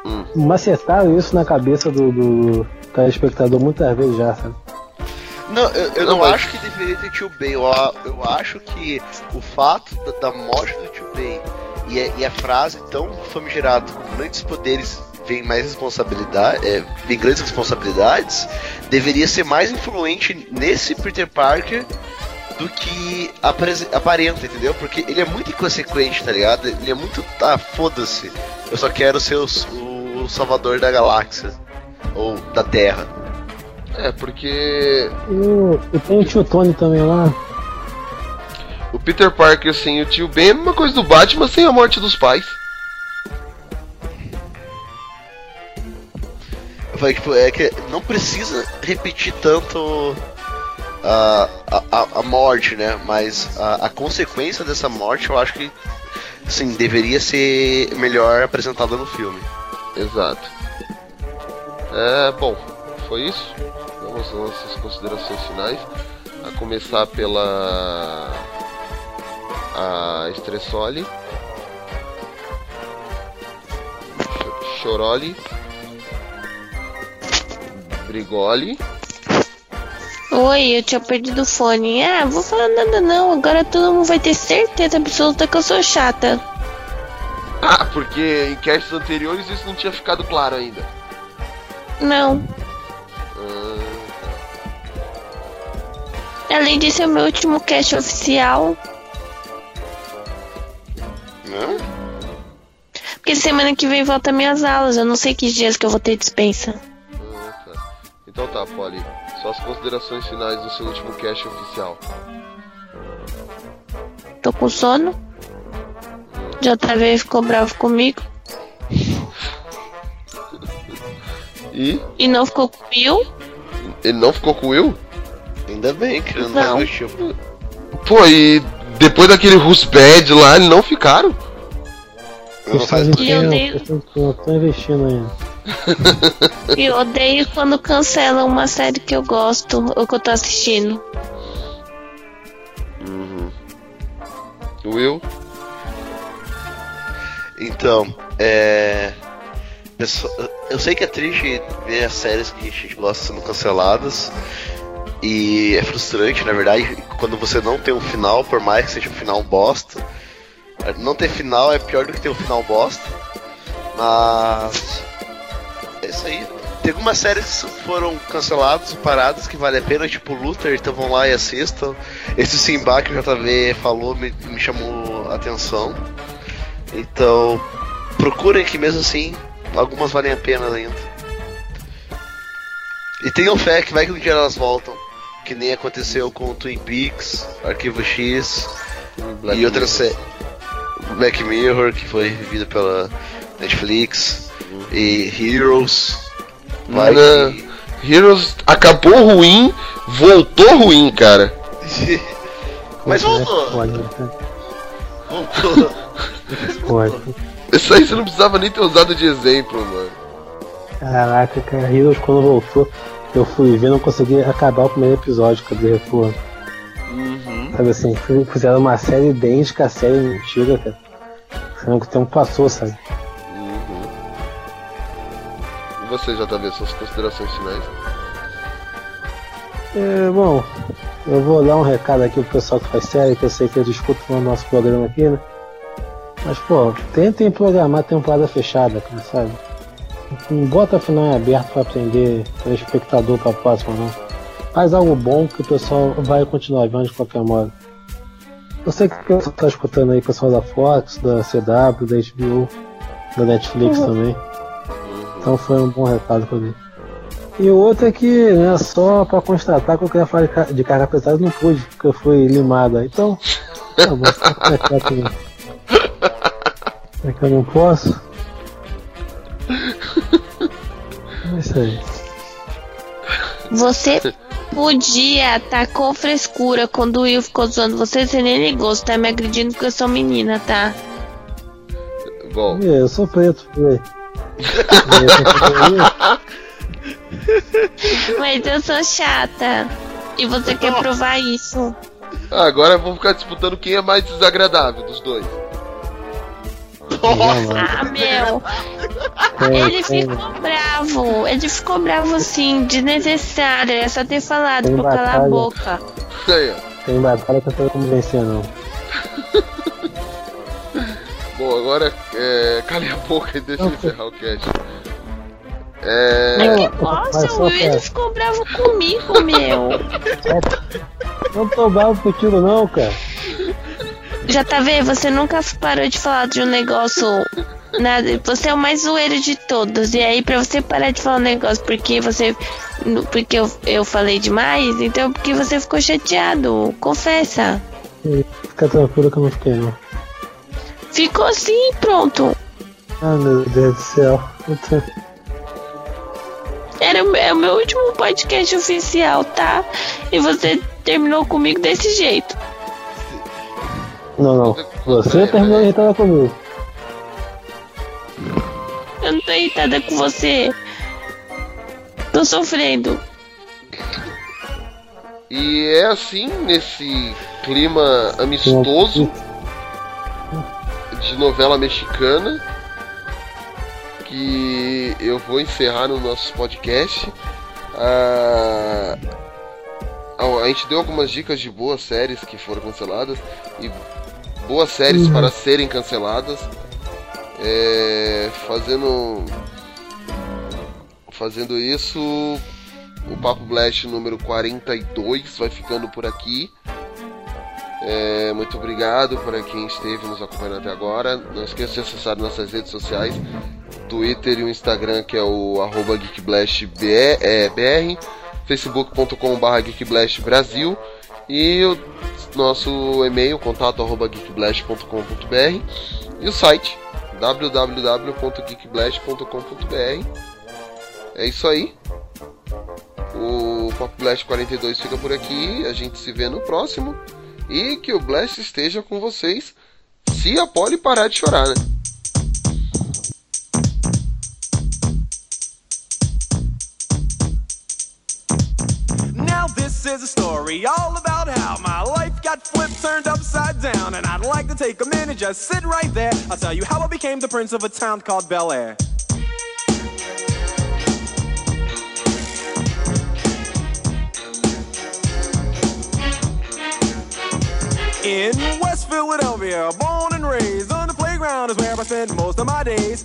Hum. macetaram isso na cabeça do, do telespectador muitas vezes já, sabe? Não, eu, eu Não, não, acho que deveria ter tio Ben. Eu, eu acho que o fato da, da morte do tio Ben e a, e a frase tão famigerada, com grandes poderes vem mais responsabilidade, é, vem grandes responsabilidades, deveria ser mais influente nesse Peter Parker do que aparenta, entendeu? Porque ele é muito inconsequente, tá ligado? Ele é muito, tá, foda-se. Eu só quero ser o, o salvador da galáxia. Ou da Terra. É, porque E, o- tem o tio Tony também lá. o Peter Parker sem o tio Ben é a mesma coisa do Batman sem a morte dos pais. Eu falei, tipo, é que não precisa repetir tanto a, a, a- a morte, né? Mas a, a consequência dessa morte eu acho que, sim, deveria ser melhor apresentada no filme. Exato. É, bom, foi isso. Vamos às nossas considerações finais. A começar pela. A Estressoli. Cho- Choroli. Brigoli. Oi, eu tinha perdido o fone. Ah, vou falar nada não. Agora todo mundo vai ter certeza absoluta que eu sou chata. [laughs] Ah, porque em casts anteriores isso não tinha ficado claro ainda. Não. Ah, Além disso, é o meu último cast oficial. Né? porque semana que vem volta minhas aulas. Eu não sei que dias que eu vou ter dispensa. Ah, tá. Então tá, Polly. Só as considerações finais do seu último cast oficial. Tô com sono. JV ficou bravo comigo. E E não ficou com o Will. ele não ficou com o Will? Ainda bem que ele não, Não. tipo. Pô, e depois daquele Rusbad lá, eles não ficaram? Não faz Vocês E eu vocês não estão investindo ainda. Eu odeio quando cancelam uma série que eu gosto ou que eu tô assistindo. Will? Então, é. Eu sei que é triste ver as séries que a gente gosta sendo canceladas. E é frustrante, na verdade, quando você não tem um final, por mais que seja um final bosta. Não ter final é pior do que ter um final bosta. Mas. É isso aí. Tem algumas séries que foram canceladas, paradas, que vale a pena, tipo Luther, então vão lá e assistam. Esse Simba que o JV falou me, me chamou a atenção. Então, procurem que mesmo assim, algumas valem a pena ainda. E tenham fé que vai que um dia elas voltam. Que nem aconteceu com Twin Peaks, Arquivo X Black e outras séries. Black Mirror, que foi vivida pela Netflix. E Heroes. Vai Mano, que- Heroes acabou ruim, voltou ruim, cara. [laughs] Mas voltou. Né? Voltou. Pode. Isso aí você não precisava nem ter usado de exemplo, mano. Caraca, cara, Heroes quando voltou, eu fui ver, não consegui acabar o primeiro episódio, cadê, pô. Sabe assim, fi- fizeram uma série idêntica à série antiga, cara. Sendo que o tempo passou, sabe? E você, JV, suas considerações finais? É, bom, eu vou dar um recado aqui pro pessoal que faz série, que eu sei que eles escutam o nosso programa aqui, né? Mas, pô, tentem programar temporada fechada, cara, sabe? Não bota final em aberto pra aprender telespectador pra próxima, não. Faz algo bom que o pessoal vai continuar vendo de qualquer modo. Eu sei que o pessoal tá escutando aí, pessoal da Fox, da CW, da HBO, da Netflix também. Então foi um bom recado pra mim. E o outro é que, né, só pra constatar que eu queria falar de ca- de carga pesada não pude, porque eu fui limado. Então, tá bom. [laughs] É que eu não posso. [laughs] É isso aí. Você podia estar com frescura quando o Will ficou zoando você, você nem ligou, você tá me agredindo porque eu sou menina, tá? Bom, E eu sou preto, foi. [laughs] Mas eu sou chata. E você quer provar isso. agora vamos ficar disputando quem é mais desagradável dos dois. Ah, meu. Ele ficou bravo. Ele ficou bravo assim, desnecessário. É só ter falado Tem pra calar a batalha. boca. Aí, ó. Tem batalha que eu sei como vencer, não. [laughs] Bom, agora é, cale a boca e deixa eu encerrar o cast. É. Mas que Mas bosta, só Will ele pra- ficou bravo comigo, meu. Não tô bravo contigo, não, cara. [laughs] Já tá vendo? Você nunca parou de falar de um negócio. Nada, você é o mais zoeiro de todos. E aí, pra você parar de falar um negócio porque você. Porque eu, eu falei demais, então porque você ficou chateado. Confessa. Fica tranquilo que eu não fiquei, não. Ficou assim, pronto. Ah, meu Deus do céu. Era o meu, é o meu último podcast oficial, tá? E você terminou comigo desse jeito. Não, não. Você terminou irritada comigo. Eu não tô irritada com você. Tô sofrendo. E é assim, nesse clima amistoso de novela mexicana, que eu vou encerrar no nosso podcast. Ah, a gente deu algumas dicas de boas séries que foram canceladas e boas séries Uhum. para serem canceladas. É, fazendo fazendo isso, o Papo Blast número 42 vai ficando por aqui. É, muito obrigado para quem esteve nos acompanhando até agora. Não esqueça de acessar nossas redes sociais, Twitter e o Instagram, que é o arroba geekblastbr, facebook.com.br geekblastbrasil e o nosso e-mail, contato arroba geekblast.com.br e o site www.geekblast.com.br É isso aí. O Pop Blast 42 fica por aqui. A gente se vê no próximo. E que o Blast esteja com vocês. Se a Polly parar de chorar, né? Now this is a story all about how my life got flipped, turned upside down, and I'd like to take a minute, just sit right there. I'll tell you how I became the prince of a town called Bel Air. In West Philadelphia, born and raised on the playground is where I spend most of my days.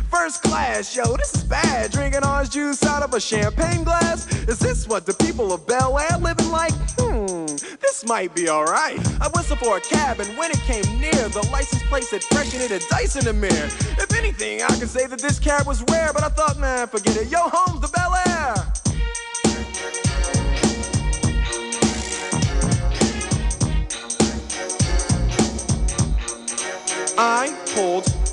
First class, yo, this is bad. Drinking orange juice out of a champagne glass. Is this what the people of Bel Air living like? Hmm, this might be alright. I whistled for a cab, and when it came near, the license plate said fresh and it a dice in the mirror. If anything, I could say that this cab was rare, but I thought, man, forget it. Yo, home's the Bel Air. I pulled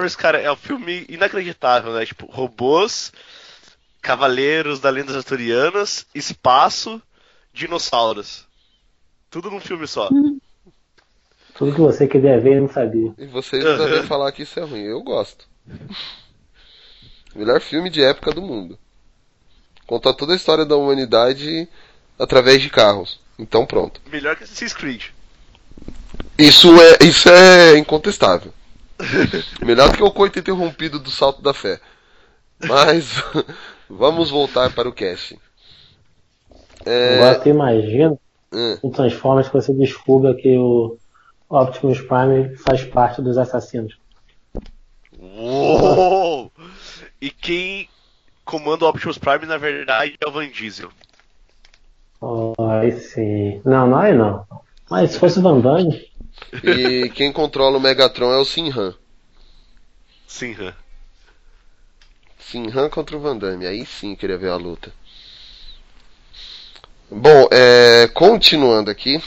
Transformers, cara, é um filme inacreditável, né? Tipo, robôs, cavaleiros das lendas arturianas, espaço, dinossauros. Tudo num filme só. Tudo que você quiser ver, eu não sabia. e vocês ainda vêm falar que isso é ruim. Eu gosto. Melhor filme de época do mundo. Conta toda a história da humanidade através de carros. Então pronto. Melhor que Assassin's Creed. Isso é, isso é incontestável. [laughs] Melhor do que o coito interrompido do salto da fé. Mas [laughs] vamos voltar para o cast. É, Agora tu imagina hum, um Transformers que você descubra que o Optimus Prime faz parte dos assassinos. Uou! E quem comanda o Optimus Prime, na verdade, é o Van Diesel. Oh, aí sim. Não, não aí não. Mas se fosse o Van Damme, e quem controla o Megatron é o Sinhan. Sim, hã? Sinhan contra o Van Damme. Aí sim queria ver a luta. Bom, é, continuando aqui.